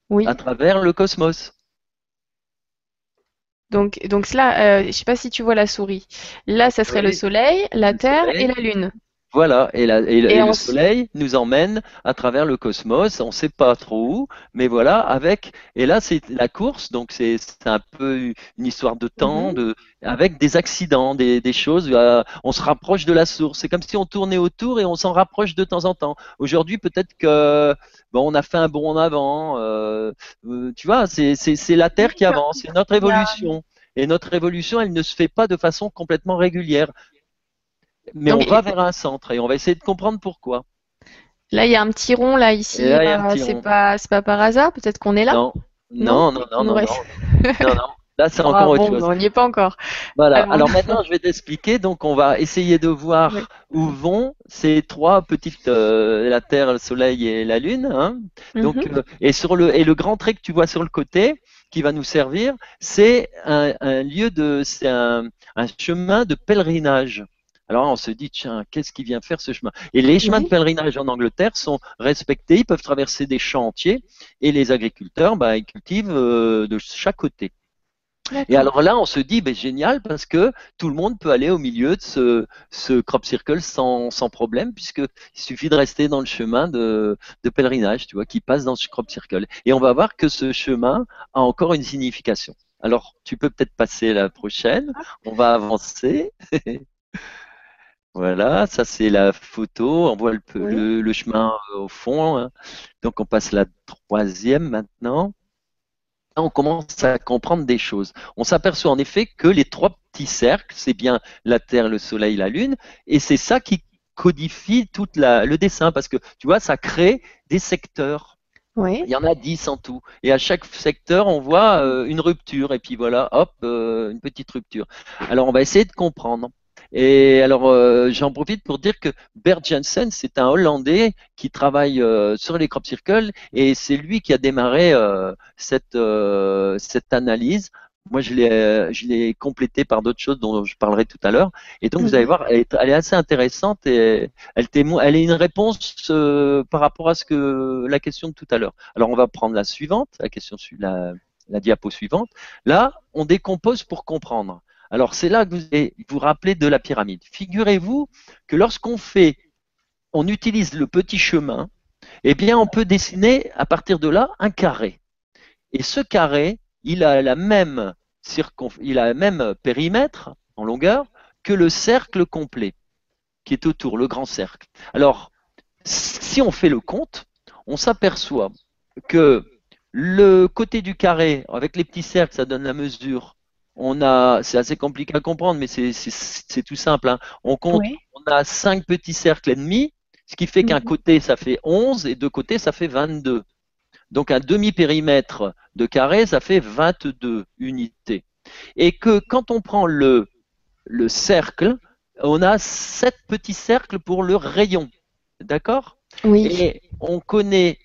Oui. À travers le cosmos. Donc, donc cela, euh, je ne sais pas si tu vois la souris. Là, ça serait le Soleil, la Terre et la Lune. Voilà, et, le Soleil nous emmène à travers le cosmos, on ne sait pas trop où, mais voilà, avec, et là c'est la course, donc c'est un peu une histoire de temps, mhm. de, avec des accidents, des, choses, euh, on se rapproche de la source, c'est comme si on tournait autour et on s'en rapproche de temps en temps. Aujourd'hui peut-être que bon, on a fait un bond en avant, euh, euh, tu vois, c'est la Terre qui avance, c'est notre évolution. Et notre évolution, elle ne se fait pas de façon complètement régulière. Mais on va vers un centre et on va essayer de comprendre pourquoi. Là, il y a un petit rond là ici. Euh, c'est pas, pas par hasard. Peut-être qu'on est là? Non, non, non, non, non, <laughs> non, Là, c'est encore ah, autre chose. On n'y est pas encore. Voilà. Alors, maintenant, je vais t'expliquer. Donc, on va essayer de voir où vont ces trois petites euh, la Terre, le Soleil et la Lune. Hein. Donc, mhm. euh, et sur le et le grand trait que tu vois sur le côté, qui va nous servir, c'est un, un, lieu de, c'est un, un chemin de pèlerinage. Alors on se dit, tiens, qu'est-ce qui vient faire ce chemin? Et les chemins de pèlerinage en Angleterre sont respectés, ils peuvent traverser des champs entiers, et les agriculteurs, bah, ils cultivent euh, de chaque côté. Et alors là, on se dit, ben, génial, parce que tout le monde peut aller au milieu de ce, ce crop circle sans, sans problème, puisqu'il suffit de rester dans le chemin de, de, pèlerinage, tu vois, qui passe dans ce crop circle. Et on va voir que ce chemin a encore une signification. Alors, tu peux peut-être passer la prochaine. Ah. On va avancer. <laughs> Voilà, ça c'est la photo. On voit le, chemin euh, au fond. Hein. Donc on passe la troisième maintenant. on commence à comprendre des choses. On s'aperçoit en effet que les trois petits cercles, c'est bien la Terre, le Soleil, la Lune, et c'est ça qui codifie tout le dessin, parce que tu vois, ça crée des secteurs. Oui. Il y en a dix en tout. Et à chaque secteur, on voit euh, une rupture. Et puis voilà, hop, euh, une petite rupture. Alors, on va essayer de comprendre. Et alors, euh, j'en profite pour dire que Bert Jensen, c'est un Hollandais qui travaille euh, sur les crop circles et c'est lui qui a démarré euh, cette, cette analyse. Moi, je l'ai, je l'ai complété par d'autres choses dont je parlerai tout à l'heure. Et donc, vous allez mhm. voir, elle est, elle est, assez intéressante et elle, est une réponse par rapport à ce que la question de tout à l'heure. Alors, on va prendre la suivante, la question la, la diapo suivante. Là, on décompose pour comprendre. Alors c'est là que vous vous rappelez de la pyramide. Figurez-vous que lorsqu'on fait, on utilise le petit chemin, eh bien on peut dessiner à partir de là un carré. Et ce carré, il a la même il a le même périmètre en longueur que le cercle complet qui est autour, le grand cercle. Alors si on fait le compte, on s'aperçoit que le côté du carré, avec les petits cercles, ça donne la mesure. On a, c'est assez compliqué à comprendre, mais c'est tout simple. Hein. On compte, on a cinq petits cercles et demi, ce qui fait qu'un mhm. côté ça fait 11 et deux côtés ça fait 22. Donc un demi-périmètre de carré, ça fait 22 unités. Et que quand on prend le, le cercle, on a sept petits cercles pour le rayon. D'accord? Oui. Et on connaît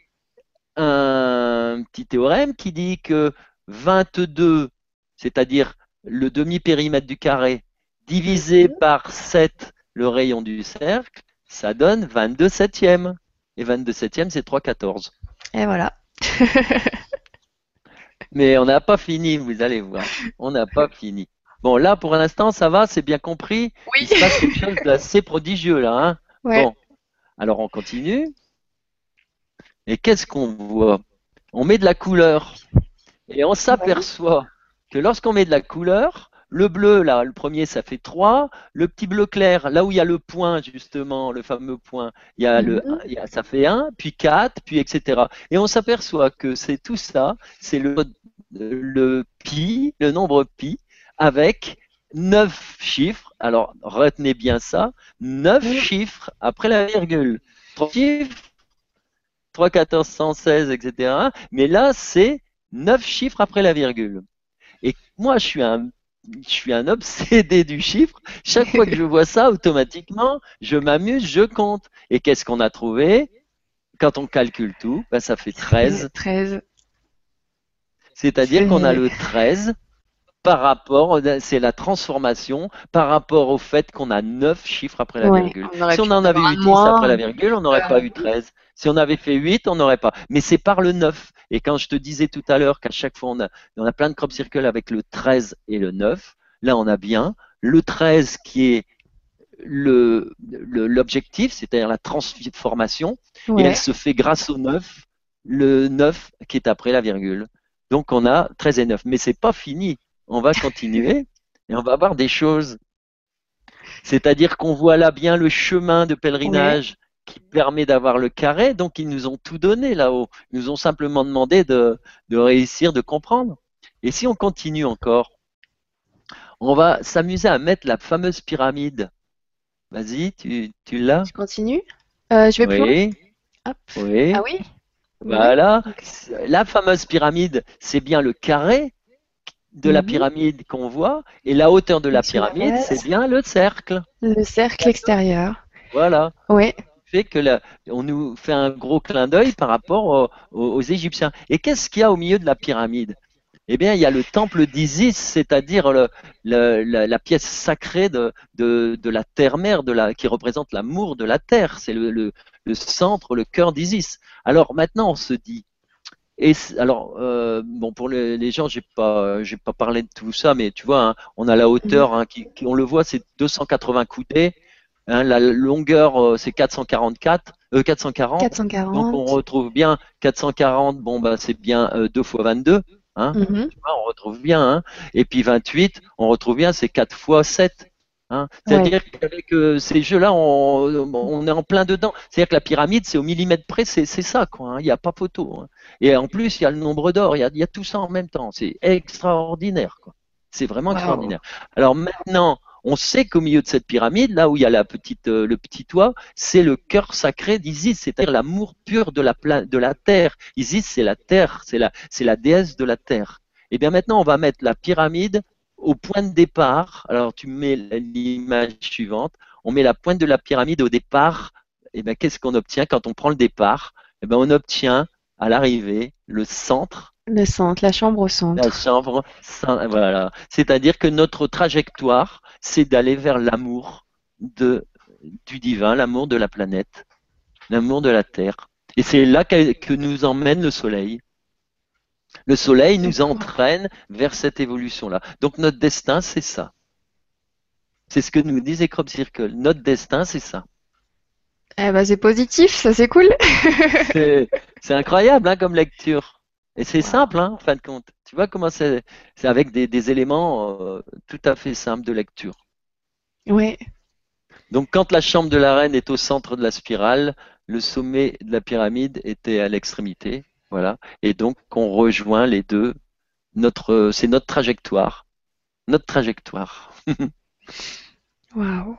un petit théorème qui dit que 22, c'est-à-dire le demi-périmètre du carré, divisé par 7, le rayon du cercle, ça donne 22 septièmes. Et 22 septièmes, c'est 3 14. Et voilà. <laughs> Mais on n'a pas fini, vous allez voir. On n'a pas fini. Bon, là, pour l'instant, ça va, c'est bien compris. Oui. Il se passe quelque chose d'assez prodigieux, là. Hein Bon, alors on continue. Et qu'est-ce qu'on voit? On met de la couleur. Et on s'aperçoit que lorsqu'on met de la couleur, le bleu, là, le premier, ça fait 3. Le petit bleu clair, là où il y a le point, justement, le fameux point, il y a le, mhm. ça fait 1, puis 4, puis etc. Et on s'aperçoit que c'est tout ça, c'est le, le pi, le nombre pi, avec 9 chiffres. Alors, retenez bien ça. 9 chiffres après la virgule. 3 chiffres, 3, 14, 116, etc. Mais là, c'est 9 chiffres après la virgule. Et moi, je suis un je suis un obsédé du chiffre. Chaque fois que je vois ça, automatiquement, je m'amuse, je compte. Et qu'est-ce qu'on a trouvé? Quand on calcule tout, ben, ça fait 13. 13. C'est-à-dire qu'on a le 13 par rapport, c'est la transformation par rapport au fait qu'on a 9 chiffres après la virgule. Si on en avait eu 10 après la virgule, on n'aurait pas eu 13. Si on avait fait 8, on n'aurait pas. Mais c'est par le 9. Et quand je te disais tout à l'heure qu'à chaque fois, on a, on a plein de crop circles avec le 13 et le 9, là, on a bien le 13 qui est le, l'objectif, c'est-à-dire la transformation, et elle se fait grâce au 9, le 9 qui est après la virgule. Donc on a 13 et 9. Mais c'est pas fini. On va continuer <laughs> et on va voir des choses. C'est-à-dire qu'on voit là bien le chemin de pèlerinage qui permet d'avoir le carré. Donc, ils nous ont tout donné là-haut. Ils nous ont simplement demandé de, réussir, de comprendre. Et si on continue encore, on va s'amuser à mettre la fameuse pyramide. Vas-y, tu, tu l'as? Je continue? Euh, Je vais oui. plus Oui. Ah oui? Voilà. La fameuse pyramide, c'est bien le carré de la mhm. pyramide qu'on voit, et la hauteur de la pyramide, c'est bien le cercle. Le cercle extérieur. Voilà. Oui que on nous fait un gros clin d'œil par rapport aux, Égyptiens. Et qu'est-ce qu'il y a au milieu de la pyramide? Eh bien, il y a le temple d'Isis, c'est-à-dire la, pièce sacrée de, la terre-mère, qui représente l'amour de la terre. C'est le, centre, le cœur d'Isis. Alors maintenant, on se dit, et alors, euh, bon, pour les, gens, j'ai pas, j'ai pas parlé de tout ça, mais tu vois, hein, on a la hauteur, hein, qui, on le voit, c'est 280 coudées. Hein, la longueur, euh, c'est 444, euh, 440. 440. Donc on retrouve bien 440, bon bah c'est bien 2 fois 22. Hein, mhm. on retrouve bien. Hein, et puis 28, on retrouve bien, c'est 4 fois 7. Hein. C'est-à-dire qu'avec euh, ces jeux-là, on, on, est en plein dedans. C'est-à-dire que la pyramide, c'est au millimètre près, c'est ça, quoi. Hein. Il n'y a pas photo. Hein. Et en plus, il y a le nombre d'or, il y a, y a, tout ça en même temps. C'est extraordinaire, quoi. C'est vraiment extraordinaire. Alors maintenant, on sait qu'au milieu de cette pyramide, là où il y a la petite, euh, le petit toit, c'est le cœur sacré d'Isis, c'est-à-dire l'amour pur de la, de la terre. Isis, c'est la terre, c'est la, la déesse de la terre. Et eh bien maintenant, on va mettre la pyramide au point de départ. Alors tu mets l'image suivante. On met la pointe de la pyramide au départ. Et eh bien qu'est-ce qu'on obtient quand on prend le départ? Et eh bien on obtient à l'arrivée le centre le centre, la chambre au centre. La chambre, voilà. C'est-à-dire que notre trajectoire, c'est d'aller vers l'amour de, du divin, l'amour de la planète, l'amour de la Terre. Et c'est là que, nous emmène le Soleil. Le Soleil nous entraîne vers cette évolution-là. Donc notre destin, c'est ça. C'est ce que nous disait Crop Circle. Notre destin, c'est ça. Eh ben, c'est positif, ça c'est cool. <laughs> c'est incroyable hein, comme lecture. Et c'est simple, hein, en fin de compte. Tu vois comment c'est C'est avec des, éléments euh, tout à fait simples de lecture. Oui. Donc, quand la chambre de la reine est au centre de la spirale, le sommet de la pyramide était à l'extrémité, voilà, et donc on rejoint les deux. Notre, c'est notre trajectoire, notre trajectoire. <laughs> Waouh.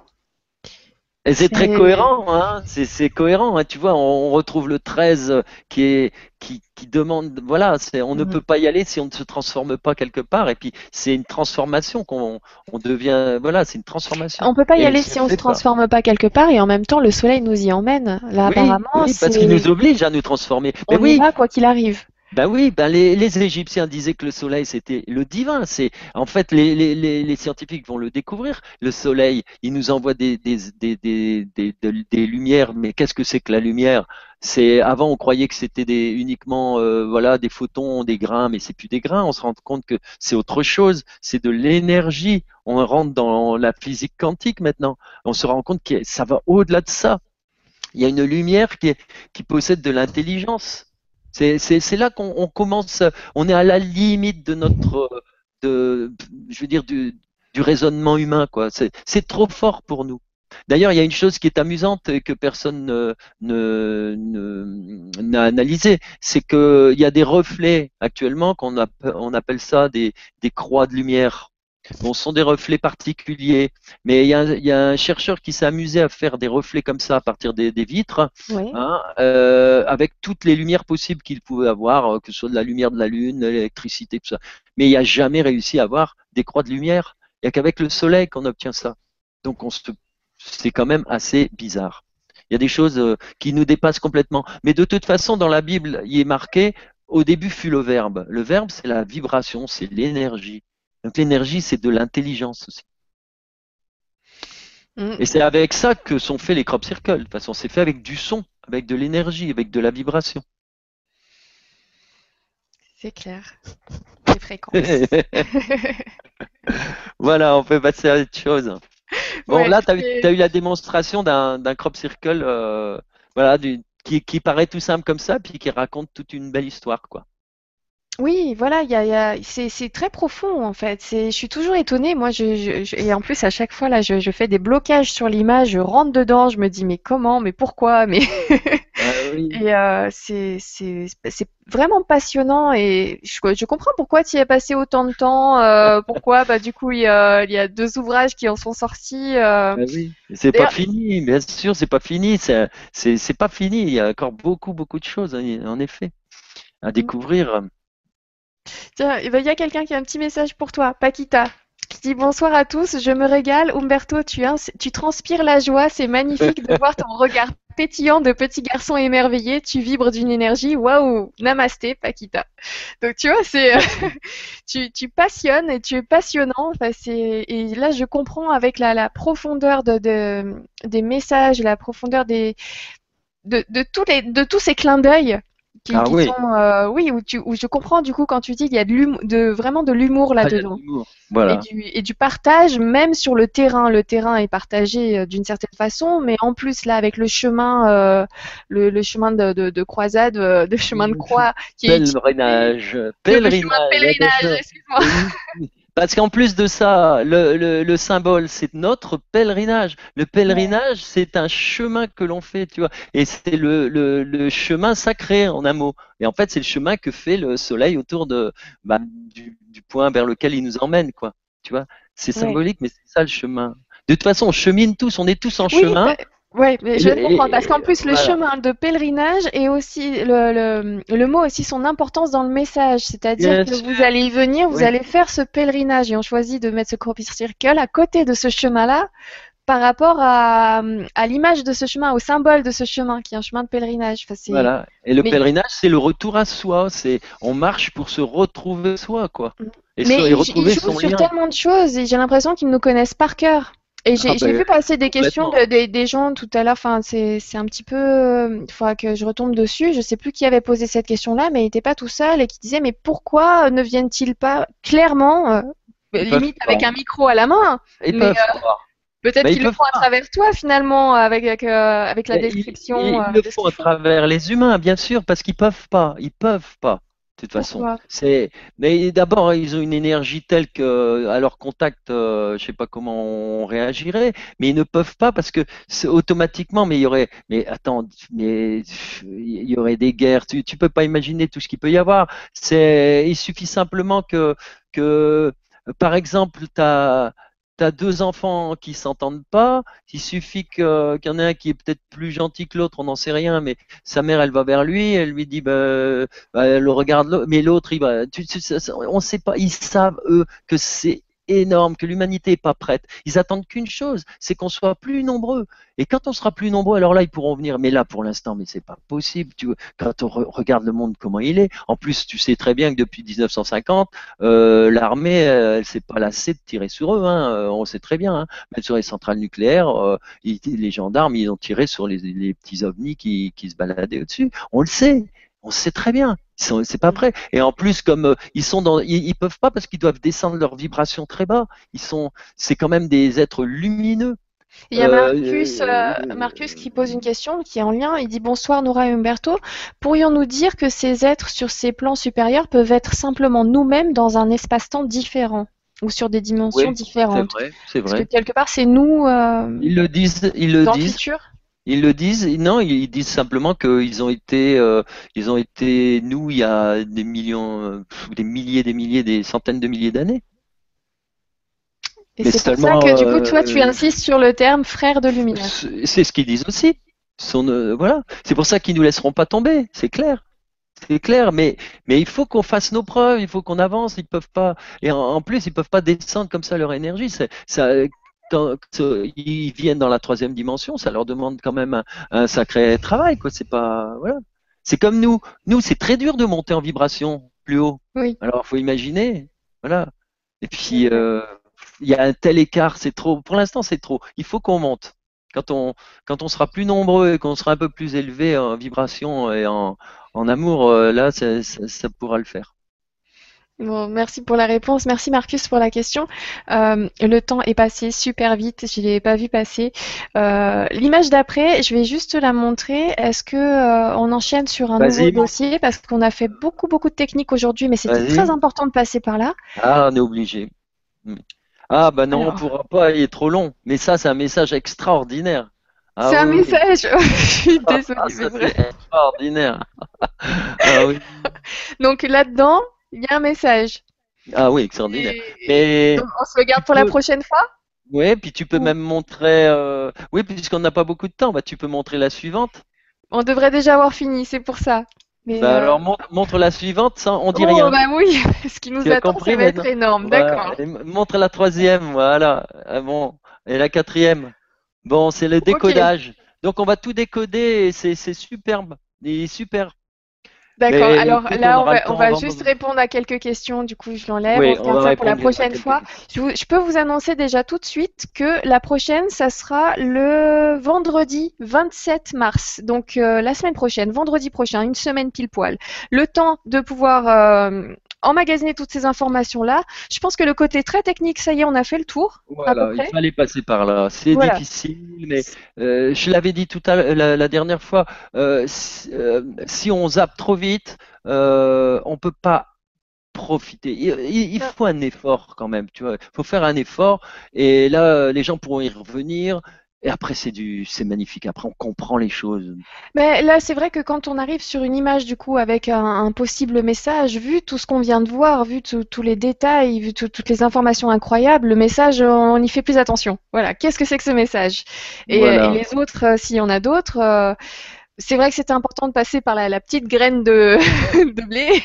Et c'est très cohérent, hein c'est cohérent. Hein tu vois, on, retrouve le 13 qui est qui, qui demande, voilà, on ne mm. peut pas y aller si on ne se transforme pas quelque part. Et puis c'est une transformation qu'on on devient, voilà, c'est une transformation. On peut pas y aller si on ne se transforme pas. quelque part. Et en même temps, le soleil nous y emmène. Là, apparemment, oui, parce qu'il nous oblige à nous transformer. On oui. y va quoi qu'il arrive. Ben oui, ben les, Égyptiens disaient que le soleil c'était le divin. C'est en fait les, les, les, scientifiques vont le découvrir. Le soleil, il nous envoie des, des, des, des, lumières. Mais qu'est-ce que c'est que la lumière? C'est avant on croyait que c'était uniquement euh, voilà des photons, des grains, mais c'est plus des grains. On se rend compte que c'est autre chose. C'est de l'énergie. On rentre dans la physique quantique maintenant. On se rend compte que ça va au-delà de ça. Il y a une lumière qui, qui possède de l'intelligence. C'est là qu'on commence, on est à la limite de notre, je veux dire, du, raisonnement humain. quoi. C'est trop fort pour nous. D'ailleurs, il y a une chose qui est amusante et que personne n'a ne, analysé, c'est qu'il y a des reflets actuellement qu'on on appelle ça des croix de lumière. Bon, ce sont des reflets particuliers, mais il y, a, un chercheur qui s'est amusé à faire des reflets comme ça à partir des, vitres, hein, euh, avec toutes les lumières possibles qu'il pouvait avoir, euh, que ce soit de la lumière de la lune, l'électricité, tout ça. Mais il n'a jamais réussi à avoir des croix de lumière. Il n'y a qu'avec le soleil qu'on obtient ça. Donc c'est quand même assez bizarre. Il y a des choses euh, qui nous dépassent complètement. Mais de toute façon, dans la Bible, il est marqué au début fut le verbe. Le verbe, c'est la vibration, c'est l'énergie. Donc l'énergie, c'est de l'intelligence aussi. Mm. Et c'est avec ça que sont faits les crop circles. De toute façon, c'est fait avec du son, avec de l'énergie, avec de la vibration. C'est clair. Les fréquences. <laughs> voilà, on peut passer à autre chose. Bon, là, tu as, eu la démonstration d'un crop circle euh, voilà, qui, qui, paraît tout simple comme ça, puis qui raconte toute une belle histoire. quoi. Oui, voilà, y a, y a, c'est, c'est très profond en fait. C'est, je suis toujours étonnée. Moi, je, je, et en plus à chaque fois là, je, je fais des blocages sur l'image. Je rentre dedans, je me dis mais comment, mais pourquoi, <laughs> mais ah <laughs> et euh, c'est, c'est, c'est vraiment passionnant et je, je comprends pourquoi tu y as passé autant de temps. Euh, pourquoi, bah du coup il y, a, il y a deux ouvrages qui en sont sortis. Euh. Ah oui, c'est pas fini, bien sûr, c'est pas fini. C'est, c'est, c'est pas fini. Il y a encore beaucoup, beaucoup de choses en effet à mmh. Tiens, il y a quelqu'un qui a un petit message pour toi, Paquita. Qui dit bonsoir à tous, je me régale. Umberto, tu, tu transpires la joie, c'est magnifique de <laughs> voir ton regard pétillant de petit garçon émerveillé, tu vibres d'une énergie, waouh, namasté, Paquita. Donc tu vois, c'est, <laughs> tu, tu, passionnes et tu es passionnant. Enfin, et là, je comprends avec la, la profondeur de, de, des messages, la profondeur des, de, de, tous les, de tous ces clins d'œil ah oui. Euh, oui, où, tu, où je comprends du coup quand tu dis qu'il y a de, de vraiment de l'humour ah, là-dedans. voilà. et, du, et, du, partage, même sur le terrain. Le terrain est partagé euh, d'une certaine façon, mais en plus là avec le chemin, euh, le, le, chemin de, de, de croisade, de chemin de croix, qui pèlerinage, est pèlerinage, pèlerinage, excuse-moi. <laughs> Parce qu'en plus de ça, le, le, symbole, c'est notre pèlerinage. Le pèlerinage, c'est un chemin que l'on fait, tu vois. Et c'est le, le, chemin sacré, en un mot. Et en fait, c'est le chemin que fait le soleil autour de, bah, du, du, point vers lequel il nous emmène, quoi. Tu vois. C'est symbolique, mais c'est ça le chemin. De toute façon, on chemine tous, on est tous en chemin. Bah, oui, mais je comprends parce qu'en plus le chemin de pèlerinage et aussi le, le, le, mot aussi son importance dans le message, c'est-à-dire que vous allez y venir, vous allez faire ce pèlerinage et on choisit de mettre ce crop circle à côté de ce chemin-là par rapport à, à l'image de ce chemin, au symbole de ce chemin qui est un chemin de pèlerinage. Enfin, voilà. Et le pèlerinage, c'est le retour à soi. C'est on marche pour se retrouver soi, quoi. Et, mais il, il joue sur tellement de choses et j'ai l'impression qu'ils nous connaissent par cœur. Et j'ai ah vu passer des questions de, des gens tout à l'heure. Enfin, c'est un petit peu. Il euh, faudra que je retombe dessus. Je sais plus qui avait posé cette question-là, mais il n'était pas tout seul et qui disait Mais pourquoi ne viennent-ils pas clairement, euh, limite avec un micro à la main? Ils peuvent euh, Peut-être qu'ils le font à travers toi finalement, avec, avec, la description. Ils, le font à travers les humains, bien sûr, parce qu'ils peuvent pas. Ils peuvent pas. Toute façon. C'est, mais d'abord, ils ont une énergie telle que, à leur contact, euh, je sais pas comment on réagirait, mais ils ne peuvent pas parce que c'est automatiquement, mais il y aurait, mais attends, mais il y aurait des guerres. Tu, tu peux pas imaginer tout ce qu'il peut y avoir. C'est, il suffit simplement que, que, par exemple, tu as tu as deux enfants qui s'entendent pas, il suffit qu'il y en ait un qui est peut-être plus gentil que l'autre, on n'en sait rien, mais sa mère, elle va vers lui, elle lui dit, bah, bah elle regarde, mais l'autre, il va, on ne sait pas, ils savent eux que c'est énorme, que l'humanité n'est pas prête. Ils attendent qu'une chose, c'est qu'on soit plus nombreux. Et quand on sera plus nombreux, alors là, ils pourront venir. Mais là, pour l'instant, mais c'est pas possible. Tu quand on regarde le monde comment il est, en plus, tu sais très bien que depuis 1950, euh, l'armée, elle s'est pas lassée de tirer sur eux. Hein. Euh, on sait très bien. Hein. Même sur les centrales nucléaires, euh, les gendarmes, ils ont tiré sur les, petits ovnis qui se baladaient au-dessus. On le sait. On sait très bien. C'est pas prêt. Et en plus, comme euh, ils sont dans, ils, peuvent pas parce qu'ils doivent descendre leur vibration très bas. Ils sont, c'est quand même des êtres lumineux. Il y a euh, Marcus, euh, Marcus qui pose une question qui est en lien. Il dit bonsoir Nora et Umberto. Pourrions-nous dire que ces êtres sur ces plans supérieurs peuvent être simplement nous-mêmes dans un espace-temps différent ou sur des dimensions différentes C'est vrai, c'est vrai. Parce que quelque part, c'est nous. ils le disent, ils le disent. Ils le disent, non, ils disent simplement qu'ils ont été, euh, ils ont été nous il y a des millions, euh, des milliers, des milliers, des centaines de milliers d'années. Et c'est pour ça que du coup, toi, tu euh, insistes sur le terme frère de lumière. C'est ce qu'ils disent aussi. voilà. C'est pour ça qu'ils nous laisseront pas tomber. C'est clair. C'est clair, mais, mais il faut qu'on fasse nos preuves, il faut qu'on avance, ils peuvent pas, et en, plus, ils peuvent pas descendre comme ça leur énergie. Ça, quand ils viennent dans la troisième dimension, ça leur demande quand même un, sacré travail, quoi. C'est pas, voilà. C'est comme nous. Nous, c'est très dur de monter en vibration plus haut. Oui. Alors, faut imaginer, voilà. Et puis, euh, il y a un tel écart, c'est trop. Pour l'instant, c'est trop. Il faut qu'on monte. Quand on, quand on sera plus nombreux et qu'on sera un peu plus élevé en vibration et en, en amour, euh, là, ça, ça pourra le faire. Bon, merci pour la réponse. Merci Marcus pour la question. Euh, le temps est passé super vite, je ne l'ai pas vu passer. Euh, l'image d'après, je vais juste la montrer. Est-ce que euh, on enchaîne sur un nouveau dossier? Parce qu'on a fait beaucoup beaucoup de techniques aujourd'hui, mais c'était très important de passer par là. Ah, on est obligé. Ah bah non, on on pourra pas, il est trop long. Mais ça, c'est un message extraordinaire. Ah c'est un message. <laughs> je suis désolée, ah, c'est extraordinaire. ah, oui. <laughs> Donc là-dedans, il y a un message. Ah oui, extraordinaire. on se le garde pour la prochaine fois? Oui, puis tu peux même montrer. Euh, oui, puisqu'on n'a pas beaucoup de temps, bah, tu peux montrer la suivante. On devrait déjà avoir fini, c'est pour ça. Mais bah, Alors montre, la suivante, ça, on dit oh, rien. Bah oui, <laughs> ce qui nous attend, ça va être énorme, d'accord. Montre la troisième, voilà. Ah bon, et la quatrième. Bon, c'est le décodage. Donc on va tout décoder et c'est superbe. Et super D'accord. Alors là, on va, juste répondre à quelques questions. Du coup, je l'enlève. on, va ça pour la prochaine fois. Je, peux vous annoncer déjà tout de suite que la prochaine, ça sera le vendredi 27 mars. Donc euh, la semaine prochaine, vendredi prochain, une semaine pile poil. Le temps de pouvoir euh, emmagasiner toutes ces informations-là. Je pense que le côté très technique, ça y est, on a fait le tour. Voilà, il fallait passer par là. C'est difficile, mais euh, je l'avais dit tout à la, la dernière fois. Euh, euh, si, on zappe trop vite, on peut pas profiter. Il, faut un effort quand même, tu vois. Il faut faire un effort et là, les gens pourront y revenir. Et après, c'est du, c'est magnifique. Après, on comprend les choses. Mais là, c'est vrai que quand on arrive sur une image, du coup, avec un, possible message, vu tout ce qu'on vient de voir, vu tous les détails, vu toutes les informations incroyables, le message, on y fait plus attention. Voilà. Qu'est-ce que c'est que ce message? Et, les autres, euh, s'il y en a d'autres. Euh, c'est vrai que c'était important de passer par la, petite graine de, <laughs> de blé.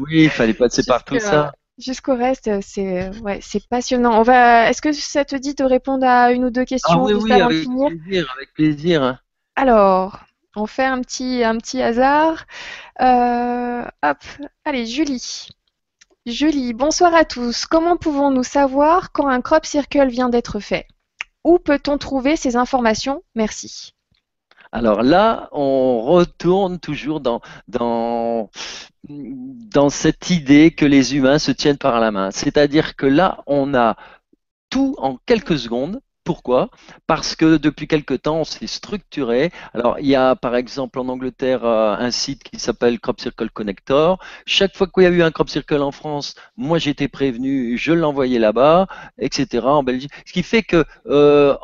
oui, il fallait passer <laughs> par tout ça. Jusqu'au reste, c'est ouais, c'est passionnant. On va. Est-ce que ça te dit de répondre à une ou deux questions ah, oui, avec Plaisir, avec plaisir. Alors, on fait un petit un petit hasard. Euh, hop, allez, Julie. Julie, bonsoir à tous. Comment pouvons-nous savoir quand un crop circle vient d'être fait? Où peut-on trouver ces informations? Merci. Alors là, on retourne toujours dans, cette idée que les humains se tiennent par la main. C'est-à-dire que là, on a tout en quelques secondes. Pourquoi? Parce que depuis quelque temps, c'est structuré. Alors, il y a par exemple en Angleterre euh, un site qui s'appelle Crop Circle Connector. Chaque fois qu'il y a eu un Crop Circle en France, moi j'étais prévenu, je l'envoyais là-bas, etc. en Belgique. Ce qui fait que euh,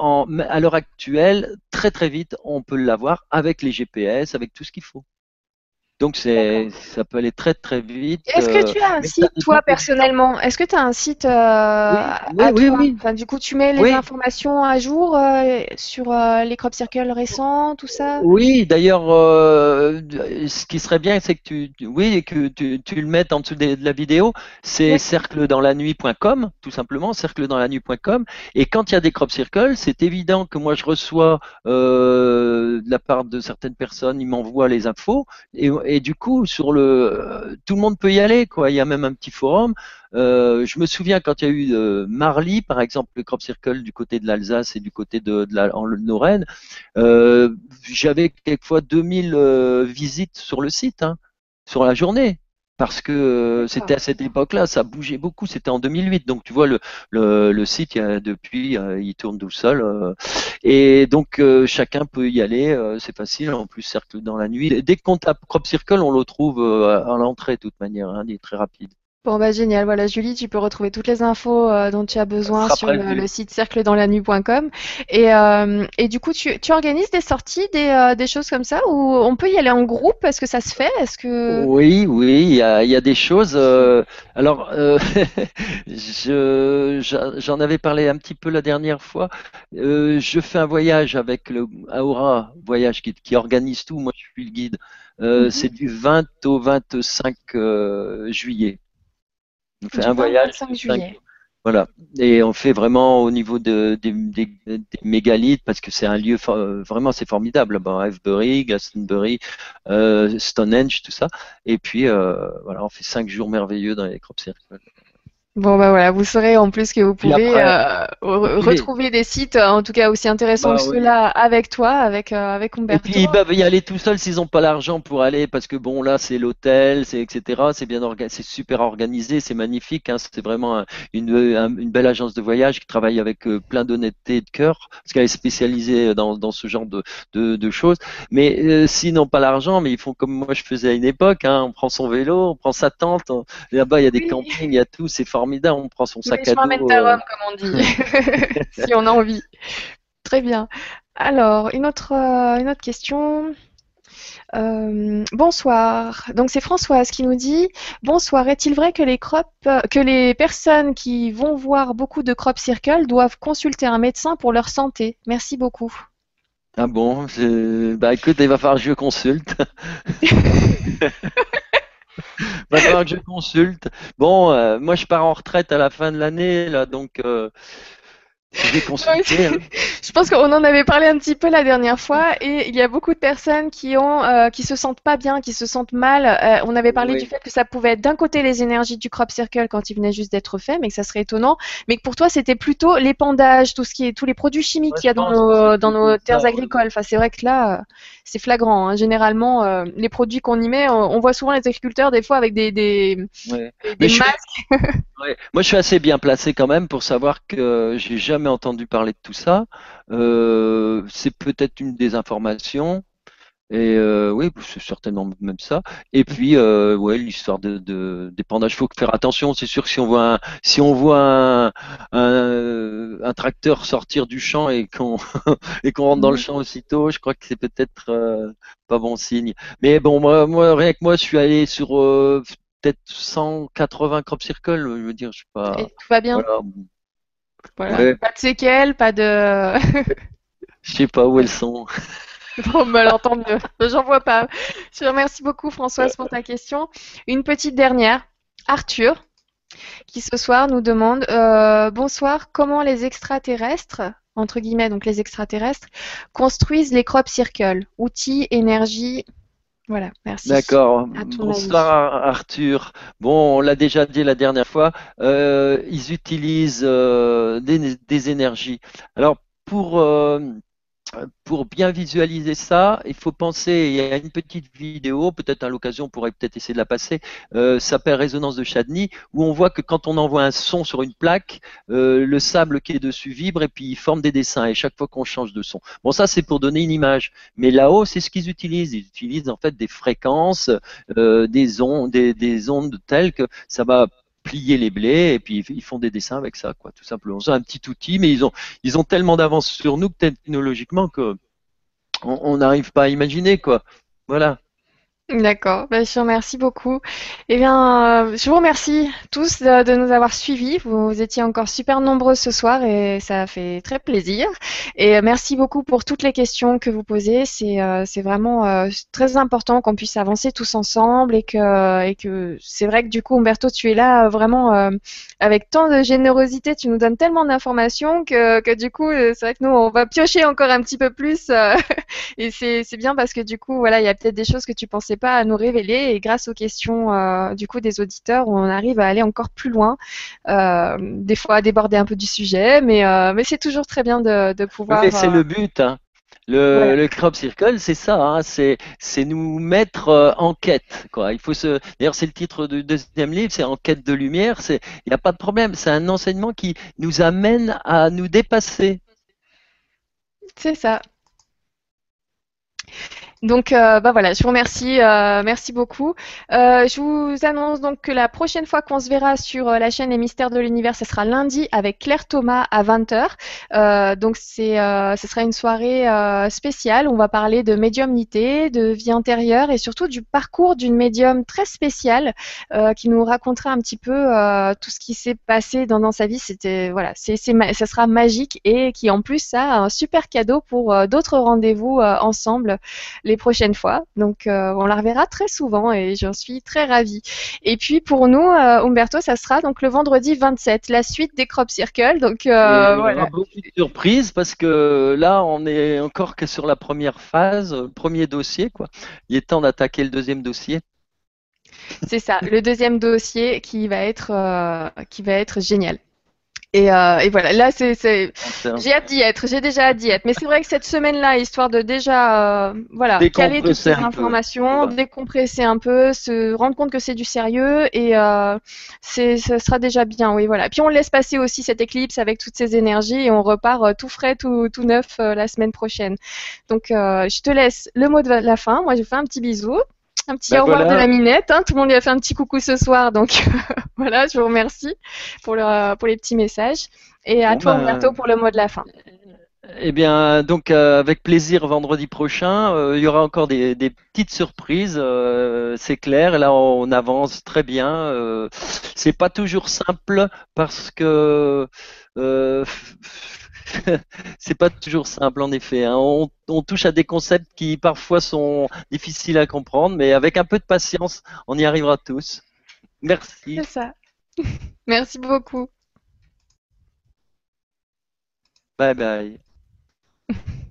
l'heure actuelle, très très vite, on peut l'avoir avec les GPS, avec tout ce qu'il faut. Donc c'est, ça peut aller très très vite. Est-ce que tu as un site, toi personnellement? Est-ce que tu as un site oui, oui, oui, Enfin, du coup, tu mets les informations à jour euh, sur euh, les crop circles récents, tout ça? Oui, d'ailleurs, euh, ce qui serait bien, c'est que tu, oui, que tu, tu, le mettes en dessous de, la vidéo. C'est cercledanslannuit.com, tout simplement, cercledanslannuit.com. Et quand il y a des crop circles, c'est évident que moi je reçois de la part de certaines personnes, ils m'envoient les infos. Et et du coup, sur le, tout le monde peut y aller, quoi. Il y a même un petit forum. Euh, je me souviens quand il y a eu euh, Marly, par exemple, le crop circle du côté de l'Alsace et du côté de, la en Lorraine, euh, j'avais quelquefois 2000 visites sur le site, hein, sur la journée parce que euh, c'était à cette époque-là, ça bougeait beaucoup. C'était en 2008, donc tu vois le, le, site depuis, euh, il tourne tout seul, euh. et donc chacun peut y aller. c'est facile. En plus, cercle dans la nuit. Dès qu'on tape Crop Circle, on le trouve à l'entrée de toute manière. Hein, il est très rapide. Bon bah génial, voilà Julie, tu peux retrouver toutes les infos euh, dont tu as besoin sur le, site cercledanslannuit.com et, euh, et du coup tu, tu organises des sorties, des, euh, des choses comme ça ou on peut y aller en groupe? Est-ce que ça se fait? Est-ce que Oui, oui, il y a, y a des choses. alors <laughs> je j'en avais parlé un petit peu la dernière fois. je fais un voyage avec le Aura Voyage qui, qui organise tout. Moi je suis le guide. Mhm. C'est du 20 au 25 juillet. On fait un voyage. Voilà. Et on fait vraiment au niveau de, des, mégalithes parce que c'est un lieu vraiment c'est formidable. Bon, Avebury, Glastonbury, euh, Stonehenge, tout ça. Et puis euh, voilà, on fait cinq jours merveilleux dans les crop circles. Bon bah voilà, vous saurez en plus que vous pouvez euh, retrouver des sites, en tout cas aussi intéressants bah que ceux-là, avec toi, avec euh, avec Humberto. Et puis ils peuvent y aller tout seuls s'ils n'ont pas l'argent pour aller, parce que bon là c'est l'hôtel, c'est etc. C'est bien c'est super organisé, c'est magnifique. Hein, c'est vraiment une, une belle agence de voyage qui travaille avec euh, plein d'honnêteté et de cœur, parce qu'elle est spécialisée dans, dans ce genre de, de, de choses. Mais s'ils n'ont pas l'argent, mais ils font comme moi je faisais à une époque, hein, on prend son vélo, on prend sa tente, là-bas il y a des campings, il y a tout, c'est on prend son sac à dos. Euh. comme on dit, <laughs> si on a envie. Très bien. Alors, une autre, euh, une autre question. Euh, bonsoir. Donc c'est Françoise qui nous dit Bonsoir. Est-il vrai que les crop, que les personnes qui vont voir beaucoup de crop circle doivent consulter un médecin pour leur santé? Merci beaucoup. Ah bon Bah écoute, il va falloir que je consulte. <laughs> <laughs> Falloir que je consulte. Bon, euh, moi je pars en retraite à la fin de l'année, là, donc euh, Hein. Je pense qu'on en avait parlé un petit peu la dernière fois et il y a beaucoup de personnes qui ont euh, qui se sentent pas bien, qui se sentent mal. Euh, on avait parlé du fait que ça pouvait être d'un côté les énergies du crop circle quand il venait juste d'être fait, mais que ça serait étonnant, mais que pour toi c'était plutôt l'épandage, tout ce qui est tous les produits chimiques qu'il y a dans nos dans nos terres agricoles. Enfin, c'est vrai que là euh, c'est flagrant. Hein. Généralement, les produits qu'on y met, on, voit souvent les agriculteurs des fois avec des des, masques. <laughs> Moi, je suis assez bien placé quand même pour savoir que j'ai jamais entendu parler de tout ça. Euh, c'est peut-être une des informations. Et euh, oui, c'est certainement même ça. Et puis, euh, ouais, l'histoire de, de dépendage, il faut faire attention. C'est sûr que si on voit un, si on voit un, un, tracteur sortir du champ et qu'on <laughs> et qu'on rentre dans le champ aussitôt, je crois que c'est peut-être euh, pas bon signe. Mais bon, moi, moi, rien que moi, je suis allé sur peut-être 180 crop circles. Je veux dire, je sais pas. Et tout va bien? Voilà. Pas de séquelles, pas de. <laughs> je sais pas où elles sont. <laughs> Bon, bah alors tant mieux. <laughs> J'en vois pas. Je remercie beaucoup, Françoise, pour ta question. Une petite dernière. Arthur, qui ce soir nous demande euh, Bonsoir, comment les extraterrestres, entre guillemets, donc les extraterrestres, construisent les crop circles? Outils, énergie, voilà, merci. D'accord. Bonsoir Arthur. Bon, on l'a déjà dit la dernière fois, euh, ils utilisent euh, des, énergies. Alors pour euh, pour bien visualiser ça, il faut penser, il y a une petite vidéo, peut-être à l'occasion, on pourrait peut-être essayer de la passer, euh, ça s'appelle Résonance de Chadni, où on voit que quand on envoie un son sur une plaque, euh, le sable qui est dessus vibre et puis il forme des dessins, et chaque fois qu'on change de son. Bon, ça c'est pour donner une image, mais là-haut, c'est ce qu'ils utilisent. Ils utilisent en fait des fréquences, euh, des, ondes, des, des ondes telles que ça va plier les blés et puis ils font des dessins avec ça, quoi, tout simplement. C'est un petit outil, mais ils ont, ils ont tellement d'avance sur nous technologiquement que on n'arrive pas à imaginer, quoi. Voilà. D'accord, ben, je vous remercie beaucoup. Eh bien, euh, je vous remercie tous de, nous avoir suivis. Vous, étiez encore super nombreux ce soir et ça fait très plaisir. Et euh, merci beaucoup pour toutes les questions que vous posez. C'est euh, vraiment très important qu'on puisse avancer tous ensemble et que, et que c'est vrai que du coup, Umberto, tu es là vraiment avec tant de générosité. Tu nous donnes tellement d'informations que, que du coup, c'est vrai que nous, on va piocher encore un petit peu plus. <laughs> et c'est bien parce que du coup, voilà, il y a peut-être des choses que tu pensais pas à nous révéler et grâce aux questions euh, du coup des auditeurs, on arrive à aller encore plus loin, euh, des fois à déborder un peu du sujet, mais, euh, mais c'est toujours très bien de, de pouvoir. c'est le but. Hein. Le, le, crop circle, c'est ça, hein, c'est nous mettre en quête. Quoi. Il faut se. D'ailleurs, c'est le titre du deuxième livre, c'est En quête de lumière. Il n'y a pas de problème. C'est un enseignement qui nous amène à nous dépasser. C'est ça. Donc, euh, bah voilà, je vous remercie, euh, merci beaucoup. Euh, je vous annonce donc que la prochaine fois qu'on se verra sur la chaîne Les Mystères de l'Univers, ce sera lundi avec Claire Thomas à 20h. donc, c'est, ce sera une soirée spéciale. On va parler de médiumnité, de vie antérieure et surtout du parcours d'une médium très spéciale qui nous racontera un petit peu tout ce qui s'est passé dans, sa vie. C'était voilà, c'est, ça sera magique et qui en plus a un super cadeau pour d'autres rendez-vous ensemble prochaines fois. Donc euh, on la reverra très souvent et j'en suis très ravie. Et puis pour nous, euh, Umberto, ça sera donc le vendredi 27, la suite des Crop Circle. Donc euh, voilà. beaucoup de surprises parce que là, on est encore que sur la première phase, premier dossier quoi. Il est temps d'attaquer le deuxième dossier. C'est ça, le deuxième dossier qui va être qui va être génial. Et, euh, et, voilà, là, c'est, j'ai hâte d'y être, j'ai déjà hâte d'y être. Mais c'est vrai que cette semaine-là, histoire de déjà, euh, voilà, caler toutes ces informations, décompresser un peu, se rendre compte que c'est du sérieux, et euh, c'est, ce sera déjà bien, oui, voilà. Puis on laisse passer aussi cette éclipse avec toutes ces énergies, et on repart euh, tout frais, tout, tout neuf euh, la semaine prochaine. Donc, euh, je te laisse le mot de la fin. Moi, je fais un petit bisou. Un petit bah, au revoir de la minette. Hein. Tout le monde lui a fait un petit coucou ce soir, donc <laughs> voilà, je vous remercie pour, le, pour les petits messages. Et à toi, bah, pour le mot de la fin. Eh bien, donc euh, avec plaisir vendredi prochain. Euh, il y aura encore des, petites surprises, euh, c'est clair. Là, on avance très bien. c'est pas toujours simple parce que <laughs> c'est pas toujours simple en effet. Hein. On, touche à des concepts qui parfois sont difficiles à comprendre, mais avec un peu de patience, on y arrivera tous. Merci. C'est ça. <laughs> Merci beaucoup. Bye bye. <laughs>